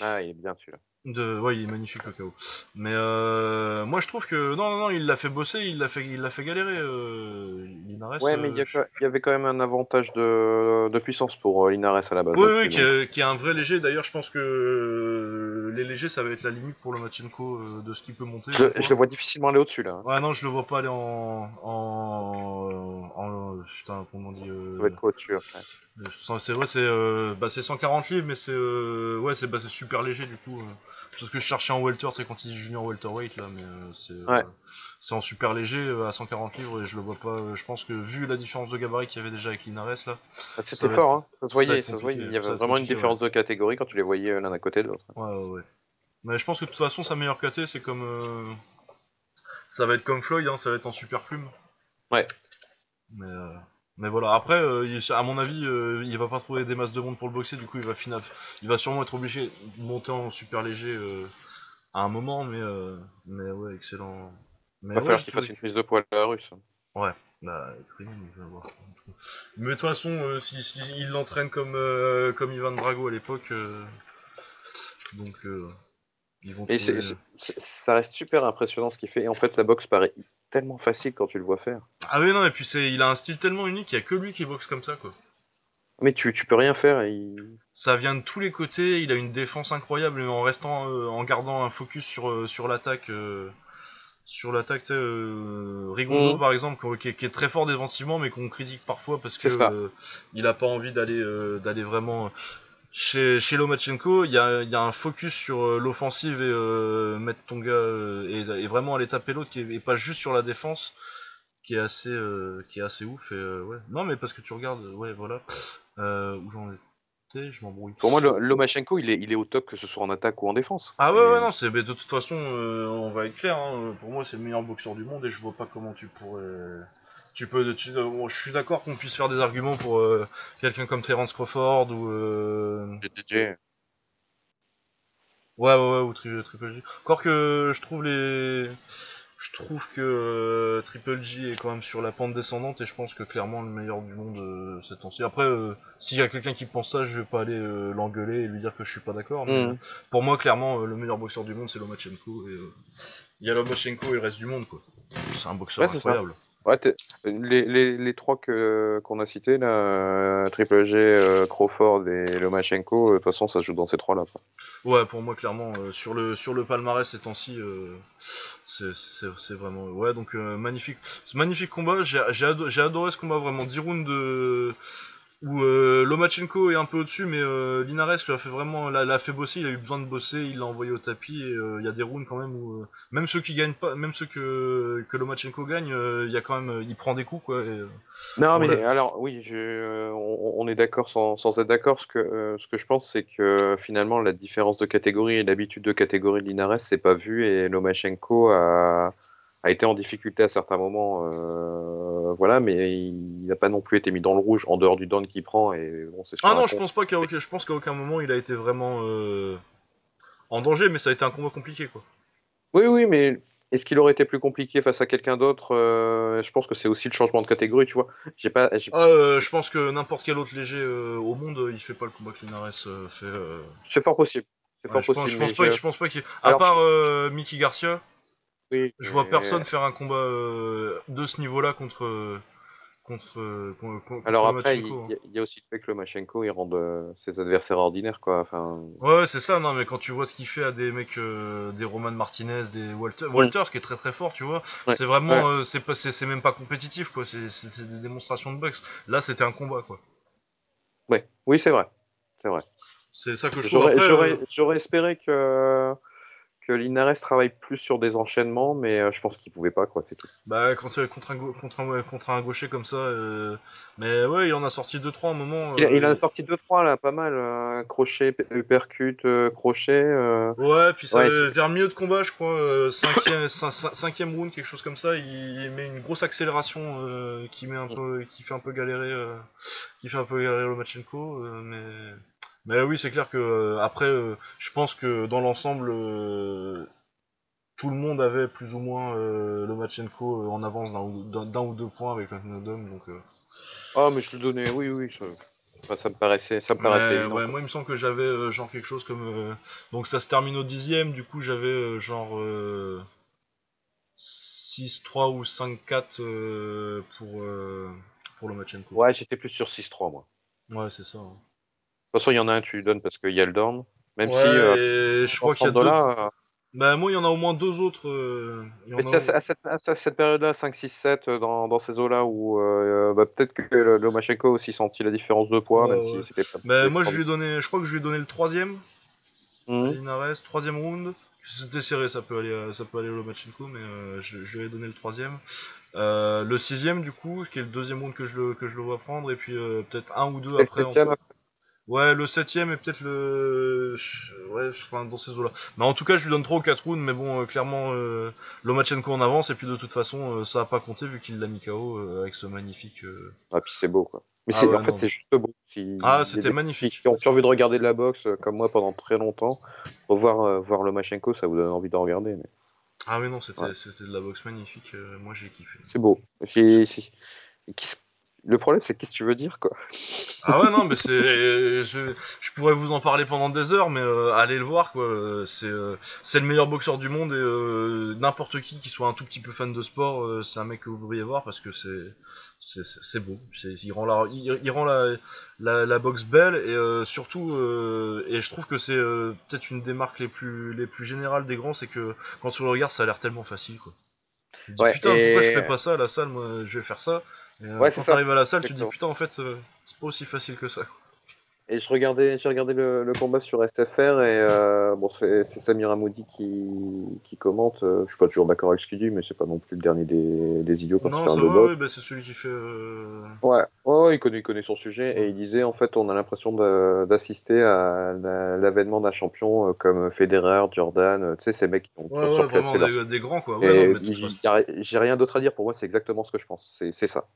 Ah il est bien celui-là. De, ouais, il est magnifique le KO. Mais euh, moi je trouve que non, non, non, il l'a fait bosser, il l'a fait, il l'a fait galérer. Euh, Linares. Ouais, mais il y, euh, je- il y avait quand même un avantage de, de puissance pour euh, Linares à la base. Oui, là-dessus, oui, qui est, qui est un vrai léger. D'ailleurs, je pense que les légers, ça va être la limite pour le Machenko de ce qu'il peut monter. Je, je le vois difficilement aller au-dessus là. hein. Ouais, non, je le vois pas aller en. en. en putain, comment on dit. Ça va être quoi au-dessus après? c'est ouais, c'est bah, c'est 140 livres, mais c'est ouais, c'est bah, c'est super léger du coup. Parce que je cherchais en welter, c'est quand il dit junior welterweight là, mais euh, c'est euh, Ouais. c'est en super léger euh, à 140 livres et je le vois pas. je pense que vu la différence de gabarit qu'il y avait déjà avec Linares là, Ah, C'était fort, hein. ça se voyait, ça se voyait. Il y avait vraiment une différence de catégorie quand tu les voyais l'un à côté de l'autre. ouais, ouais, ouais. Mais je pense que de toute façon, sa meilleure KT, c'est comme. euh, ça va être comme Floyd, hein, ça va être en super plume. Ouais. Mais, euh, mais voilà, après, euh, il- à mon avis, euh, il va pas trouver des masses de monde pour le boxer, du coup, il va, final, il va sûrement être obligé de monter en super léger euh, à un moment, mais, mais ouais, excellent. Mais Il va ouais, falloir qu'il fasse une prise de poids à la russe. Ouais, bah, écoutez, on va voir. Mais de toute façon, euh, si, si il l'entraîne comme, comme Ivan Drago à l'époque, donc euh, ils vont Et trouver. ça reste super impressionnant ce qu'il fait. Et en fait, la boxe paraît tellement facile quand tu le vois faire. Ah oui non, et puis c'est, il a un style tellement unique, il y a que lui qui boxe comme ça quoi. Mais tu, tu peux rien faire. et il- Ça vient de tous les côtés, il a une défense incroyable, mais en restant, euh, en gardant un focus sur, euh, sur l'attaque. euh, sur l'attaque, tu sais, euh, Rigondo Mhm. par exemple, qui, est- qui est très fort défensivement, mais qu'on critique parfois parce que euh, il a pas envie d'aller euh, d'aller vraiment. Chez, chez Lomachenko, il y a, il y a un focus sur euh, l'offensive et euh, mettre ton gars euh, et, et vraiment aller taper l'autre, qui est- et pas juste sur la défense, qui est assez, euh, qui est assez ouf. Et, ouais. Non, mais parce que tu regardes, ouais, voilà, où j'en étais, je m'embrouille. Pour moi, Lomachenko, il est, il est au top, que ce soit en attaque ou en défense. Ah ouais, Et- ouais, non, c'est, mais de toute façon, on va être clair, hein, pour moi, c'est le meilleur boxeur du monde et je vois pas comment tu pourrais. Tu peux, tu- euh, bon, je suis d'accord qu'on puisse faire des arguments pour euh, quelqu'un comme Terence Crawford ou. Euh... Ouais, ouais, ouais, ou tri- Triple G. Encore que je trouve les. Je trouve que euh, Triple G est quand même sur la pente descendante et je pense que clairement le meilleur du monde euh, ces temps-ci. Après, euh, s'il y a quelqu'un qui pense ça, je vais pas aller euh, l'engueuler et lui dire que je suis pas d'accord, mais euh, pour moi, clairement, euh, le meilleur boxeur du monde c'est Lomachenko et euh, il y a Lomachenko et le reste du monde quoi. C'est un boxeur Ouais, ça. Ouais, les, les, trois que qu'on a cités là, euh, Triple G, euh, Crawford et Lomachenko, euh, de toute façon, ça se joue dans ces trois-là. quoi. Ouais, pour moi, clairement, sur le sur le palmarès ces temps-ci, c'est vraiment ouais. Donc magnifique, magnifique combat. J'ai adoré ce combat vraiment. 10 rounds de où euh, Lomachenko est un peu au-dessus, mais euh, Linares l'a fait vraiment, l'a, fait bosser. Il a eu besoin de bosser, il l'a envoyé au tapis. Et euh, il y a des rounds quand même où même ceux qui gagnent pas, même ceux que que Lomachenko gagne, il y a quand même, il prend des coups quoi. Et, Non, mais alors oui, je, on, on est d'accord sans, sans être d'accord. Ce que ce que je pense, c'est que finalement la différence de catégorie et l'habitude de catégorie de Linares, c'est pas vu et Lomachenko a a été en difficulté à certains moments, euh, voilà, mais il n'a pas non plus été mis dans le rouge en dehors du down qu'il prend et bon, c'est Ah non, je pense pas qu'à aucun, je pense qu'à aucun moment il a été vraiment euh, en danger, mais ça a été un combat compliqué quoi. Oui, oui, mais est-ce qu'il aurait été plus compliqué face à quelqu'un d'autre euh, Je pense que c'est aussi le changement de catégorie, tu vois. J'ai pas, Ah, euh, je pense que n'importe quel autre léger euh, au monde, il fait pas le combat que Linares fait. c'est fort possible, c'est Ouais, fort je pense, possible, je mais pense pas, je, je pense pas qu'il. À alors part Mickey Garcia, oui, je vois personne faire un combat euh, de ce niveau-là contre euh, contre euh, con- con- contre alors après, il hein. y, a- il y a aussi le fait que Lomachenko il rende euh, ses adversaires ordinaires, quoi. Enfin, Ouais, c'est ça. Non, mais quand tu vois ce qu'il fait à des mecs, euh, des Roman Martinez, des Walter, Walter, qui est très très fort, tu vois. Ouais, C'est vraiment, ouais. euh, c'est pas, c'est c'est même pas compétitif, quoi. C'est des démonstrations de boxe. Là, c'était un combat, quoi. ouais, oui, c'est vrai, c'est vrai. C'est ça que je trouve. J'aurais, Après, j'aurais, j'aurais espéré que que Linares travaille plus sur des enchaînements, mais euh, je pense qu'il pouvait pas, quoi. C'est tout. Bah, quand c'est contre un, contre, un, ouais, contre un gaucher comme ça. euh, Mais ouais, il en a sorti 2-3 à un moment. Il, en euh, a sorti deux trois là, pas mal. euh, crochet, uppercut, euh, crochet. euh, Ouais, puis ça, Ouais, c'est- vers le milieu de combat, je crois, euh, cinquième, cin- cin- cinquième round, quelque chose comme ça, il, met une grosse accélération euh, qui met un peu, qui fait un peu galérer, euh, qui fait un peu galérer Lomachenko, euh, mais, mais oui, c'est clair que euh, après, euh, je pense que dans l'ensemble, euh, tout le monde avait plus ou moins euh, Lomachenko en avance d'un ou, d'un- d'un ou deux points avec Nodum, donc. Ah, mais je le donnais, oui, oui. Enfin, ça me paraissait, ça me paraissait Ouais, évident. ouais, quoi. moi il me semble que j'avais genre quelque chose comme. Donc ça se termine au dixième, du coup j'avais genre. euh, 6-3 ou 5-4 euh, pour, pour Lomachenko. Ouais, j'étais plus sur 6-3 moi. Ouais, c'est ça. hein. Toute façon, il y en a un, tu lui donnes parce qu'il y a le down. Même si euh, je crois qu'il y a deux. là euh, Bah, moi il y en a au moins deux autres. euh, Il y mais en a. c'est à, ce- à cette, période-là, 5, 6, 7, euh, dans, dans ces eaux-là où euh, bah, peut-être que le- Lomachenko aussi senti la différence de poids, même Ouais, si ouais. c'était pas Bah, moi je lui ai donné. Je crois que je lui ai donné le troisième. Linares, troisième round. C'était serré, ça peut aller, ça peut aller au Lomachenko, mais euh, je, je lui ai donné le troisième. Euh, le sixième du coup, qui est le deuxième round que je le, que je le vois prendre, et puis euh, peut-être un ou deux après. Ouais, le septième et peut-être le... Ouais, enfin, dans ces eaux-là. Mais en tout cas, je lui donne 3 ou 4 rounds, mais bon, euh, clairement, euh, Lomachenko en avance, et puis de toute façon, euh, ça a pas compté vu qu'il l'a mis KO euh, avec ce magnifique... Ah, puis c'est beau, quoi. Mais Ah en fait, c'est juste beau. Ah, S'il y a c'était qui, magnifique. qui ont plus envie de regarder de la boxe, comme moi, pendant très longtemps, revoir voir Lomachenko, ça vous donne envie de regarder. Mais Ah oui, non, c'était ouais, c'était de la boxe magnifique, moi j'ai kiffé. c'est beau. J'ai- qu'est-ce- Le problème, c'est qu'est-ce que tu veux dire, quoi? Ah ouais non mais c'est je, je pourrais vous en parler pendant des heures mais euh, allez le voir quoi. C'est euh, c'est le meilleur boxeur du monde et euh, n'importe qui qui soit un tout petit peu fan de sport euh, c'est un mec que vous devriez voir parce que c'est c'est beau. C'est il rend la il, il rend la, la la boxe belle et surtout et je trouve que c'est peut-être une des marques les plus les plus générales des grands c'est que quand tu le regardes ça a l'air tellement facile quoi. Tu te dis Ouais, putain pourquoi je fais pas ça à la salle? Moi je vais faire ça et euh, ouais, quand t'arrives à la salle tu te dis putain en fait euh, c'est pas aussi facile que ça Et je regardais, j'ai regardé le, le combat sur SFR et euh, bon, c'est Samir Amoudi qui, qui commente. euh, je suis pas toujours d'accord avec ce qu'il dit, mais c'est pas non plus le dernier des, des idiots quand il Non, parle ça de va, boxe. oui, bah, c'est celui qui fait. euh, Ouais, ouais, ouais, il connaît, il connaît son sujet ouais. et il disait en fait on a l'impression d'assister à la- l'avènement d'un champion euh, comme Federer, Jordan, tu sais ces mecs qui ont, Ouais, vraiment des, des grands, quoi. J'ai rien d'autre à dire pour moi c'est exactement ce que je pense. C'est ça.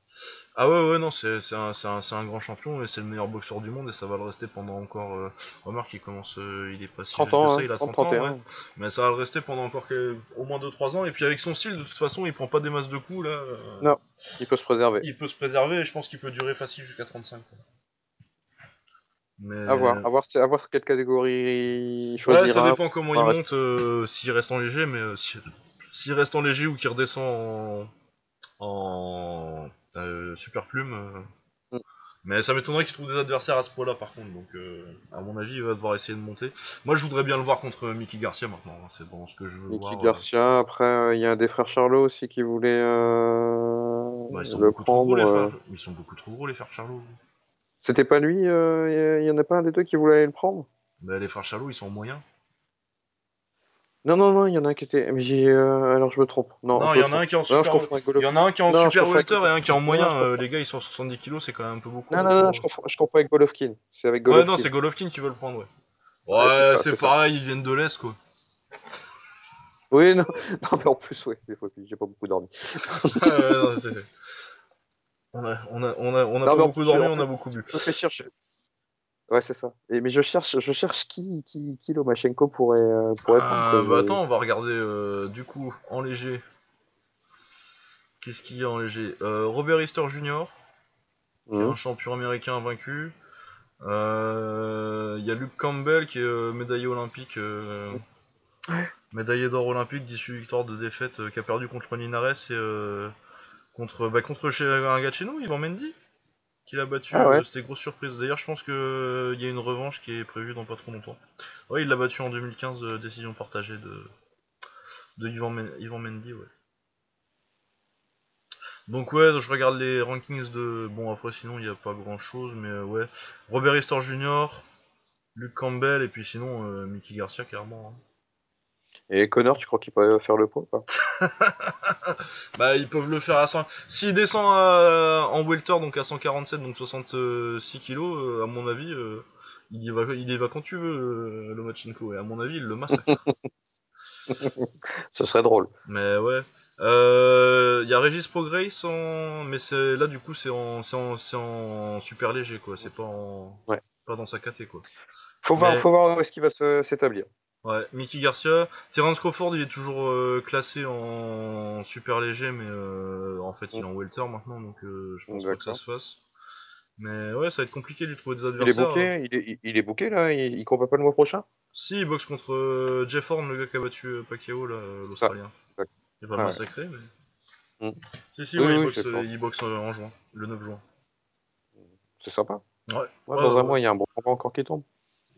Ah ouais, ouais, non, c'est c'est un, c'est un, c'est un grand champion et c'est le meilleur boxeur du monde et ça va le rester pendant encore. Euh... Remarque, il commence. euh, il est pas si 30 jeune que ans, ça, hein, il a 30, 30 ans, ouais. 31. Mais ça va le rester pendant encore au moins 2-3 ans et puis avec son style, de toute façon, il prend pas des masses de coups, là. euh, Non, il peut se préserver. Il peut se préserver et je pense qu'il peut durer facile jusqu'à 35. quoi. À voir, Mais. à voir, à voir quelle catégorie il Ouais, ça dépend comment il monte, euh, s'il reste en léger, mais euh, si- s'il reste en léger ou qu'il redescend en, en euh, super plume. euh, Mm. Mais ça m'étonnerait qu'il trouve des adversaires à ce point-là, par contre. Donc, euh, à mon avis, il va devoir essayer de monter. Moi, je voudrais bien le voir contre Mickey Garcia maintenant. hein, C'est bon ce que je veux Mickey voir. euh. Garcia, après euh, il y a des frères Charlot aussi qui voulait euh, Bah, ils sont le beaucoup trop gros, prendre. les euh. frères. Ils sont beaucoup trop gros, les frères Charlot. C'était pas lui, euh, il y, y en a pas un des deux qui voulait aller le prendre? Bah, les frères Charlot, ils sont moyens. Non, non, non, il y en a un qui était. Mais j'ai. euh, Alors je me trompe. Non, il y en a un qui est en super. Il y en a un qui est en Non, je super confonds avec welter et un qui est en Non, non, moyen. je Euh, les gars, ils sont à 70 kilos, c'est quand même un peu beaucoup. Non, non, non, je confonds, je confonds avec Golovkin. C'est avec Ouais, non, c'est Golovkin qui veut le prendre, ouais. Ouais, c'est Ouais, ça, c'est c'est ça. pareil, ils viennent de l'Est, quoi. Oui, non, non, mais en plus, oui, des fois, j'ai pas beaucoup dormi. Ouais, ouais, non, c'est- on a, on a, on a, on a Non, pas mais en beaucoup plus, dormi, en on a beaucoup bu. je me fais chercher. Ouais, c'est ça. Et, mais je cherche, je cherche qui, qui, qui Lomachenko pourrait, euh, pourrait prendre, quoi. Euh, bah Je- attends, on va regarder euh, du coup en léger. Qu'est-ce qu'il y a en léger? Euh, Robert Easter Jr., qui est un Mhm. champion américain vaincu. Euh, Il y a Luke Campbell, qui est euh, médaillé olympique, euh, médaillé d'or olympique, 18 victoires de défaite, euh, qui a perdu contre Linares et euh, contre, bah, contre chez, un gars de chez nous, Yvan Mendy, qui l'a battu. Ah euh, ouais. C'était grosse surprise. D'ailleurs, je pense qu'il y a une revanche qui est prévue dans pas trop longtemps. Ouais, il l'a battu en 2015, euh, décision partagée de, de Yvan, Men- Yvan Mendy, ouais. Donc ouais, je regarde les rankings de... Bon, après, sinon, il n'y a pas grand-chose, mais euh, ouais. Robert Easter Jr., Luke Campbell, et puis sinon, euh, Mickey Garcia, clairement. Et Connor, tu crois qu'il peut faire le poids, pas? bah, ils peuvent le faire à 100... S'il descend à- en welter, donc à 147, donc 66 kilos, euh, à mon avis, euh, il, y va, il y va quand tu veux, euh, Lomachenko, et à mon avis, il le massacre. Ce serait drôle. mais ouais. Euh, Il y a Régis Progress en... Mais là, du coup, c'est en... super léger, quoi. C'est pas en... Ouais. Pas dans sa caté, quoi. Faut voir, faut voir où est-ce qu'il va s'établir. Ouais, Mickey Garcia, Terence Crawford, il est toujours euh, classé en super léger, mais euh, en fait il est en welter maintenant, donc euh, je pense pas que ça se fasse. Mais ouais, ça va être compliqué de lui trouver des Il est adversaires. booké, il est, il est booké là, il, il combat pas le mois prochain? Si, il boxe contre euh, Jeff Horn, le gars qui a battu Pacquiao, là, l'Australien. Il va le Ouais. massacrer, mais... Mm. Si, si, Oui, ouais, il boxe, il boxe en juin, le 9 juin. C'est sympa. Ouais, Ouais, dans un mois, il y a un bon combat encore qui tombe.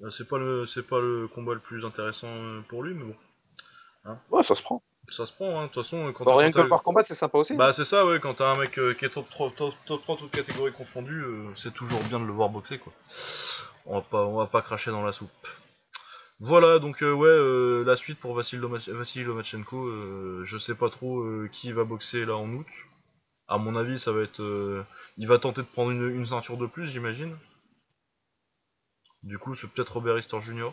Euh, C'est pas, le, c'est pas le combat le plus intéressant euh, pour lui, mais bon. Ouais, ça se prend. Ça se prend, hein. De toute façon, quand t'as- rien que voir combattre, c'est sympa aussi. Bah c'est ça ouais, quand t'as un mec euh, qui est top 3, top, top 3 toutes catégories confondues, euh, c'est toujours bien de le voir boxer quoi. On va pas, on va pas cracher dans la soupe. Voilà donc euh, ouais la suite pour Lomach- Vassili Lomachenko, je sais pas trop qui va boxer là en août. À mon avis ça va être, euh, il va tenter de prendre une, une ceinture de plus j'imagine. Du coup c'est peut-être Robert Easter Jr.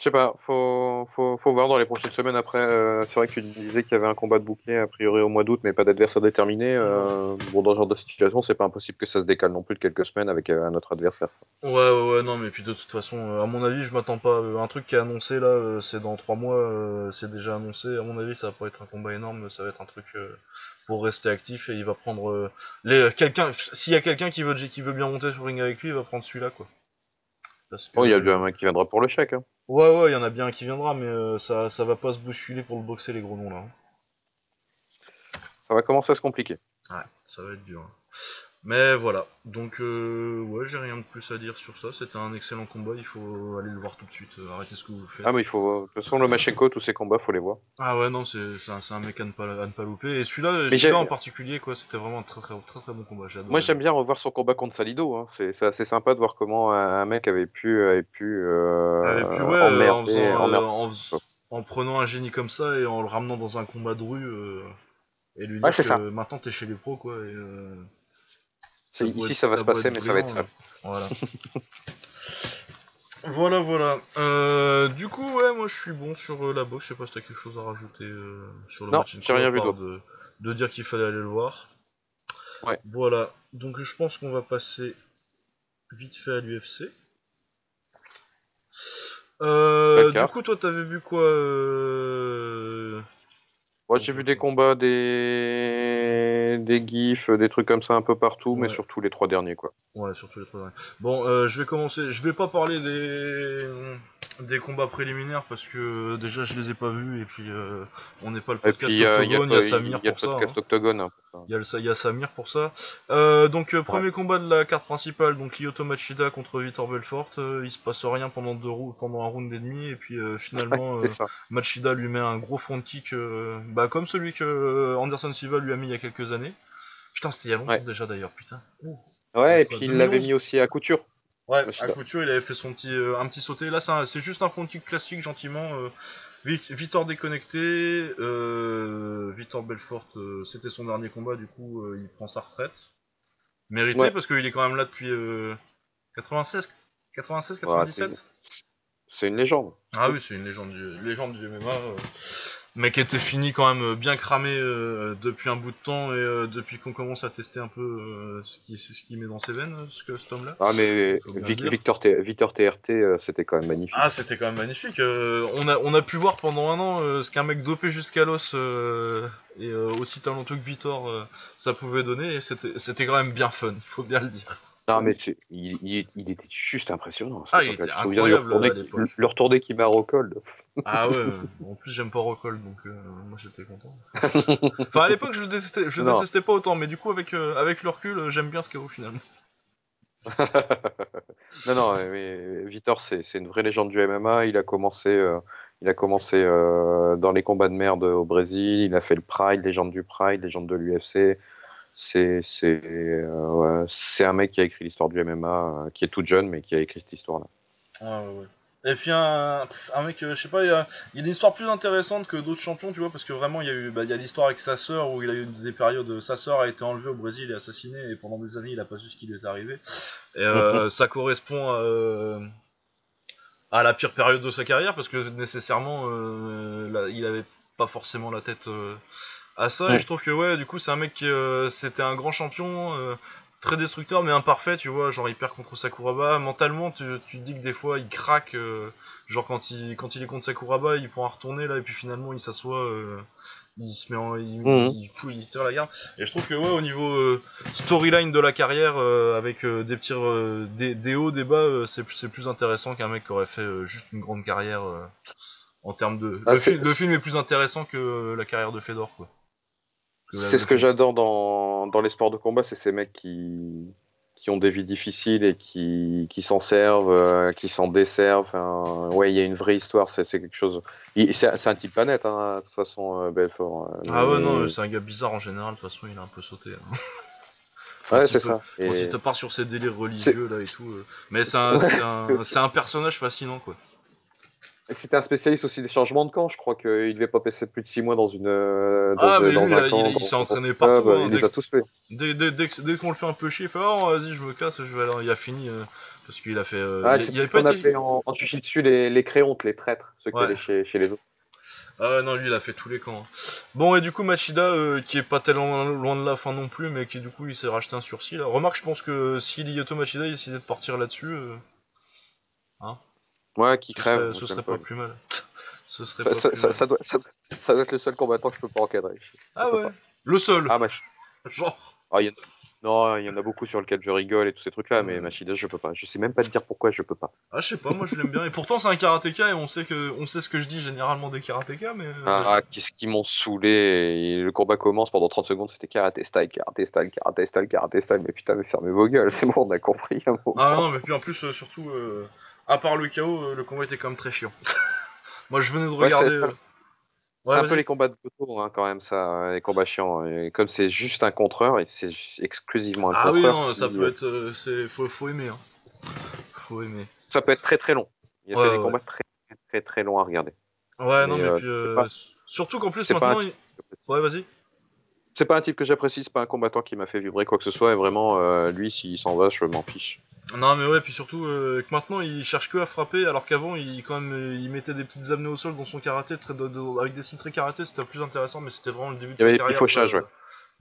Je sais pas, faut, faut, faut voir dans les prochaines semaines après. euh, c'est vrai que tu disais qu'il y avait un combat de bouclier a priori au mois d'août, mais pas d'adversaire déterminé. euh, bon, dans ce genre de situation, c'est pas impossible que ça se décale non plus de quelques semaines avec euh, un autre adversaire. Ouais, ouais, ouais, non, mais puis de toute façon, à mon avis, je m'attends pas. un truc qui est annoncé là, c'est dans 3 mois, c'est déjà annoncé. À mon avis, ça va pas être un combat énorme, ça va être un truc pour rester actif et il va prendre. les, quelqu'un, s'il y a quelqu'un qui veut, qui veut bien monter sur le ring avec lui, il va prendre celui-là, quoi. Parce que, Oh, il y a bien un qui viendra pour le chèque. Hein. Ouais, ouais, il y en a bien un qui viendra, mais euh, ça, ça va pas se bousculer pour le boxer, les gros noms là. hein. Ça va commencer à se compliquer. Ouais, ça va être dur. Mais voilà, donc euh, ouais, j'ai rien de plus à dire sur ça. C'était un excellent combat, il faut aller le voir tout de suite. euh, arrêtez ce que vous faites. Ah, mais il faut. De toute façon, le Machenko, tous ces combats, faut les voir. Ah ouais, non, c'est c'est un, un mec à ne, pas, à ne pas louper. Et celui-là, j'ai- en particulier, quoi, c'était vraiment un très très, très très bon combat. Moi, j'aime bien revoir son combat contre Salido. Hein. C'est c'est assez sympa de voir comment un, mec avait pu, avait pu euh, puis ouais, euh, en, faisant, euh, emmerder. en, prenant un génie comme ça et en le ramenant dans un combat de rue euh, et lui Ouais, dire c'est que ça. maintenant t'es chez les pros, quoi. Et, Ici, être- ça va se passer, mais ça va être ça. Voilà. voilà, voilà. Euh, du coup, ouais, moi je suis bon sur euh, la boxe. Je sais pas si t'as quelque chose à rajouter euh, sur le Non, match. j'ai rien vu d'autre. de, de dire qu'il fallait aller le voir. Ouais. Voilà. Donc je pense qu'on va passer vite fait à l'UFC. Euh, du coup, toi, t'avais vu quoi euh... Moi, j'ai vu des combats, des... des gifs, des trucs comme ça un peu partout, mais surtout les trois derniers, quoi. Ouais, surtout les trois derniers. Bon, euh, je vais commencer. Je vais pas parler des des combats préliminaires parce que déjà je les ai pas vus et puis euh, on n'est pas le podcast puis, euh, il y a, Octogone, il y a il Samir y a le pour ça. hein. Hein. Il y, a Samir pour ça. Euh, donc, euh, premier combat de la carte principale, donc Lyoto Machida contre Vitor Belfort. Euh, il se passe rien pendant, deux pendant un round et demi, et puis euh, finalement, euh. Machida lui met un gros front kick, euh, bah, comme celui que euh, Anderson Silva lui a mis il y a quelques années. Putain, c'était il y a longtemps Ouais. déjà d'ailleurs, putain. Ouh. Ouais, et puis il l'avait 2011? mis aussi à couture. Ouais, Machida. à couture, il avait fait son petit, euh, un petit sauté. Là, c'est juste un kick classique, gentiment. Euh, Vitor déconnecté. Euh, Vitor Belfort, euh, c'était son dernier combat, du coup, euh, il prend sa retraite. Mérité, Ouais. parce qu'il est quand même là depuis euh, 96, 96, Ouais, 97. C'est une légende. ah oui, c'est une légende du, légende du MMA. Euh. Mec était fini quand même euh, bien cramé euh, depuis un bout de temps et euh, depuis qu'on commence à tester un peu euh, ce qu'il ce qu'il met dans ses veines, ce que cet homme-là. Ah, mais. Victor, T- Victor TRT, euh, c'était quand même magnifique. Ah, c'était quand même magnifique. euh, on, a, on a pu voir pendant un an euh, ce qu'un mec dopé jusqu'à l'os euh, et euh, aussi talentueux que Vitor euh, ça pouvait donner. et C'était c'était quand même bien fun, il faut bien le dire. Ah, mais c'est- il, il, il était juste impressionnant. Ah, il était incroyable. Le retourné qui m'a recold. Ah ouais, en plus j'aime pas Rockhold donc euh, moi j'étais content. Enfin à l'époque je le détestais, je Non. détestais pas autant, mais du coup avec, euh, avec le recul j'aime bien ce KO finalement. Non, non, mais Vitor, c'est c'est une vraie légende du MMA. Il a commencé, euh, il a commencé dans les combats de merde au Brésil. Il a fait le Pride, légende du Pride, légende de l'UFC. C'est c'est euh, ouais, c'est un mec qui a écrit l'histoire du MMA, euh, qui est tout jeune, mais qui a écrit cette histoire-là. Ouais, ouais, ouais. Et puis un, un mec, euh, je sais pas, il y, a, il a une histoire plus intéressante que d'autres champions, tu vois, parce que vraiment il y a eu, bah, l'histoire avec sa sœur où il a eu des périodes, sa sœur a été enlevée au Brésil et assassinée et pendant des années il a pas su ce qui lui est arrivé. Et ça correspond à, à la pire période de sa carrière parce que nécessairement euh, là, il avait pas forcément la tête euh, à ça et je trouve que ouais, du coup c'est un mec qui euh, c'était un grand champion. euh, très destructeur mais imparfait, tu vois, genre il perd contre Sakuraba. Mentalement, tu, tu te dis que des fois il craque, euh, genre quand il, quand il est contre Sakuraba, il pourra retourner là et puis finalement il s'assoit, euh, il se met en, il, Mhm. il, il- il tire la garde. Et je trouve que ouais, au niveau euh, storyline de la carrière, euh, avec euh, des petits, euh, des, des hauts, des bas, euh, c'est c'est plus intéressant qu'un mec qui aurait fait euh, juste une grande carrière euh, en termes de. Ah, le, fi- le film est plus intéressant que la carrière de Fedor, quoi. C'est ce que j'adore dans, dans les sports de combat, c'est ces mecs qui, qui ont des vies difficiles et qui, qui s'en servent, euh, qui s'en desservent. Enfin, ouais, il y a une vraie histoire, c'est quelque chose. C'est un type pas net, hein, de toute façon, euh, Belfort. euh, Ah ouais, non, c'est un gars bizarre en général, de toute façon, il a un peu sauté. hein. Quand Ouais, c'est ça. Quand il Et te part sur ses délires religieux là et tout. Mais c'est un, un, un personnage fascinant quoi. C'était un spécialiste aussi des changements de camp. Je crois qu'il devait pas passer plus de 6 mois dans une dans, Ah, mais dans lui, un là, camp. il- s'est entraîné partout, hein, il les a tous fait. Dès, dès, dès, qu'on le fait un peu chier, il fait oh vas-y je me casse, je vais aller. Il a fini euh, parce qu'il a fait. euh, Ah, il, il avait pas qu'on été. appelait en, en dessus les, les créontes, les traîtres, ceux qui allaient chez, chez les autres. Ah non lui il a fait tous les camps. hein. Bon et du coup Machida euh, qui est pas tellement loin de la fin non plus, mais qui du coup il s'est racheté un sursis là. Remarque je pense que si Liyoto Machida il décidait de partir là-dessus, euh, Ouais, qui crève. ce serait pas. plus mal. Ce serait Ça, pas ça, plus mal. ça doit, être le seul combattant que je peux pas encadrer. Ah ouais, le seul. Ah, Mach- Genre. ah. Non, il y en a beaucoup sur lequel je rigole et tous ces trucs-là, mais. Machida, je peux pas. Je sais même pas te dire pourquoi je peux pas. Ah, je sais pas, moi je l'aime bien. Et pourtant, c'est un karatéka et on sait, que, on sait ce que je dis généralement des karatékas, mais. euh, Ah, qu'est-ce qu'ils m'ont saoulé et le combat commence pendant 30 secondes, c'était karaté style, karaté style, karaté style, karaté style. Mais putain, mais fermez vos gueules, c'est bon, on a compris. Ah non, mais puis en plus, euh, surtout, euh, à part le chaos, euh, le combat était quand même très chiant. moi je venais de regarder. euh, C'est ouais, un peu les combats de moto, hein, quand même, ça, les combats chiants. Et comme c'est juste un contreur, et c'est exclusivement un Ah oui, contreur, non, si- ça peut être. euh, c'est faut, faut aimer, hein. Faut aimer. ça peut être très très long. Il a Ouais, fait des combats très très très longs à regarder. Ouais, non, Mais, euh, puis. euh, pas- Surtout qu'en plus, pas maintenant. il- Ouais, vas-y. C'est pas un type que j'apprécie, c'est pas un combattant qui m'a fait vibrer quoi que ce soit, et vraiment, euh, lui, s'il s'en va, je m'en fiche. Non, mais ouais, puis surtout euh, que maintenant il cherche que à frapper, alors qu'avant il, quand même, euh, il mettait des petites amenées au sol dans son karaté, très, de- de- avec des signes très karaté, c'était plus intéressant, mais c'était vraiment le début de Il y avait sa des carrière. ça, ouais.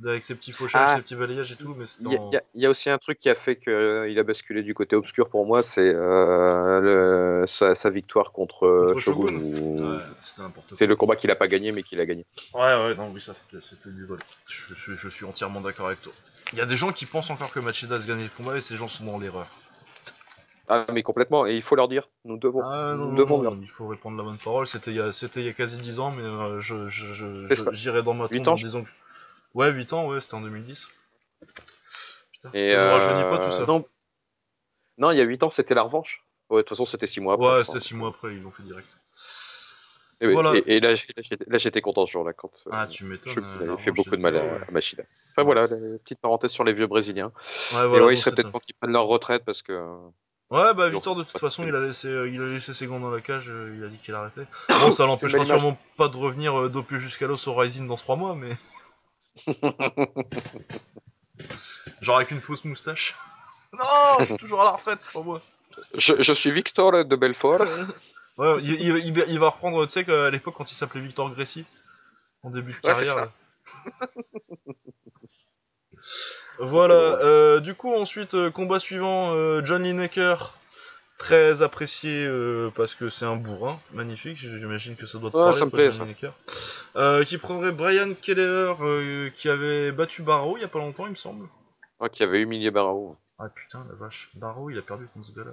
Avec ses petits fauchages, Ah. ses petits balayages et tout, Il y, en- y a- il y a aussi un truc qui a fait qu'il a basculé du côté obscur pour moi, c'est euh, le- sa, sa victoire contre, euh, Contre Shogun. Ouais. C'est le combat qu'il a pas gagné, mais qu'il a gagné. Ouais, ouais, non, oui, ça c'était du vol. Je, je- je suis entièrement d'accord avec toi. Il y a des gens qui pensent encore que Machida se gagnait le combat et ces gens sont dans l'erreur. Ah, mais complètement, et il faut leur dire, nous devons, Ah non, nous non, devons non, leur il faut répondre la bonne parole. C'était il, y a- c'était il y a quasi 10 ans, mais euh, je, je, je, C'est je- ça. j'irai dans ma tombe ans, en disant que. Ouais, 8 ans, ouais, c'était en 2010. Putain, Et ça ne euh, rajeunit pas tout ça. Non, non, il y a 8 ans, c'était la revanche. Ouais, de toute façon, c'était 6 mois après. ouais, c'était 6 mois après, ils l'ont fait direct. Et, Voilà. et- et là, j'étais- content ce jour-là quand euh, Ah, tu je m'étonnes. euh, fait beaucoup de mal à, à Machida. Enfin voilà, la petite parenthèse sur les vieux Brésiliens. Ouais, et voilà, ouais, il serait peut-être temps qu'ils prennent leur retraite parce que. Ouais, bah Victor, de toute façon, il a laissé, euh, il a laissé ses gants dans la cage, euh, il a dit qu'il arrêtait. Bon, ça l'empêchera sûrement pas de revenir euh, dopé jusqu'à l'os au Rising dans 3 mois, mais. Genre avec une fausse moustache. Non, je suis toujours à la retraite, c'est pas moi. je, je suis Victor de Belfort. Ouais, il, il- il va- il va reprendre, tu sais, qu'à l'époque quand il s'appelait Victor Grécy, en début de Ouais, carrière. voilà, euh, du coup, ensuite, euh, combat suivant, euh, John Lineker, très apprécié euh, parce que c'est un bourrin, magnifique, j'imagine que ça doit te Ouais, parler, ça me toi, plaît, John ça. Lineker. Euh, qui prendrait Brian Keller, euh, qui avait battu Barrow il y a pas longtemps, il me semble. Ouais, qui avait humilié Barao. Ah putain, la vache, Barrow, il a perdu contre ce gars-là.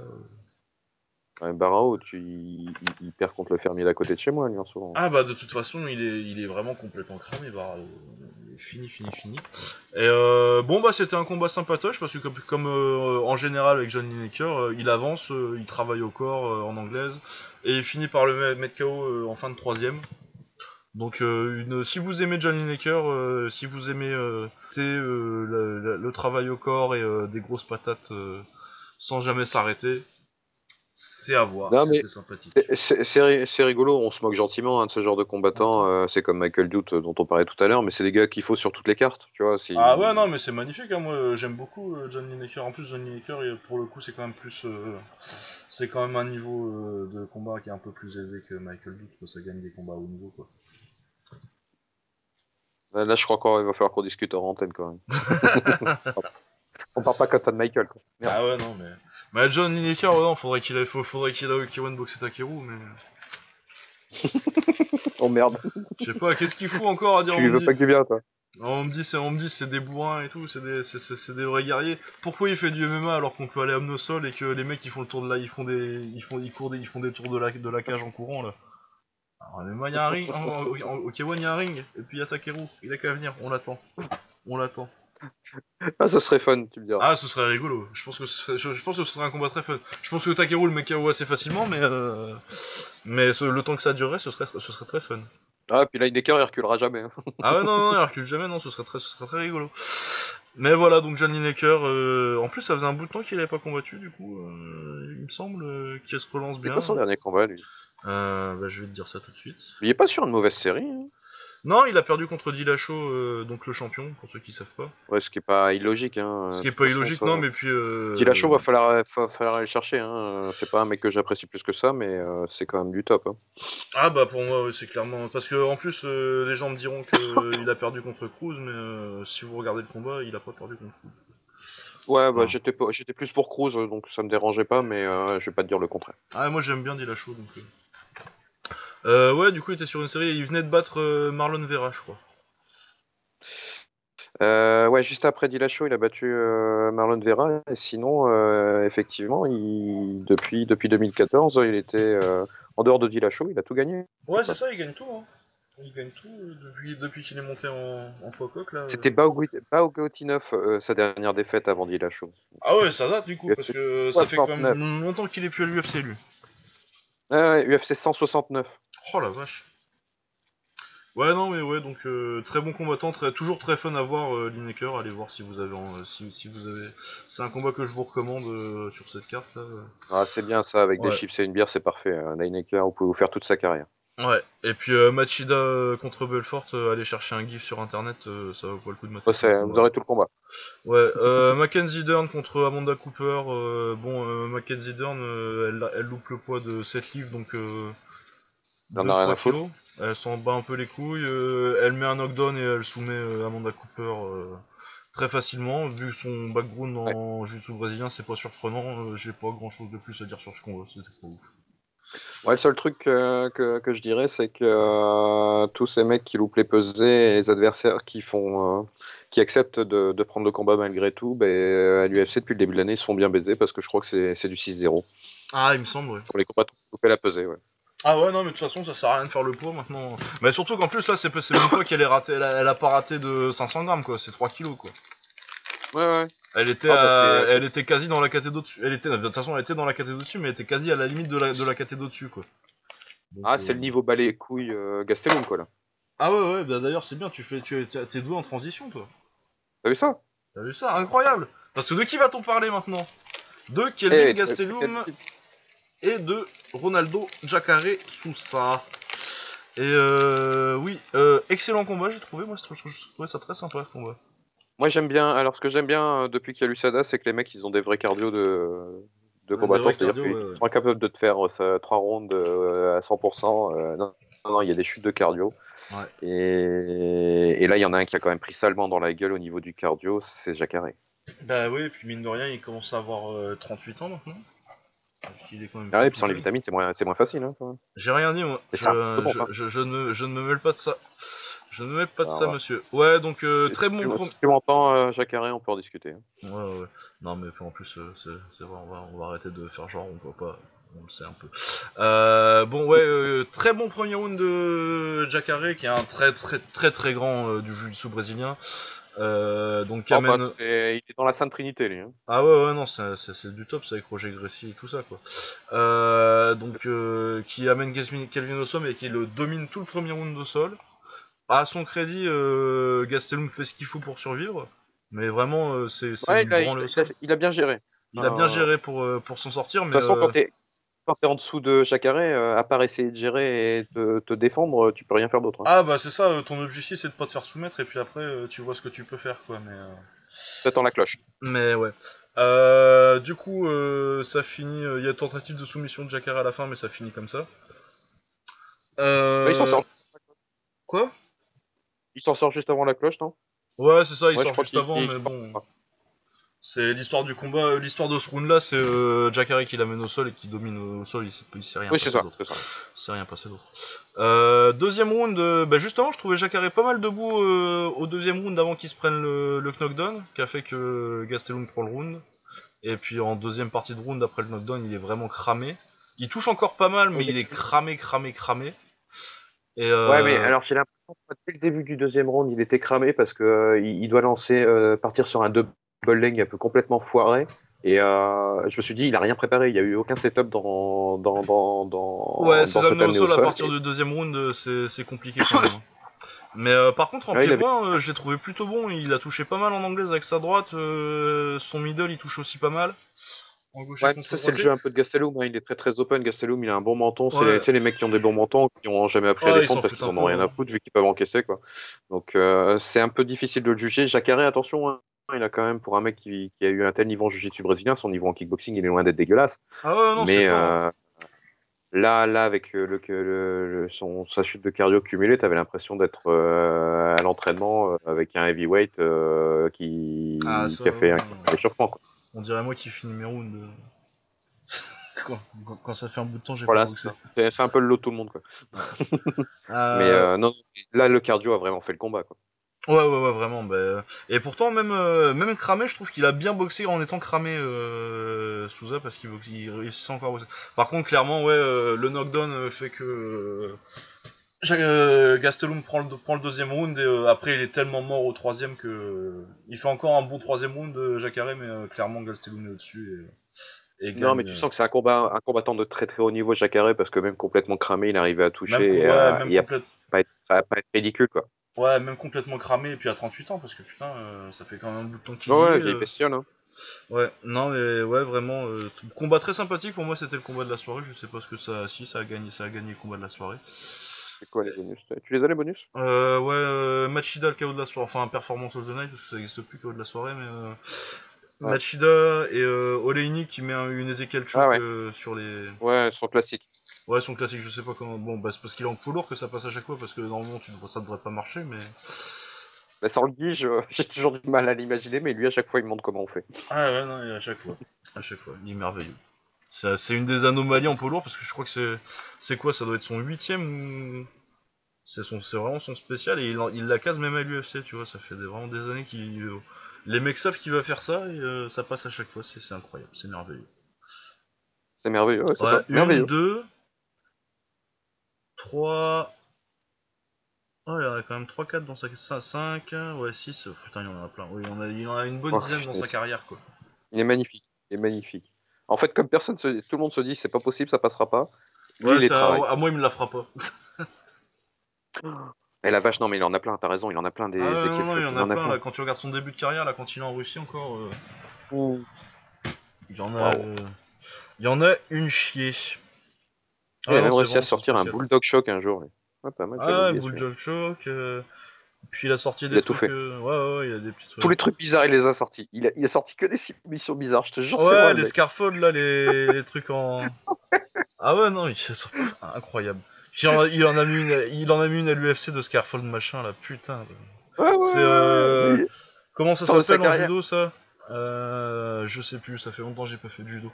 Euh. Ouais, Barao, il, perd contre le fermier d'à côté de chez moi, lui, moment. Ah bah de toute façon il est, vraiment complètement cramé. Il est fini fini fini. Et euh, bon bah c'était un combat sympatoche parce que comme, euh, en général avec John Lineker, euh, il avance, euh, il travaille au corps euh, en anglaise et il finit par le met- mettre KO euh, en fin de troisième. Donc euh, si vous aimez John Lineker, euh, si vous aimez euh, euh, le, travail au corps et euh, des grosses patates euh, sans jamais s'arrêter, c'est à voir, c'était sympathique. C'est- C'est c'est ri- c'est rigolo, on se moque gentiment hein, de ce genre de combattants. euh, c'est comme Michael Dutte euh, dont on parlait tout à l'heure, mais c'est des gars qu'il faut sur toutes les cartes, tu vois. si- Ah ouais non mais c'est magnifique hein, moi euh, j'aime beaucoup euh, John Lineker en plus John Lineker pour le coup c'est quand même plus euh, c'est quand même un niveau de combat qui est un peu plus élevé que Michael Duke quoi, ça gagne des combats haut niveau quoi. Là, là, je crois qu'il va falloir qu'on discute hors antenne quand même. On parle pas comme ça de Michael. Quoi. Merde. Ah ouais, non, mais. Mais John Lineker, ouais, non, faudrait qu'il ait, faut- faudrait qu'il ait Kiwan boxer Takeru, mais. Oh merde. Je sais pas, qu'est-ce qu'il faut encore à dire tu on me veux dit- pas qu'il vienne, toi On me dit, c'est, on me dit, c'est des bourrins et tout, c'est des, c'est, c'est- c'est des vrais guerriers. Pourquoi il fait du MMA alors qu'on peut aller à Omnosol et que les mecs ils font le tour de là, ils font des, ils font, ils courent des, ils font des tours de la, de la cage en courant là. Alors, il y a un ring, en- en- au au K1 il y a un ring, et puis il y a Takeru, il a qu'à venir, on l'attend. On l'attend. Ah, ce serait fun, tu me diras. Ah, ce serait rigolo. Je pense que ce serait, je, je pense que ce serait un combat très fun. Je pense que Takeru le met KO assez facilement, mais euh, mais ce- le temps que ça durerait, ce serait, ce serait très fun. Ah, puis là, Lineker, il reculera jamais. hein. Ah ouais, non, non, il recule jamais, non, ce serait très, ce serait très rigolo. Mais voilà, donc John Lineker, euh, en plus ça faisait un bout de temps qu'il avait pas combattu, du coup, euh, il me semble, qu'il se relance C'est bien. quoi son dernier combat, lui? Bah, je vais te dire ça tout de suite. Il est pas sur une mauvaise série. Hein. Non, il a perdu contre Dillashaw, euh, donc le champion, pour ceux qui savent pas. Ouais, ce qui est pas illogique. Hein. Ce qui est pas façon, illogique, ça- non, mais puis... Euh, Dillashaw, va falloir, va falloir aller le chercher. Hein. C'est pas un mec que j'apprécie plus que ça, mais euh, c'est quand même du top. Hein. Ah bah pour moi, c'est clairement... Parce que en plus, euh, les gens me diront qu'il a perdu contre Cruz, mais euh, si vous regardez le combat, il a pas perdu contre Cruz. Ouais, bah, Ah. j'étais plus pour Cruz, donc ça me dérangeait pas, mais euh, je vais pas te dire le contraire. Ah, moi j'aime bien Dillashaw, donc... euh. Ouais, du coup, il était sur une série, il venait de battre euh, Marlon Vera, je crois. Euh, ouais, juste après Dillashaw, il a battu Marlon Vera. Et sinon, effectivement, il, depuis, depuis 2014, il était en dehors de Dillashaw, il a tout gagné. Ouais, c'est ça, il gagne tout, hein. Il gagne tout depuis, depuis qu'il est monté en, en poids coq, là. C'était Baogotinov, euh, sa dernière défaite avant Dillashaw. Ah ouais, ça date, du coup, UFC parce que ça fait quand 69. même longtemps qu'il est plus à l'UFC, lui. Ah ouais, UFC 169. Oh la vache. Ouais, non, mais ouais, donc euh, très bon combattant, très, toujours très fun à voir euh, Lineker. Allez voir si vous avez, en- euh, si, si vous avez. C'est un combat que je vous recommande euh, sur cette carte. Là. Ah, c'est bien ça, avec Ouais. des chips et une bière, c'est parfait. Euh, Lineker, vous pouvez vous faire toute sa carrière. Ouais. Et puis Machida contre Belfort, allez chercher un gif sur internet, ça vaut pas le coup de mettre. Vous aurez tout le combat. Ouais. Euh, Mackenzie Dern contre Amanda Cooper. bon, Mackenzie Dern, elle, elle loupe le poids de 7 livres, donc. Elle en a 2, rien 3 à foutre. kilos. Elle s'en bat un peu les couilles. euh, elle met un knockdown et elle soumet euh, Amanda Cooper euh, très facilement. Vu son background en jiu-jitsu brésilien, c'est pas surprenant. J'ai pas grand chose de plus à dire sur ce combat. C'était pas ouf. Ouais, le seul truc que, que je dirais, c'est que tous ces mecs qui loupent les pesées et les adversaires qui font, qui acceptent de, de prendre le combat malgré tout, euh, à l'UFC depuis le début de l'année, ils se font bien baiser parce que je crois que c'est c'est du 6-0 Ah, il me semble, ouais. pour les combats couper la pesée. Ouais. Ah ouais, non, mais de toute façon, ça sert à rien de faire le poids maintenant. Mais surtout qu'en plus, là, c'est c'est même pas qu'elle est ratée. Elle a, elle a pas raté de 500 grammes, quoi. C'est 3 kilos, quoi. Ouais, ouais. Elle était, Ah, que- elle était quasi dans la caté d'au-dessus. Elle était, de toute façon, elle était dans la caté d'au-dessus, mais elle était quasi à la limite de la, de la caté d'au-dessus, quoi. Donc, Ah, euh, c'est le niveau balai couilles euh, Gastelum, quoi, là. Ah ouais, ouais, bah d'ailleurs, c'est bien, tu fais, tu es- t'es doué en transition, toi. T'as vu ça? T'as vu ça? Incroyable Parce que de qui va-t-on parler maintenant? De Kelvin Eh, Gastelum et de Ronaldo Jacare Sousa. Et euh, oui, euh, excellent combat, j'ai trouvé. Moi, je trouvais ça très sympa ce combat. Moi, j'aime bien. Alors, ce que j'aime bien euh, depuis qu'il y a l'USADA, c'est que les mecs, ils ont des vrais cardio de, de Ouais, combattants. C'est-à-dire qu'ils ouais, ouais. sont incapables de te faire euh, ça, trois rounds euh, à 100%. euh, non, non, non, il y a des chutes de cardio. Ouais. Et, et là, il y en a un qui a quand même pris salement dans la gueule au niveau du cardio, c'est Jacaré. Bah oui, et puis mine de rien, il commence à avoir euh, 38 ans maintenant. Quand même Ah ouais, puis sans les vitamines, c'est moins, facile. Hein. J'ai rien dit, moi. Je, je, hein. je- je ne, je ne me mêle pas de ça. Je ne me mêle pas de Alors, ça, ouais. monsieur. Ouais, donc euh, très bon. Si tu m'entends, euh, Jacaré, on peut en discuter. hein. Ouais, ouais. Non, mais en plus, euh, c'est vrai, on va, on va arrêter de faire genre, on voit pas. On le sait un peu. Euh, bon, ouais, très bon premier round de Jacare, qui est un très, très, très, très grand du jiu-jitsu brésilien. Euh, donc, Oh, bah, c'est- il est dans la Sainte Trinité, lui. hein. Ah ouais, ouais, non, c'est c'est- c'est du top, ça, avec Roger Gracie et tout ça, quoi. Euh, donc, euh, qui amène Calvin, au sol et qui le domine tout le premier round au sol. À son crédit, Gastelum fait ce qu'il faut pour survivre. Mais vraiment, c'est c'est Ouais, il il a- sol. il a bien géré. Il a bien géré pour, pour s'en sortir, De mais. toute façon, quand t'es quand t'es en dessous de Jacaré, euh, à part essayer de gérer et te, te défendre, tu peux rien faire d'autre. hein. Ah bah c'est ça, euh, ton objectif c'est de pas te faire soumettre et puis après euh, tu vois ce que tu peux faire quoi. Mais, euh, T'attends la cloche. mais ouais. Euh, du coup, euh, ça finit. Il y a tentative de soumission de Jacare à la fin, mais ça finit comme ça. Euh, Mais il s'en sort. Quoi? Il s'en sort juste avant la cloche, non? Ouais, c'est ça, il Ouais, je sort crois juste qu'il- avant, il- mais il- bon. C'est l'histoire du combat, euh, l'histoire de ce round-là, c'est euh, qui l'amène au sol et qui domine au sol, il s'est, il s'est rien oui, c'est ça. C'est ça. C'est rien passé d'autre. Euh, deuxième round, euh, bah, justement, je trouvais Jack pas mal debout euh, au deuxième round avant qu'il se prenne le, knockdown, qui a fait que Gastelum prend le round. Et puis en deuxième partie de round, après le knockdown, il est vraiment cramé. Il touche encore pas mal, mais il est cramé, cramé, cramé. Et. Ouais, mais alors j'ai l'impression que dès le début du deuxième round, il était cramé parce que euh, il doit lancer, partir sur un 2 bowling un peu complètement foiré. Et euh, je me suis dit, il n'a rien préparé, il n'y a eu aucun setup dans. dans, dans, dans ouais, ses amenés au sol à partir et... du deuxième round, euh, c'est compliqué. Mais euh, par contre, en ah pied je l'ai trouvé plutôt bon. Il a touché pas mal en anglaise avec sa droite. son middle, il touche aussi pas mal. Ouais, c'est le jeu un peu de Gastelum, hein. il est très très open. Gastelum, il a un bon menton. C'est les, mecs qui ont des bons mentons qui n'ont jamais appris à défendre parce qu'ils n'en ont rien à foutre vu qu'ils peuvent encaisser. quoi. Donc c'est un peu difficile de le juger. Jacaré, attention. Hein. Il a quand même pour un mec qui, qui a eu un tel niveau en jiu-jitsu brésilien, son niveau en kickboxing, il est loin d'être dégueulasse. Ah ouais, non, c'est Mais euh, là, là, avec euh, le, le- le- son, sa chute de cardio cumulée, t'avais l'impression d'être euh, à l'entraînement avec un heavyweight euh, qui, Ah, ça, qui a fait un échauffement. On dirait moi qui finis mes rounds. quand, ça fait un bout de temps, j'ai Voilà, pas boxé. c'est c'est un peu le lot de tout le monde. Quoi. Mais non, là, le cardio a vraiment fait le combat. Quoi. Ouais, ouais, ouais, vraiment. Bah... Et pourtant, même, euh, même cramé, je trouve qu'il a bien boxé en étant cramé, euh, Souza, parce qu'il boxe- il réussissait encore à boxer. Par contre, clairement, ouais, euh, le knockdown euh, fait que euh, euh, Gastelum prend le, prend le deuxième round et euh, après, il est tellement mort au troisième que euh, il fait encore un bon troisième round, euh, Jacare, mais euh, clairement, Gastelum est au-dessus. Et, et Non, gagne, mais tu euh, sens que c'est un combat, un combattant de très très haut niveau, Jacare, parce que même complètement cramé, il arrivait à toucher et ouais, à, même, et à complète- pas, être, à pas être ridicule. Quoi. Ouais, même complètement cramé, et puis à 38 ans, parce que putain, euh, ça fait quand même un bout de temps qu'il Ouais, ouais, est. vieille euh, bestiole. Hein. Ouais, non mais ouais vraiment euh, combat très sympathique pour moi c'était le combat de la soirée, je sais pas ce que ça si ça a gagné ça a gagné le combat de la soirée. C'est quoi les bonus? Tu les as les bonus? Euh, ouais euh, Machida le KO de la soirée, enfin performance of the night parce que ça n'existe plus KO de la soirée mais euh, Ouais. Machida et euh, Oleini qui met un- une Ezekiel choke Ah ouais. euh, sur les Ouais, son classique. Ouais son classique je sais pas comment bon bah c'est parce qu'il est en poids lourd que ça passe à chaque fois parce que normalement tu devrais- ça devrait pas marcher mais Bah, sans le guide, je- j'ai toujours du mal à l'imaginer, mais lui, à chaque fois, il me montre comment on fait. ah ouais non et à chaque fois à chaque fois il est merveilleux. Ça- C'est une des anomalies en poids lourd parce que je crois que c'est c'est quoi ça doit être son huitième ou C'est son, c'est vraiment son spécial et il, en- il la case même à l'UFC, tu vois. Ça fait des- vraiment des années qu'il, euh, les mecs savent qu'il va faire ça et euh, ça passe à chaque fois. C'est, c'est incroyable, c'est merveilleux. C'est merveilleux, ouais, c'est Ouais, une, Merveilleux. deux, trois. Oh, il y en a quand même 3-4 dans sa. 5, ouais, 6. Putain, il y en a plein. Oui, il en a, il en a une bonne Oh, dizaine dans sa carrière, quoi. Il est magnifique. Il est magnifique. En fait, comme personne, se... tout le monde se dit, c'est pas possible, ça passera pas. Lui, Ouais, il ça, à moi, il me la fera pas. Et la vache, non, mais il en a plein, t'as raison, il en a plein des Ah, non, non, il en il en a plein, plein. là. Quand tu regardes son début de carrière, là, quand il est en Russie encore, euh, il y en a. Euh, il y en a une chier. Il a même réussi à sortir un. Bulldog Shock un jour. Ouais, pas mal, Ah. Bulldog Choke. euh, Puis il a sorti Il des a tout trucs. fait. euh, Ouais, ouais, il a des petits trucs. Tous les trucs bizarres, il les a sortis. Il a, il a sorti que des missions bizarres, je te jure, Ouais, vrai, les. Scarfold là, les... les trucs en. Ah ouais, non, il... c'est incroyable. Il en, a, il en a mis une, il en a mis une à l'UFC de Scarfold machin là, putain. Ouais, ouais, C'est, euh, oui. Comment ça s'appelle en judo ça? Euh, Je sais plus, ça fait longtemps que j'ai pas fait de judo.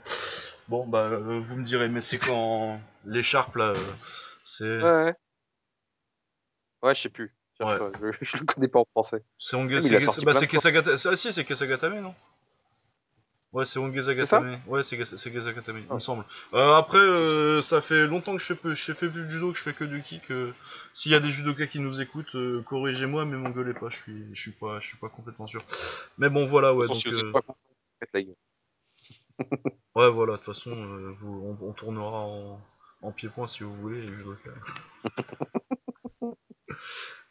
Bon, bah, euh, vous me direz, mais c'est quand l'écharpe là, euh, c'est. Ouais, ouais. Ouais, je sais plus. Ouais. Je, je le connais pas en français. C'est. Mais il c'est- c'est- bah, plein c'est de fois. Kesagata... Ah si, c'est Kesagatame, non Ouais, c'est Ongeza C'est ça Gatame. Ouais, c'est c'est Kesagatame, il me semble. Euh, après, euh, ça fait longtemps que je fais, peu- je fais plus de judo, que je fais que du kick. euh, S'il y a des judokas qui nous écoutent, euh, corrigez-moi, mais m'engueulez pas, je suis, je suis pas, je suis pas complètement sûr. Mais bon, voilà, ouais, donc, si vous euh, pas ouais, voilà, de toute façon, euh, vous, on, on tournera en, en pied-point si vous voulez, les judokas.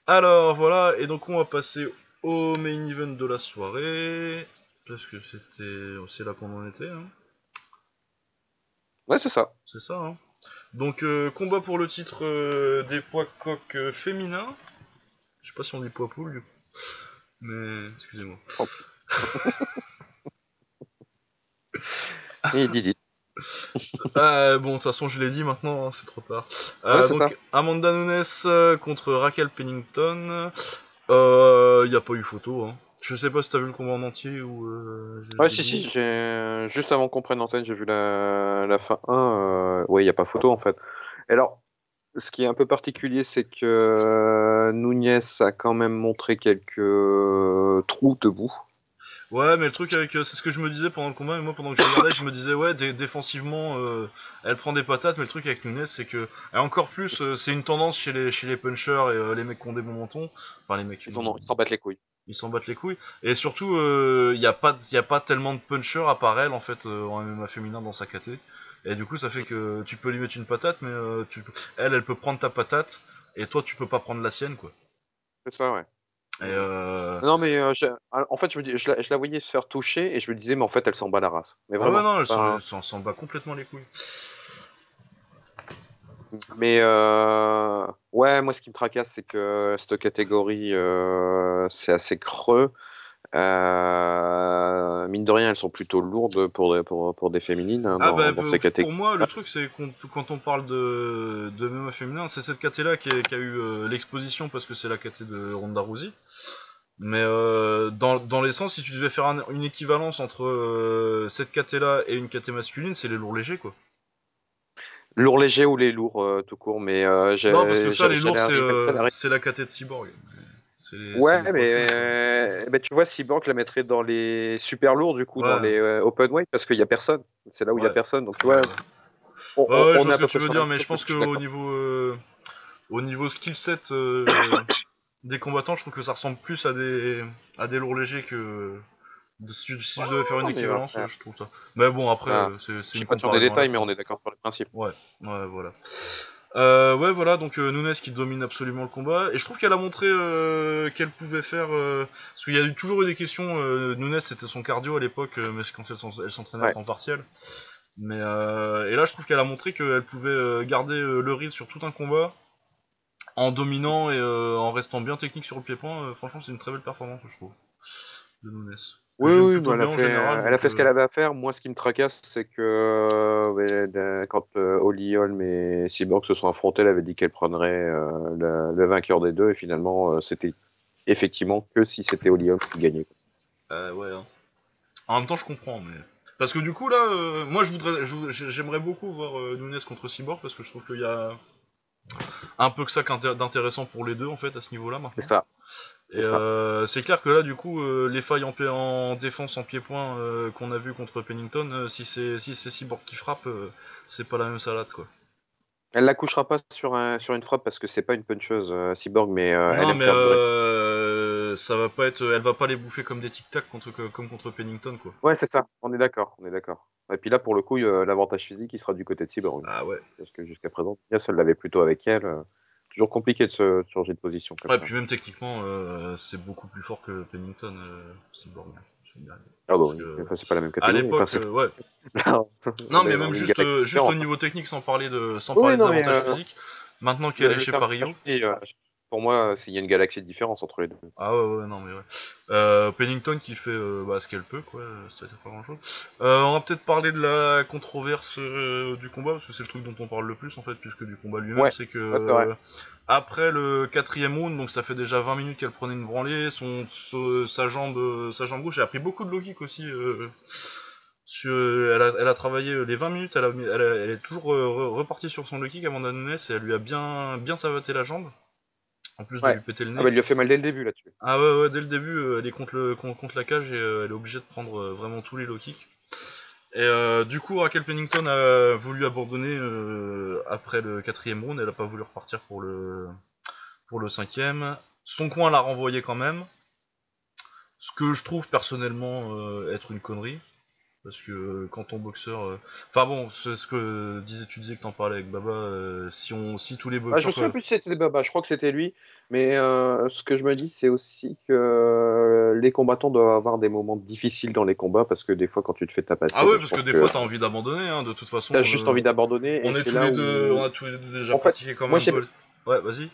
Alors, voilà, et donc on va passer au main event de la soirée, parce que c'était, c'est là qu'on en était, hein. Ouais, c'est ça. C'est ça, hein. Donc, euh, combat pour le titre euh, des poids coqs euh, féminins. Je sais pas si on dit poids poule, du coup. Mais, excusez-moi. Et. Euh, bon, de toute façon, je l'ai dit maintenant, hein, c'est trop tard. Ouais, donc, ça. Amanda Nunes contre Raquel Pennington. Euh, y a pas eu photo, hein. Je sais pas si t'as vu le combat en entier ou. Euh, Ouais, si, si, j'ai... juste avant qu'on prenne l'antenne, j'ai vu la, la fin 1. Euh... Ouais, il n'y a pas photo en fait. Et alors, ce qui est un peu particulier, c'est que euh, Nunez a quand même montré quelques euh, trous debout. Ouais, mais le truc avec. euh, c'est ce que je me disais pendant le combat, et moi pendant que je regardais, je me disais, ouais, dé- défensivement, euh, elle prend des patates, mais le truc avec Nunes, c'est que. Et encore plus, euh, c'est une tendance chez les, chez les punchers et euh, les mecs qui ont des bons mentons. Enfin, les mecs. Ils en ont- ils s'en battent les couilles. Ils s'en battent les couilles. Et surtout, il n'y a, pas- y a pas tellement de punchers à part elle, en fait, euh, en MMA féminin dans sa KT. Et du coup, ça fait que tu peux lui mettre une patate, mais euh, tu, elle, elle peut prendre ta patate, et toi, tu peux pas prendre la sienne, quoi. C'est ça, ouais. Et euh... Non, mais euh, j'ai- en fait, je, me dis, je, la, je la voyais se faire toucher et je me disais, mais en fait, elle s'en bat la race. Mais Ah ouais, vraiment. non, elle s'en bat complètement les couilles. Mais euh, ouais, moi, ce qui me tracasse, c'est que cette catégorie, euh, c'est assez creux. Euh, mine de rien, elles sont plutôt lourdes pour, pour, pour des féminines hein, Ah dans, bah dans ces catégories. pour moi le truc c'est qu'on- quand on parle de, de MMA féminin c'est cette KT là qui, a- qui a eu l'exposition parce que c'est la KT de Ronda Rousey mais euh, dans, dans l'essence si tu devais faire un- une équivalence entre euh, cette KT là et une KT masculine c'est les lourds légers quoi Lourds légers ou les lourds euh, tout court, mais euh, j'ai- non parce que ça les lourds c'est euh, c'est la KT de Cyborg les- Ouais, mais, fins, euh, ben, tu vois, Cyborg la mettrait dans les super lourds, du coup, Ouais. dans les euh, open weight, parce qu'il y a personne. C'est là où il y a Ouais. personne. Donc, tu vois, Ouais, on, ouais, on- ouais, je on vois ce que tu veux dire mais je pense qu'au niveau euh, au niveau skill set des combattants je trouve que ça ressemble plus à des à des lourds légers que si, je devais faire une équivalence, je trouve ça. Mais bon, après, Ah, c'est Je c'est suis une pas sur des détails, mais on est d'accord sur le principe. Ouais, ouais, voilà. Euh, ouais, voilà, donc euh, Nunes qui domine absolument le combat. Et je trouve qu'elle a montré euh, qu'elle pouvait faire. euh, parce qu'il y a eu, toujours eu des questions. Euh, Nunes, c'était son cardio à l'époque, mais quand elle s'en- elle s'entraînait Ouais. temps partiel. Mais euh, et là, je trouve qu'elle a montré qu'elle pouvait garder le rythme sur tout un combat en dominant et euh, en restant bien technique sur le pied-point. Franchement, c'est une très belle performance, je trouve, de Nunes. Oui, oui, elle, a fait, général. elle a donc, fait ce euh, qu'elle avait à faire. Moi, ce qui me tracasse, c'est que euh, quand euh, Holly Holm et Cyborg se sont affrontés, elle avait dit qu'elle prendrait euh, le, le vainqueur des deux, et finalement, euh, c'était effectivement que si c'était Holly Holm qui gagnait. Euh, ouais. hein. En même temps, je comprends, mais parce que du coup là, euh, moi je voudrais, j'aimerais beaucoup voir euh, Nunes contre Cyborg parce que je trouve qu'il y a un peu que ça d'intéressant pour les deux en fait à ce niveau-là maintenant. C'est ça. Et c'est ça. euh, c'est clair que là, du coup, euh, les failles en, défense en pied-point euh, qu'on a vu contre Pennington, euh, si c'est si c'est Cyborg qui frappe, euh, c'est pas la même salade quoi. Elle la couchera pas sur, un, sur une frappe parce que c'est pas une puncheuse, euh, Cyborg, mais euh, elle non, aime mais euh, ça va pas être, elle va pas les bouffer comme des tic-tac contre comme contre Pennington quoi. Ouais, c'est ça. On est d'accord. On est d'accord. Et puis là, pour le coup, l'avantage physique, il sera du côté de Cyborg. Ah ouais. Parce que jusqu'à présent, Diaz, elle l'avait plutôt avec elle. Toujours compliqué de se de changer de position comme Ouais, ça. puis même techniquement, euh, c'est beaucoup plus fort que Pennington, euh, Cyborg. Ah bah oui, que, enfin, c'est pas la même À catégorie. l'époque, Enfin, euh, ouais. Non, on mais même juste, euh, juste au niveau technique, sans parler de, sans Oui, parler non, mais, euh, physiques. Maintenant Le- qu'elle est chez euh, pour moi, c'est- il y a une galaxie de différence entre les deux. Ah ouais, ouais, non, mais ouais. Euh, Pennington qui fait euh, bah, ce qu'elle peut, quoi. C'est-à-dire pas grand-chose. Euh, on va peut-être parler de la controverse du combat, parce que c'est le truc dont on parle le plus, en fait, plus que du combat lui-même. Ouais, c'est que c'est après le quatrième round, donc ça fait déjà 20 minutes qu'elle prenait une branlée, son, sa jambe, sa jambe gauche, elle a pris beaucoup de low kick aussi. sur- elle, a, elle a travaillé les 20 minutes, elle, a, mis- elle, a- elle est toujours re- repartie sur son low kick avant Nunes et elle lui a bien, bien savaté la jambe. En plus de lui péter le nez. Ah bah, il lui a fait mal dès le début là-dessus. Ah ouais, ouais, dès le début, euh, elle est contre, le, con- contre la cage et euh, elle est obligée de prendre euh, vraiment tous les low kicks. Et du coup, Raquel Pennington a voulu abandonner après le quatrième round, elle a pas voulu repartir pour le, pour le cinquième. Son coin l'a renvoyé quand même. Ce que je trouve personnellement être une connerie. Parce que euh, quand ton boxeur. euh, Enfin bon, c'est ce que disais, tu disais que t'en parlais avec Baba. euh, si, on, si tous les Ah, je boxeurs. me souviens plus si c'était Baba, je crois que c'était lui. Mais ce que je me dis, c'est aussi que les combattants doivent avoir des moments difficiles dans les combats parce que des fois, quand tu te fais tapasser, Ah ouais, bah, parce que des fois t'as envie d'abandonner, hein, de toute façon. t'as juste envie d'abandonner. On est tous les deux, on a tous les deux déjà pratiqué quand moi, même. j'ai- un Ouais, vas-y.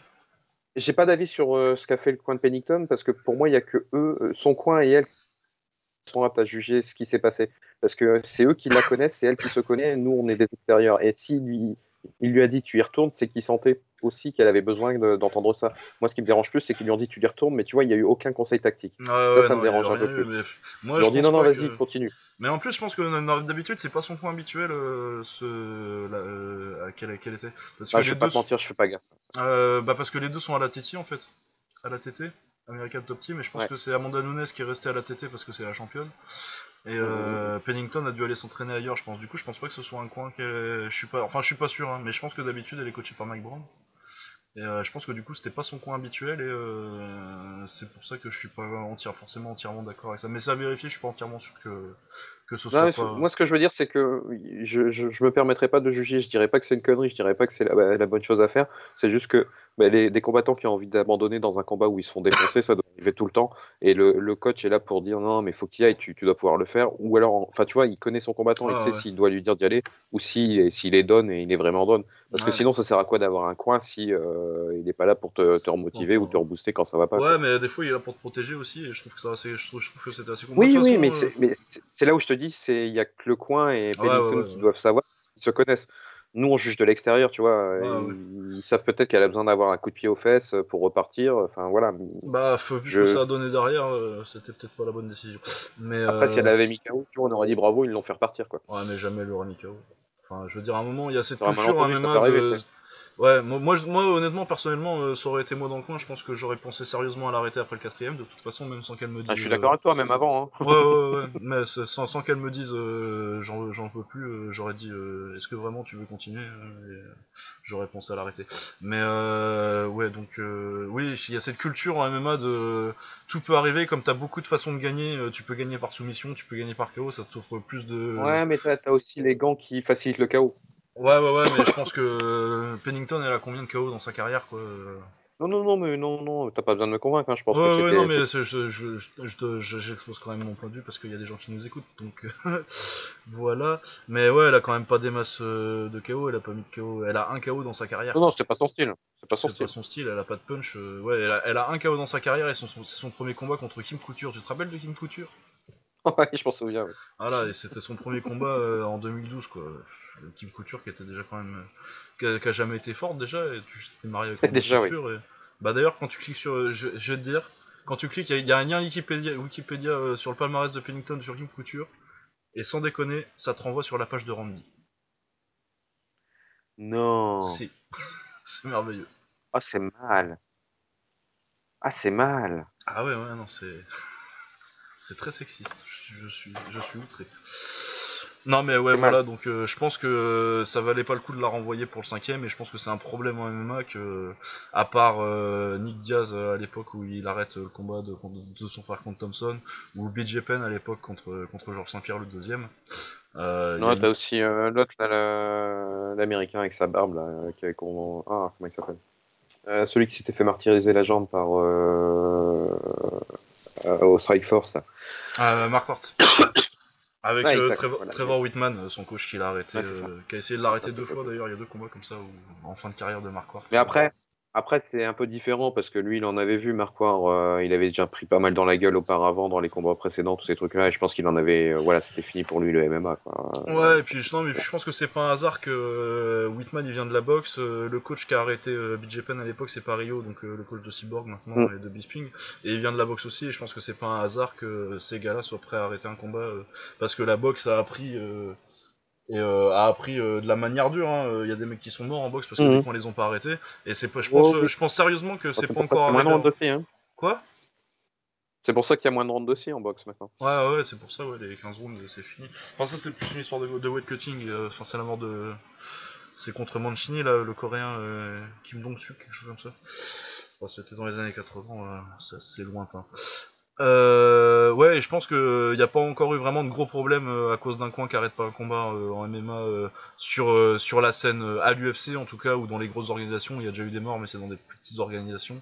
J'ai pas d'avis sur euh, ce qu'a fait le coin de Pennington parce que pour moi, il y a que eux, euh, son coin et elle qui sont aptes à juger ce qui s'est passé. Parce que c'est eux qui la connaissent, c'est elle qui se connaît, nous on est des extérieurs. Et si lui, il lui a dit tu y retournes, c'est qu'il sentait aussi qu'elle avait besoin de- d'entendre ça. Moi, ce qui me dérange plus, c'est qu'ils lui ont dit tu les retournes, mais tu vois, il n'y a eu aucun conseil tactique. Ouais, ça, ça non, me y dérange un peu eu, plus. mais Moi, Ils je ont dit non, non, vas-y, que- continue. Mais en plus, je pense que d'habitude, c'est pas son point habituel, euh, ce, la, euh, à quel, quel était. Parce que Ah, je vais pas te mentir, je fais pas gaffe. euh, bah parce que les deux sont à la TT en fait, à la TT, American Top Team, et je pense Ouais. que c'est Amanda Nunes qui est restée à la TT parce que c'est la championne. Et euh, Pennington a dû aller s'entraîner ailleurs, je pense. Du coup, je pense pas que ce soit un coin qu'elle. Je suis pas, enfin, je suis pas sûr, hein, mais je pense que d'habitude, elle est coachée par Mike Brown. Et euh, je pense que du coup, c'était pas son coin habituel, et euh, c'est pour ça que je suis pas entière, forcément entièrement d'accord avec ça. Mais ça à vérifier, je suis pas entièrement sûr que que ce Non, soit pas. Moi, ce que je veux dire, c'est que je, je, je me permettrai pas de juger. Je dirais pas que c'est une connerie, je dirais pas que c'est la, la bonne chose à faire. C'est juste que bah, les, des combattants qui ont envie d'abandonner dans un combat où ils se font défoncer, ça doit arriver tout le temps. Et le, le coach est là pour dire non, mais faut qu'il y aille, tu, tu dois pouvoir le faire. Ou alors, enfin, tu vois, il connaît son combattant, il Ouais, sait s'il doit lui dire d'y aller ou si- s'il est donne et il est vraiment donne. Parce que sinon, ça sert à quoi d'avoir un coin si euh, il n'est pas là pour te, te remotiver Enfin, ou te rebooster quand ça va pas. Ouais, quoi. mais des fois il est là pour te protéger aussi, et je trouve que, ça, assez, je trouve, je trouve que c'était assez con. Oui, oui, façon, mais euh, c'est mais là où je te dis, c'est il y a que le coin et Ouais, ouais, qui doivent savoir, qu'ils se connaissent. Nous, on juge de l'extérieur, tu vois. Ouais. Ils savent peut-être qu'elle a besoin d'avoir un coup de pied aux fesses pour repartir. Enfin, voilà. Bah, vu ce que Je... ça a donné derrière, euh, c'était peut-être pas la bonne décision. Mais, Après, si elle euh, avait mis KO, tu vois, on aurait dit bravo, ils l'ont fait repartir, quoi. ouais, mais jamais le remis KO. Enfin, je veux dire, à un moment, il y a cette culture MMA arriver. de. Ouais, moi, moi, honnêtement, personnellement, euh, ça aurait été moi dans le coin, je pense que j'aurais pensé sérieusement à l'arrêter après le quatrième, de toute façon, même sans qu'elle me dise. Ah, je suis euh, d'accord avec toi, même avant. Hein. Ouais, ouais, ouais, mais sans, sans qu'elle me dise euh, j'en peux plus, euh, j'aurais dit euh, est-ce que vraiment tu veux continuer euh, euh, J'aurais pensé à l'arrêter. Mais euh, ouais, donc euh, oui, il y a cette culture en MMA de tout peut arriver, comme t'as beaucoup de façons de gagner, euh, tu peux gagner par soumission, tu peux gagner par KO, ça t'offre plus de. Ouais, mais t'as as aussi les gants qui facilitent le chaos. Ouais, ouais, ouais, mais je pense que euh, Pennington, elle a combien de KO dans sa carrière, quoi euh. Non, non, non, mais non, non, t'as pas besoin de me convaincre. Hein. Je pense Ouais, que ouais, non, mais c'est- je, je, je, j'expose quand même mon point de vue parce qu'il y a des gens qui nous écoutent, donc euh, voilà. Mais ouais, elle a quand même pas des masses de KO, elle a pas mis de KO, elle a un KO dans sa carrière. Non, non, c'est pas son style. C'est pas son style. pas son style, elle a pas de punch. euh, ouais, elle a, elle a un KO dans sa carrière et son- c'est son premier combat contre Kim Couture. Tu te rappelles de Kim Couture? Ouais, je m'en souviens. oui. Voilà, et c'était son premier combat euh, en 2012, quoi. Le Kim Couture qui était déjà quand même. euh, qui, a, qui a jamais été forte déjà, et tu t'es marié avec Déjà, oui. Couture. Et... Bah d'ailleurs, quand tu cliques sur. Je, je vais te dire, quand tu cliques, il y, a- il y a un lien Wikipédia, Wikipédia euh, sur le palmarès de Pennington sur Kim Couture, et sans déconner, ça te renvoie sur la page de Randy. Non. Si. c'est merveilleux. Ah, c'est mal. Ah, c'est mal. Ah ouais, ouais, non, c'est. C'est très sexiste, je, je suis, je suis outré. Non mais ouais mal. voilà donc euh, je pense que euh, ça valait pas le coup de la renvoyer pour le cinquième et je pense que c'est un problème en MMA que à part euh, Nick Diaz euh, à l'époque où il arrête euh, le combat de, de son frère contre Thompson ou BJ Penn à l'époque contre contre Georges Saint-Pierre le deuxième. Euh, Non, une- t'as aussi euh, l'autre, l'américain avec sa barbe, là, euh, qui avait con- Ah, comment il s'appelle? Euh, Celui qui s'était fait martyriser la jambe par. Euh... euh, au Strike Force, là. Euh, Mark Hort. Avec Ouais, euh, exact, Trevor, voilà. Trevor Whitman, euh, son coach qui l'a arrêté, Ouais, euh, qui a essayé de l'arrêter deux fois d'ailleurs, il y a deux combats comme ça où, en fin de carrière de Mark Hort. Mais après, après c'est un peu différent parce que lui, il en avait vu, Marquard, euh, il avait déjà pris pas mal dans la gueule auparavant dans les combats précédents, tous ces trucs-là, et je pense qu'il en avait. euh, voilà, c'était fini pour lui le MMA, quoi. Ouais, et puis, je- non, mais je pense que c'est pas un hasard que euh, Whitman il vient de la boxe. euh, le coach qui a arrêté euh, BJ Penn à l'époque, c'est pas Rio, donc euh, le coach de Cyborg maintenant Mm. et de Bisping. Et il vient de la boxe aussi, et je pense que c'est pas un hasard que ces gars-là soient prêts à arrêter un combat. euh, parce que la boxe a appris. Euh, et euh, a appris euh, de la manière dure. hein. Il y a des mecs qui sont morts en boxe parce que Mhm. les points les ont pas arrêtés. Et c'est pas, je pense, Oh, euh, je pense sérieusement que c'est pas encore a moins de arrivé. en- aussi, hein. Quoi? C'est pour ça qu'il y a moins de rounds aussi en boxe maintenant. Ouais, ouais, c'est pour ça, ouais, les 15 rounds, c'est fini. Enfin, ça, c'est plus une histoire de, de weight cutting. euh, Enfin, c'est la mort de. C'est contre Mancini, là, le coréen euh, Kim Dong-suk, quelque chose comme ça. Enfin, C'était dans les années 80, voilà, ça, c'est lointain. Euh, ouais, et je pense qu'il n'y a pas encore eu vraiment de gros problèmes euh, à cause d'un coin qui arrête pas un combat euh, en MMA euh, sur, euh, sur la scène euh, à l'UFC en tout cas, ou dans les grosses organisations. Il y a déjà eu des morts, mais c'est dans des petites organisations.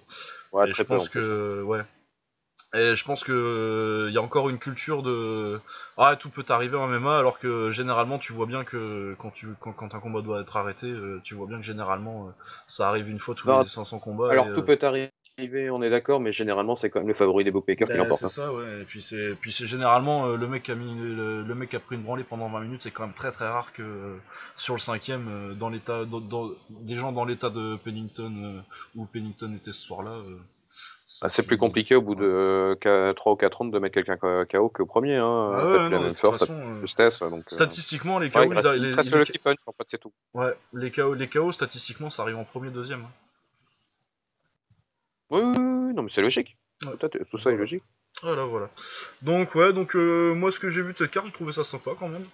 Ouais, Et je pense que ouais. Et je pense que euh, il y a encore une culture de ah tout peut arriver en MMA alors que généralement tu vois bien que quand tu quand, quand un combat doit être arrêté, euh, tu vois bien que généralement euh, ça arrive une fois tous Non, les 500 combats. Alors et, tout euh, peut arriver, on est d'accord, mais généralement, c'est quand même le favori des bookmakers qui Ben, l'emporte. c'est hein. ça, ouais. Et puis c'est, puis c'est généralement euh, le mec qui a mis le, le mec qui a pris une branlée pendant 20 minutes. C'est quand même très très rare que euh, sur le cinquième, euh, dans l'état, dans, dans- des gens dans l'état de Pennington où Pennington était ce soir-là. Ah, c'est plus compliqué au bout de 3 ou 4 rounds de mettre quelqu'un KO qu'au premier. Hein. Ah ouais, la non, même force, façon, justesse. Donc, Statistiquement, les KO, ils les- punch, en fait, c'est tout. ouais, les KO, les KO, statistiquement, ça arrive en premier, deuxième. Oui, oui, oui, non, mais c'est logique. Ouais. Tout, ça est logique. Voilà, voilà. Donc ouais, donc euh, moi, ce que j'ai vu de cette carte, j'ai trouvé ça sympa quand même.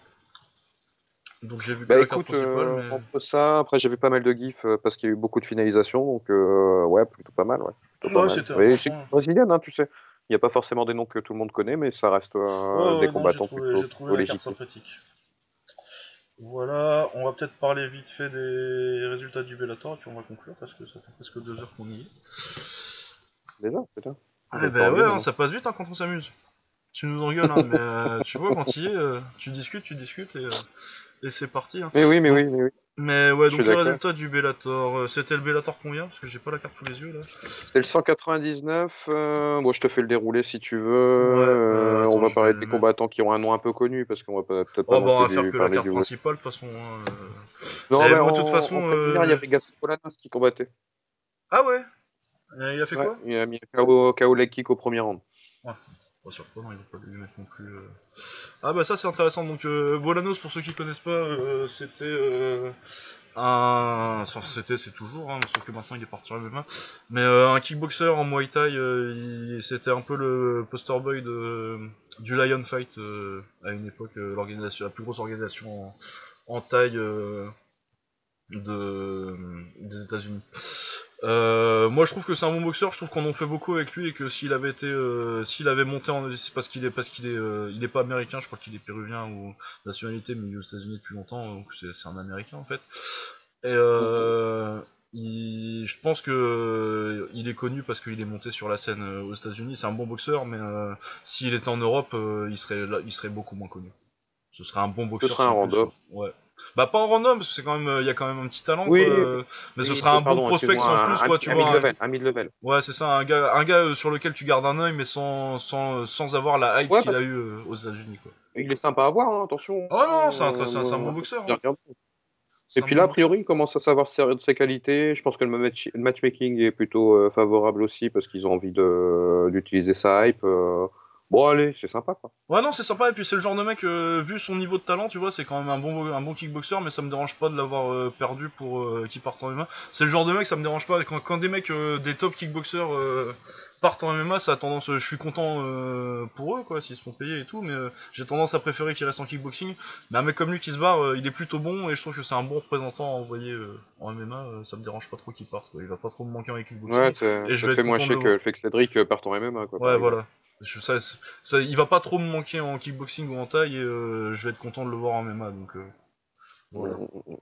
Donc j'ai vu Bah la carte écoute, principale, euh, mais entre ça, après j'ai vu pas mal de gifs euh, parce qu'il y a eu beaucoup de finalisations, donc euh, ouais, plutôt pas mal, ouais. Ouais, c'était hein. brésilienne, hein, tu sais. Il n'y a pas forcément des noms que tout le monde connaît, mais ça reste Ouais, des non, combattants trouvé, plutôt, la carte légitimes. sympathique. Voilà, on va peut-être parler vite fait des résultats du Bellator et puis on va conclure parce que ça fait presque deux heures qu'on y est. Déjà, déjà. Ah bah ouais, hein, ça passe vite hein, quand on s'amuse. Tu nous engueules, hein, mais euh, tu vois, quand il y est, euh, tu discutes, tu discutes et, euh, et c'est parti. Hein. Mais oui, mais oui, mais oui. Mais ouais, Je donc suis le d'accord. résultat du Bellator, euh, c'était le Bellator combien? Parce que j'ai pas la carte sous les yeux là. C'était le 199. euh, Bon, je te fais le déroulé si tu veux. Ouais, Euh, euh, on attends, va je parler vais des combattants qui ont un nom un peu connu parce qu'on va pas- peut-être pas Oh bah on va plus faire que la parler carte du. principale de toute façon. hein, euh. Non, Eh, mais de toute façon, en préliminaire, il y euh, avait Gaston Polanas qui combattait. Ah ouais? Euh, Il a fait Ouais, quoi? il a mis KO, KO leg kick au premier round. Pas surprenant, il va pas lui mettre non plus. euh. Ah bah ça c'est intéressant. Donc euh, Bolanos, pour ceux qui connaissent pas, euh, c'était euh, un, enfin c'était, c'est toujours, hein, sauf que maintenant il est parti en MMA. Mais un kickboxer en Muay Thai, il- c'était un peu le poster boy de du Lion Fight à une époque, l'organisation, la plus grosse organisation en, en taille de des États-Unis. Euh, moi je trouve que c'est un bon boxeur, je trouve qu'on en fait beaucoup avec lui et que s'il avait été euh, s'il avait monté en c'est parce qu'il est parce qu'il est euh, il est pas américain, je crois qu'il est péruvien ou nationalité mais il est aux États-Unis depuis longtemps donc c'est un américain en fait. Et il- je pense que il est connu parce qu'il est monté sur la scène aux États-Unis, c'est un bon boxeur mais s'il était en Europe, il serait là- il serait beaucoup moins connu. Ce serait un bon boxeur serait un quoi. Ouais. Bah pas en random parce que c'est quand même euh, il y a quand même un petit talent Oui, quoi, euh, mais ce serait un pardon, bon prospect sans plus un, quoi, tu un vois. un- mid-level, un mid-level. Ouais, c'est ça, un gars, un gars euh, sur lequel tu gardes un œil, mais sans, sans, sans avoir la hype Ouais, qu'il a eu euh, aux États-Unis, quoi. Il est sympa à voir, hein, attention. Oh non, c'est un, Euh, c'est un, bon boxeur. hein. Et puis là, a priori, il commence à savoir ses qualités. Je pense que le, match- matchmaking est plutôt euh, favorable aussi parce qu'ils ont envie d'utiliser sa hype. Bon, allez, c'est sympa, quoi. Ouais, non, c'est sympa, et puis c'est le genre de mec, euh, vu son niveau de talent, tu vois, c'est quand même un bon, un bon kickboxer, mais ça me dérange pas de l'avoir euh, perdu pour euh, qu'il parte en MMA. C'est le genre de mec, ça me dérange pas. Quand, quand des mecs, euh, des top kickboxers partent en MMA, ça a tendance. je suis content pour eux, quoi, s'ils se font payer et tout, mais j'ai tendance à préférer qu'ils restent en kickboxing. Mais un mec comme lui qui se barre, il est plutôt bon, et je trouve que c'est un bon représentant à envoyer en MMA, ça me dérange pas trop qu'il parte, quoi. Il va pas trop me manquer en kickboxing. Ouais, c'est- Et je ça vais fait moins chier que le fait que Cédric parte en MMA, quoi. Ouais, voilà. Je, ça, c'est- ça- il va pas trop me manquer en kickboxing ou en taille et euh, je vais être content de le voir en MMA. Donc, euh, voilà. Mm, mm, mm.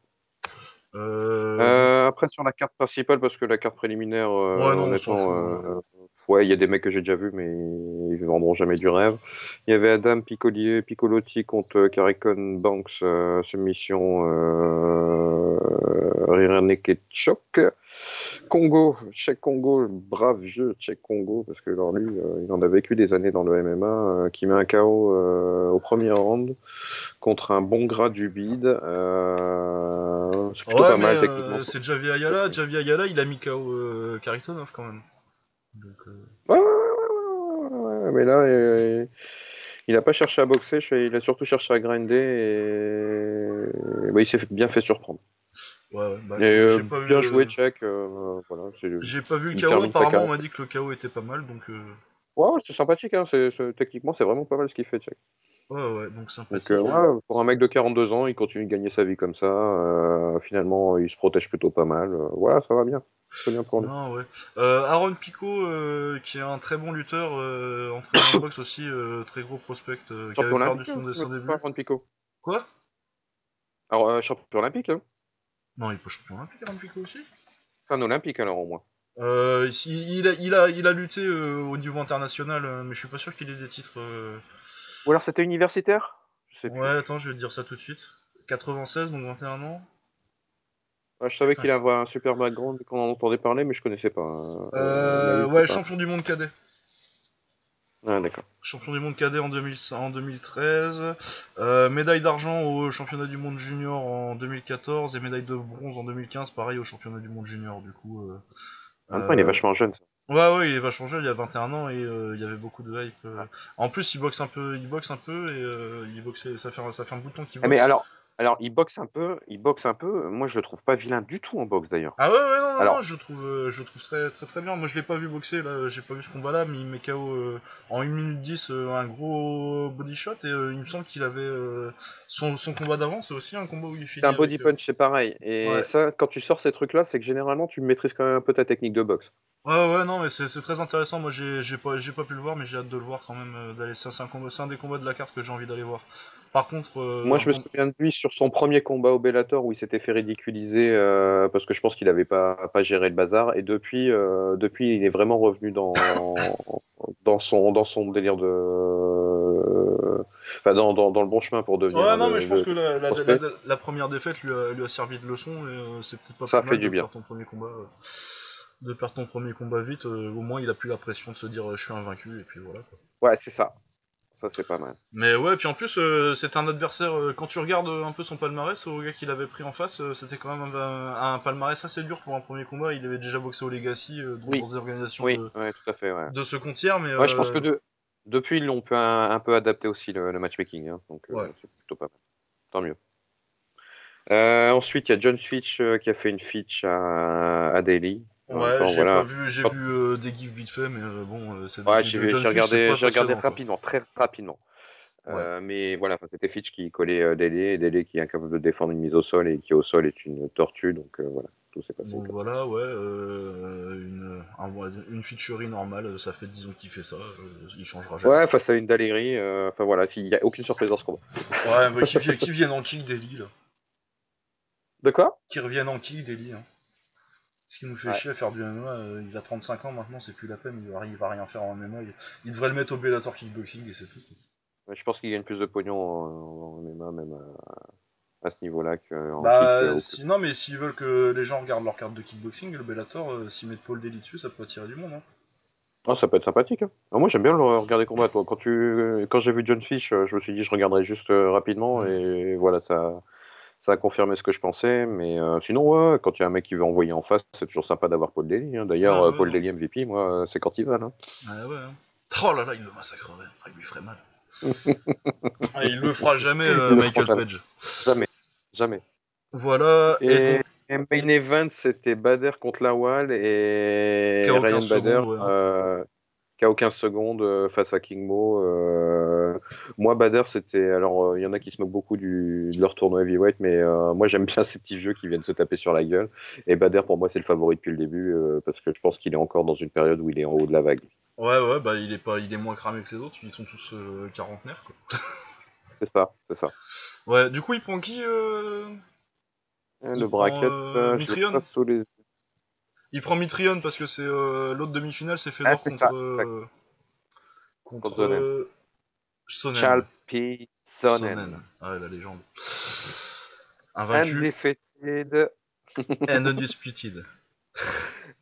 Euh, après, sur la carte principale, parce que la carte préliminaire, Ouais, non, honnêtement, ouais, il y a des mecs que j'ai déjà vus, mais ils vendront jamais du rêve. Il y avait Adam Piccoli- Piccolotti contre Karekon Banks, submission euh, rear naked choc. Congo, Cheikh Congo, brave vieux Cheikh Congo, parce que alors lui, euh, il en a vécu des années dans le MMA, euh, qui met un KO euh, au premier round contre un bon gras du bide. C'est plutôt ouais, pas mal techniquement. c'est Javi Ayala. Javi Ayala, il a mis KO Karitonov quand même. Donc, Ouais, ouais, ouais, mais là, il a pas cherché à boxer, il a surtout cherché à grinder et bah, il s'est bien fait surprendre. Ouais, ouais, bah, Et euh, j'ai pas bien vu. joué, le- Check. euh, voilà, J'ai pas vu le KO. Apparemment, on m'a dit que le KO était pas mal. Donc, euh, Ouais, ouais, c'est sympathique, hein, c'est, techniquement, c'est vraiment pas mal ce qu'il fait, Check. ouais, ouais, donc sympathique. ouais, pour un mec de 42 ans, il continue de gagner sa vie comme ça. finalement, il se protège plutôt pas mal. voilà, ça va bien. C'est bien pour lui. Non, ouais. Euh, Aaron Pico, euh, qui est un très bon lutteur, euh, en boxe aussi, très gros prospect, qui avait perdu son, hein, début. Pico. Quoi? Alors, champion olympique, hein. Non, il est pas champion olympique, Aaron Pico aussi C'est un olympique alors au moins. Euh, il, il a, il, a, il a lutté euh, au niveau international, euh, mais je suis pas sûr qu'il ait des titres. euh. Ou alors c'était universitaire? Je sais Ouais, attends, je vais te dire ça tout de suite. 96, donc 21 ans. Ah, je savais qu'il avait un super background qu'on en entendait parler, mais je connaissais pas. euh, Euh, ouais, pas- champion du monde cadet. Ah, d'accord. Champion du monde cadet en, 2000 en 2013. Euh, médaille d'argent au championnat du monde junior en 2014 et médaille de bronze en 2015, pareil au championnat du monde junior. Du coup, euh, En même temps, il est euh, vachement jeune. ça. Ouais, ouais, il va changer. Il y a 21 ans et euh, il y avait beaucoup de hype. euh. En plus, il boxe un peu, il boxe un peu et euh, il boxait. Ça fait, un- ça fait un bout de temps qu'il Ah, boxe. mais alors, alors, il boxe un peu, il boxe un peu. Moi, je le trouve pas vilain du tout en boxe d'ailleurs. Ah ouais, ouais, non, non, Alors- non, je le trouve, euh, je le trouve très, très, très bien. Moi, je l'ai pas vu boxer là. J'ai pas vu ce combat-là, mais il met KO euh, en 1 minute 10 euh, un gros body shot et euh, il me semble qu'il avait son, son combat d'avant. C'est aussi un combat où il. C'est un body avec, punch, c'est pareil. Et Ouais. ça, quand tu sors ces trucs-là, c'est que généralement, tu maîtrises quand même un peu ta technique de boxe. Ouais, ouais, non, mais c'est c'est très intéressant. Moi, j'ai j'ai pas, j'ai pas pu le voir, mais j'ai hâte de le voir quand même. d'aller. C'est un, combat- c'est un des combats de la carte que j'ai envie d'aller voir. Par contre, euh, Moi, je me souviens de lui sur son premier combat au Bellator où il s'était fait ridiculiser euh, parce que je pense qu'il avait pas, pas géré le bazar. Et depuis, euh, depuis, il est vraiment revenu dans, dans, son, dans son délire de. Enfin, dans, dans, dans le bon chemin pour devenir. Ouais, non, le- mais je pense le- que la, la, prospect. la- la première défaite lui a, lui a servi de leçon et c'est peut-être pas Ça fait mal du de bien. perdre ton premier combat. de perdre ton premier combat vite, euh, au moins il a plus la pression de se dire euh, je suis invaincu et puis voilà. quoi. Ouais, c'est ça. Ça, c'est pas mal. Mais ouais, puis en plus, euh, c'était un adversaire, euh, quand tu regardes euh, un peu son palmarès, au gars qu'il avait pris en face, euh, c'était quand même un, un palmarès assez dur pour un premier combat. Il avait déjà boxé au Legacy, euh, dans Oui. dans des organisations Oui, de, ouais, tout à fait. Ouais, de ce comptière, mais ouais je pense euh, que de, depuis, ils l'ont peu- un, un peu adapté aussi le, le matchmaking. Hein, donc, euh, Ouais. c'est plutôt pas mal. Tant mieux. Euh, ensuite, il y a John Fitch euh, qui a fait une Fitch à, à Delhi. Ouais, j'ai voilà. vu, j'ai vu euh, des gifs vite fait, mais euh, bon, euh, c'est Ouais, j'ai regardé, j'ai regardé quoi. rapidement, très rapidement. Mais voilà, c'était Fitch qui collait et Dele qui est incapable de défendre une mise au sol et qui au sol est une tortue, donc voilà, tout s'est passé. Donc voilà, ouais, une, un- une normale, ça fait 10 ans qu'il fait ça, il changera jamais. Ouais, face à une Daléry, enfin voilà, il n'y a aucune surprise dans ce combat. Ouais, bah, qui, qui viennent en kick Daily, là? De quoi? Qui reviennent en kick Daily, hein. Ce qui nous fait Ouais. chier à faire du MMA, euh, il a 35 ans maintenant, c'est plus la peine, il va, il va rien faire en MMA. Il, il devrait le mettre au Bellator Kickboxing et c'est tout. Ouais, Je pense qu'il gagne plus de pognon en, en MMA, même à, à ce niveau-là, qu'en Bah, kick. euh, si, non, mais s'ils veulent que les gens regardent leur carte de kickboxing, le Bellator, euh, s'ils mettent Paul Daly dessus, ça peut attirer du monde, hein. Ah, ça peut être sympathique. hein. Ah, moi, j'aime bien le regarder combattre. toi. Quand, tu... Quand j'ai vu John Fish, euh, je me suis dit je regarderai juste rapidement et voilà, ça, ça a confirmé ce que je pensais. Mais euh, sinon, ouais, quand il y a un mec qui veut envoyer en face, c'est toujours sympa d'avoir Paul Daly. hein. D'ailleurs, euh, ouais, Paul. Daly MVP, moi, euh, c'est quand il va. Hein. Ouais, ouais. hein. Oh là là, il le massacrerait, Ah, il lui ferait mal. Ah, il le fera jamais, le Michael fera jamais. Page. Jamais. Jamais. Voilà, et, main event, c'était Bader contre Lawal et KO 15 Ryan Bader ouais. euh, KO 15 secondes euh, face à King Mo. euh, moi, Bader, c'était. Alors, euh, il y en a qui se moquent beaucoup du, de leur tournoi heavyweight, mais euh, moi, j'aime bien ces petits vieux qui viennent se taper sur la gueule. Et Bader, pour moi, c'est le favori depuis le début euh, parce que je pense qu'il est encore dans une période où il est en haut de la vague. ouais, ouais, bah il est, pas, il est moins cramé que les autres, ils sont tous euh, quarantenaires, quoi. C'est ça, c'est ça. Ouais, du coup, il prend qui euh... Euh, Il Le prend, bracket, euh, euh, je l'ai Mitrione pas sous les. Il prend Mitrione parce que c'est euh, l'autre demi-finale, c'est Fedor Ah, contre. ça, euh, contre. Contre Sonnen. euh, Sonnen. Chalpi Sonnen. Ouais, la légende. Invaincu Undefeated. and undisputed.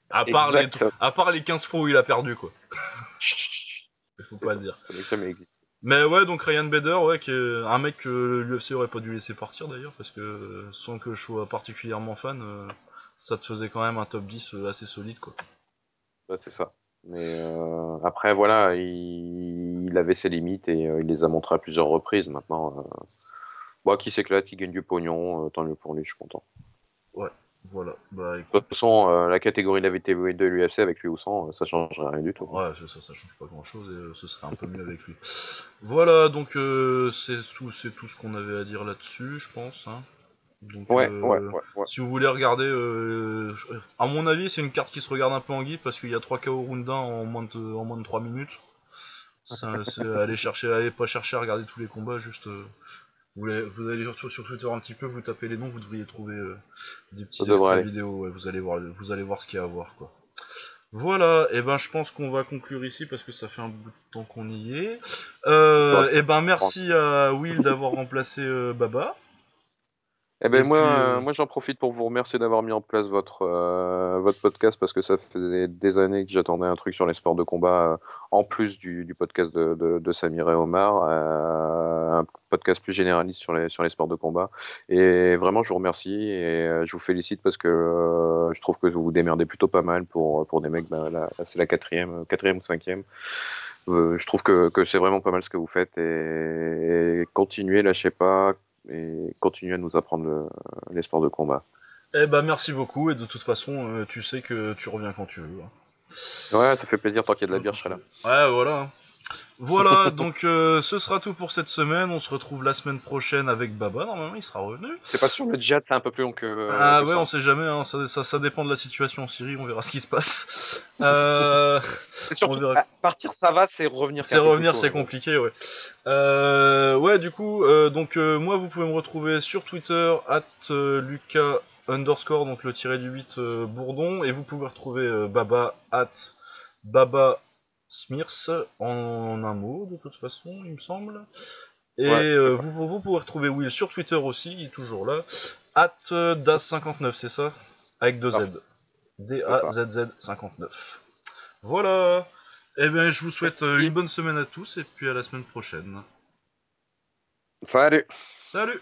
à, part les, à part les 15 fois où il a perdu, quoi. Il faut pas le dire. Mais ouais, donc Ryan Bader, ouais, qui est un mec que l'UFC aurait pas dû laisser partir d'ailleurs, parce que sans que je sois particulièrement fan, euh, ça te faisait quand même un top 10 euh, assez solide, quoi. Ouais, c'est ça. Mais euh, après, voilà, il, il avait ses limites et euh, il les a montrées à plusieurs reprises. Maintenant, euh, bon, qui s'éclate, qui gagne du pognon, tant mieux pour lui, je suis content. Voilà, bah De toute façon, la catégorie de la VTV de l'UFC avec lui ou sans, ça changerait rien du tout. ouais, ça, ça, ça change pas grand chose et ce serait un peu mieux avec lui. Voilà, donc c'est tout, tout ce qu'on avait à dire là-dessus, je pense. Hein. Donc, Ouais, euh, ouais, ouais. Si vous voulez regarder, euh, à mon avis, c'est une carte qui se regarde un peu en guide parce qu'il y a 3 KO round 1 en moins de, en moins de 3 minutes. C'est aller chercher, allez pas chercher à regarder tous les combats, juste. euh, vous, allez, vous allez sur, sur Twitter un petit peu, vous tapez les noms, vous devriez trouver des petits extraits aller. vidéo. vous allez voir, vous allez voir ce qu'il y a à voir, quoi. Voilà, et ben je pense qu'on va conclure ici parce que ça fait un bout de temps qu'on y est. Et ben merci à Will d'avoir remplacé Baba. Eh ben Et moi, puis, euh, euh, moi j'en profite pour vous remercier d'avoir mis en place votre euh, votre podcast parce que ça faisait des années que j'attendais un truc sur les sports de combat euh, en plus du, du podcast de, de, de Samir et Omar, un podcast plus généraliste sur les sur les sports de combat. Et vraiment, je vous remercie et je vous félicite parce que je trouve que vous vous démerdez plutôt pas mal pour pour des mecs. Ben, là, là, c'est la quatrième, quatrième ou cinquième. Je trouve que, que c'est vraiment pas mal ce que vous faites et, et continuez, lâchez pas et continuez à nous apprendre le- les sports de combat. eh ben, merci beaucoup. Et de toute façon, euh, tu sais que tu reviens quand tu veux. hein. Ouais, ça fait plaisir tant qu'il y a de la bière, je serai là. Ouais, voilà. Voilà, donc euh, ce sera tout pour cette semaine. On se retrouve la semaine prochaine avec Baba. Normalement, il sera revenu. C'est pas sûr, le jet c'est un peu plus long que. ah que ouais, ça. on sait jamais. Hein, ça, ça, ça dépend de la situation en Syrie. On verra ce qui se passe. Euh, C'est surtout, on verra. partir ça va, c'est revenir. C'est revenir, c'est compliqué, ouais. Euh, ouais, du coup, euh, donc euh, moi, vous pouvez me retrouver sur Twitter, at euh, Lucas underscore, donc le tiré du 8 euh, Bourdon, et vous pouvez retrouver euh, Baba, at Baba Smirs, en un mot, de toute façon, il me semble. Et Ouais, euh, vous, vous pouvez retrouver Will sur Twitter aussi, il est toujours là, at euh, Das59, c'est ça? Avec deux Z. Parfait. D-A-Z-Z 59. Voilà. Eh bien, je vous souhaite euh, une bonne semaine à tous et puis à la semaine prochaine. Salut. Salut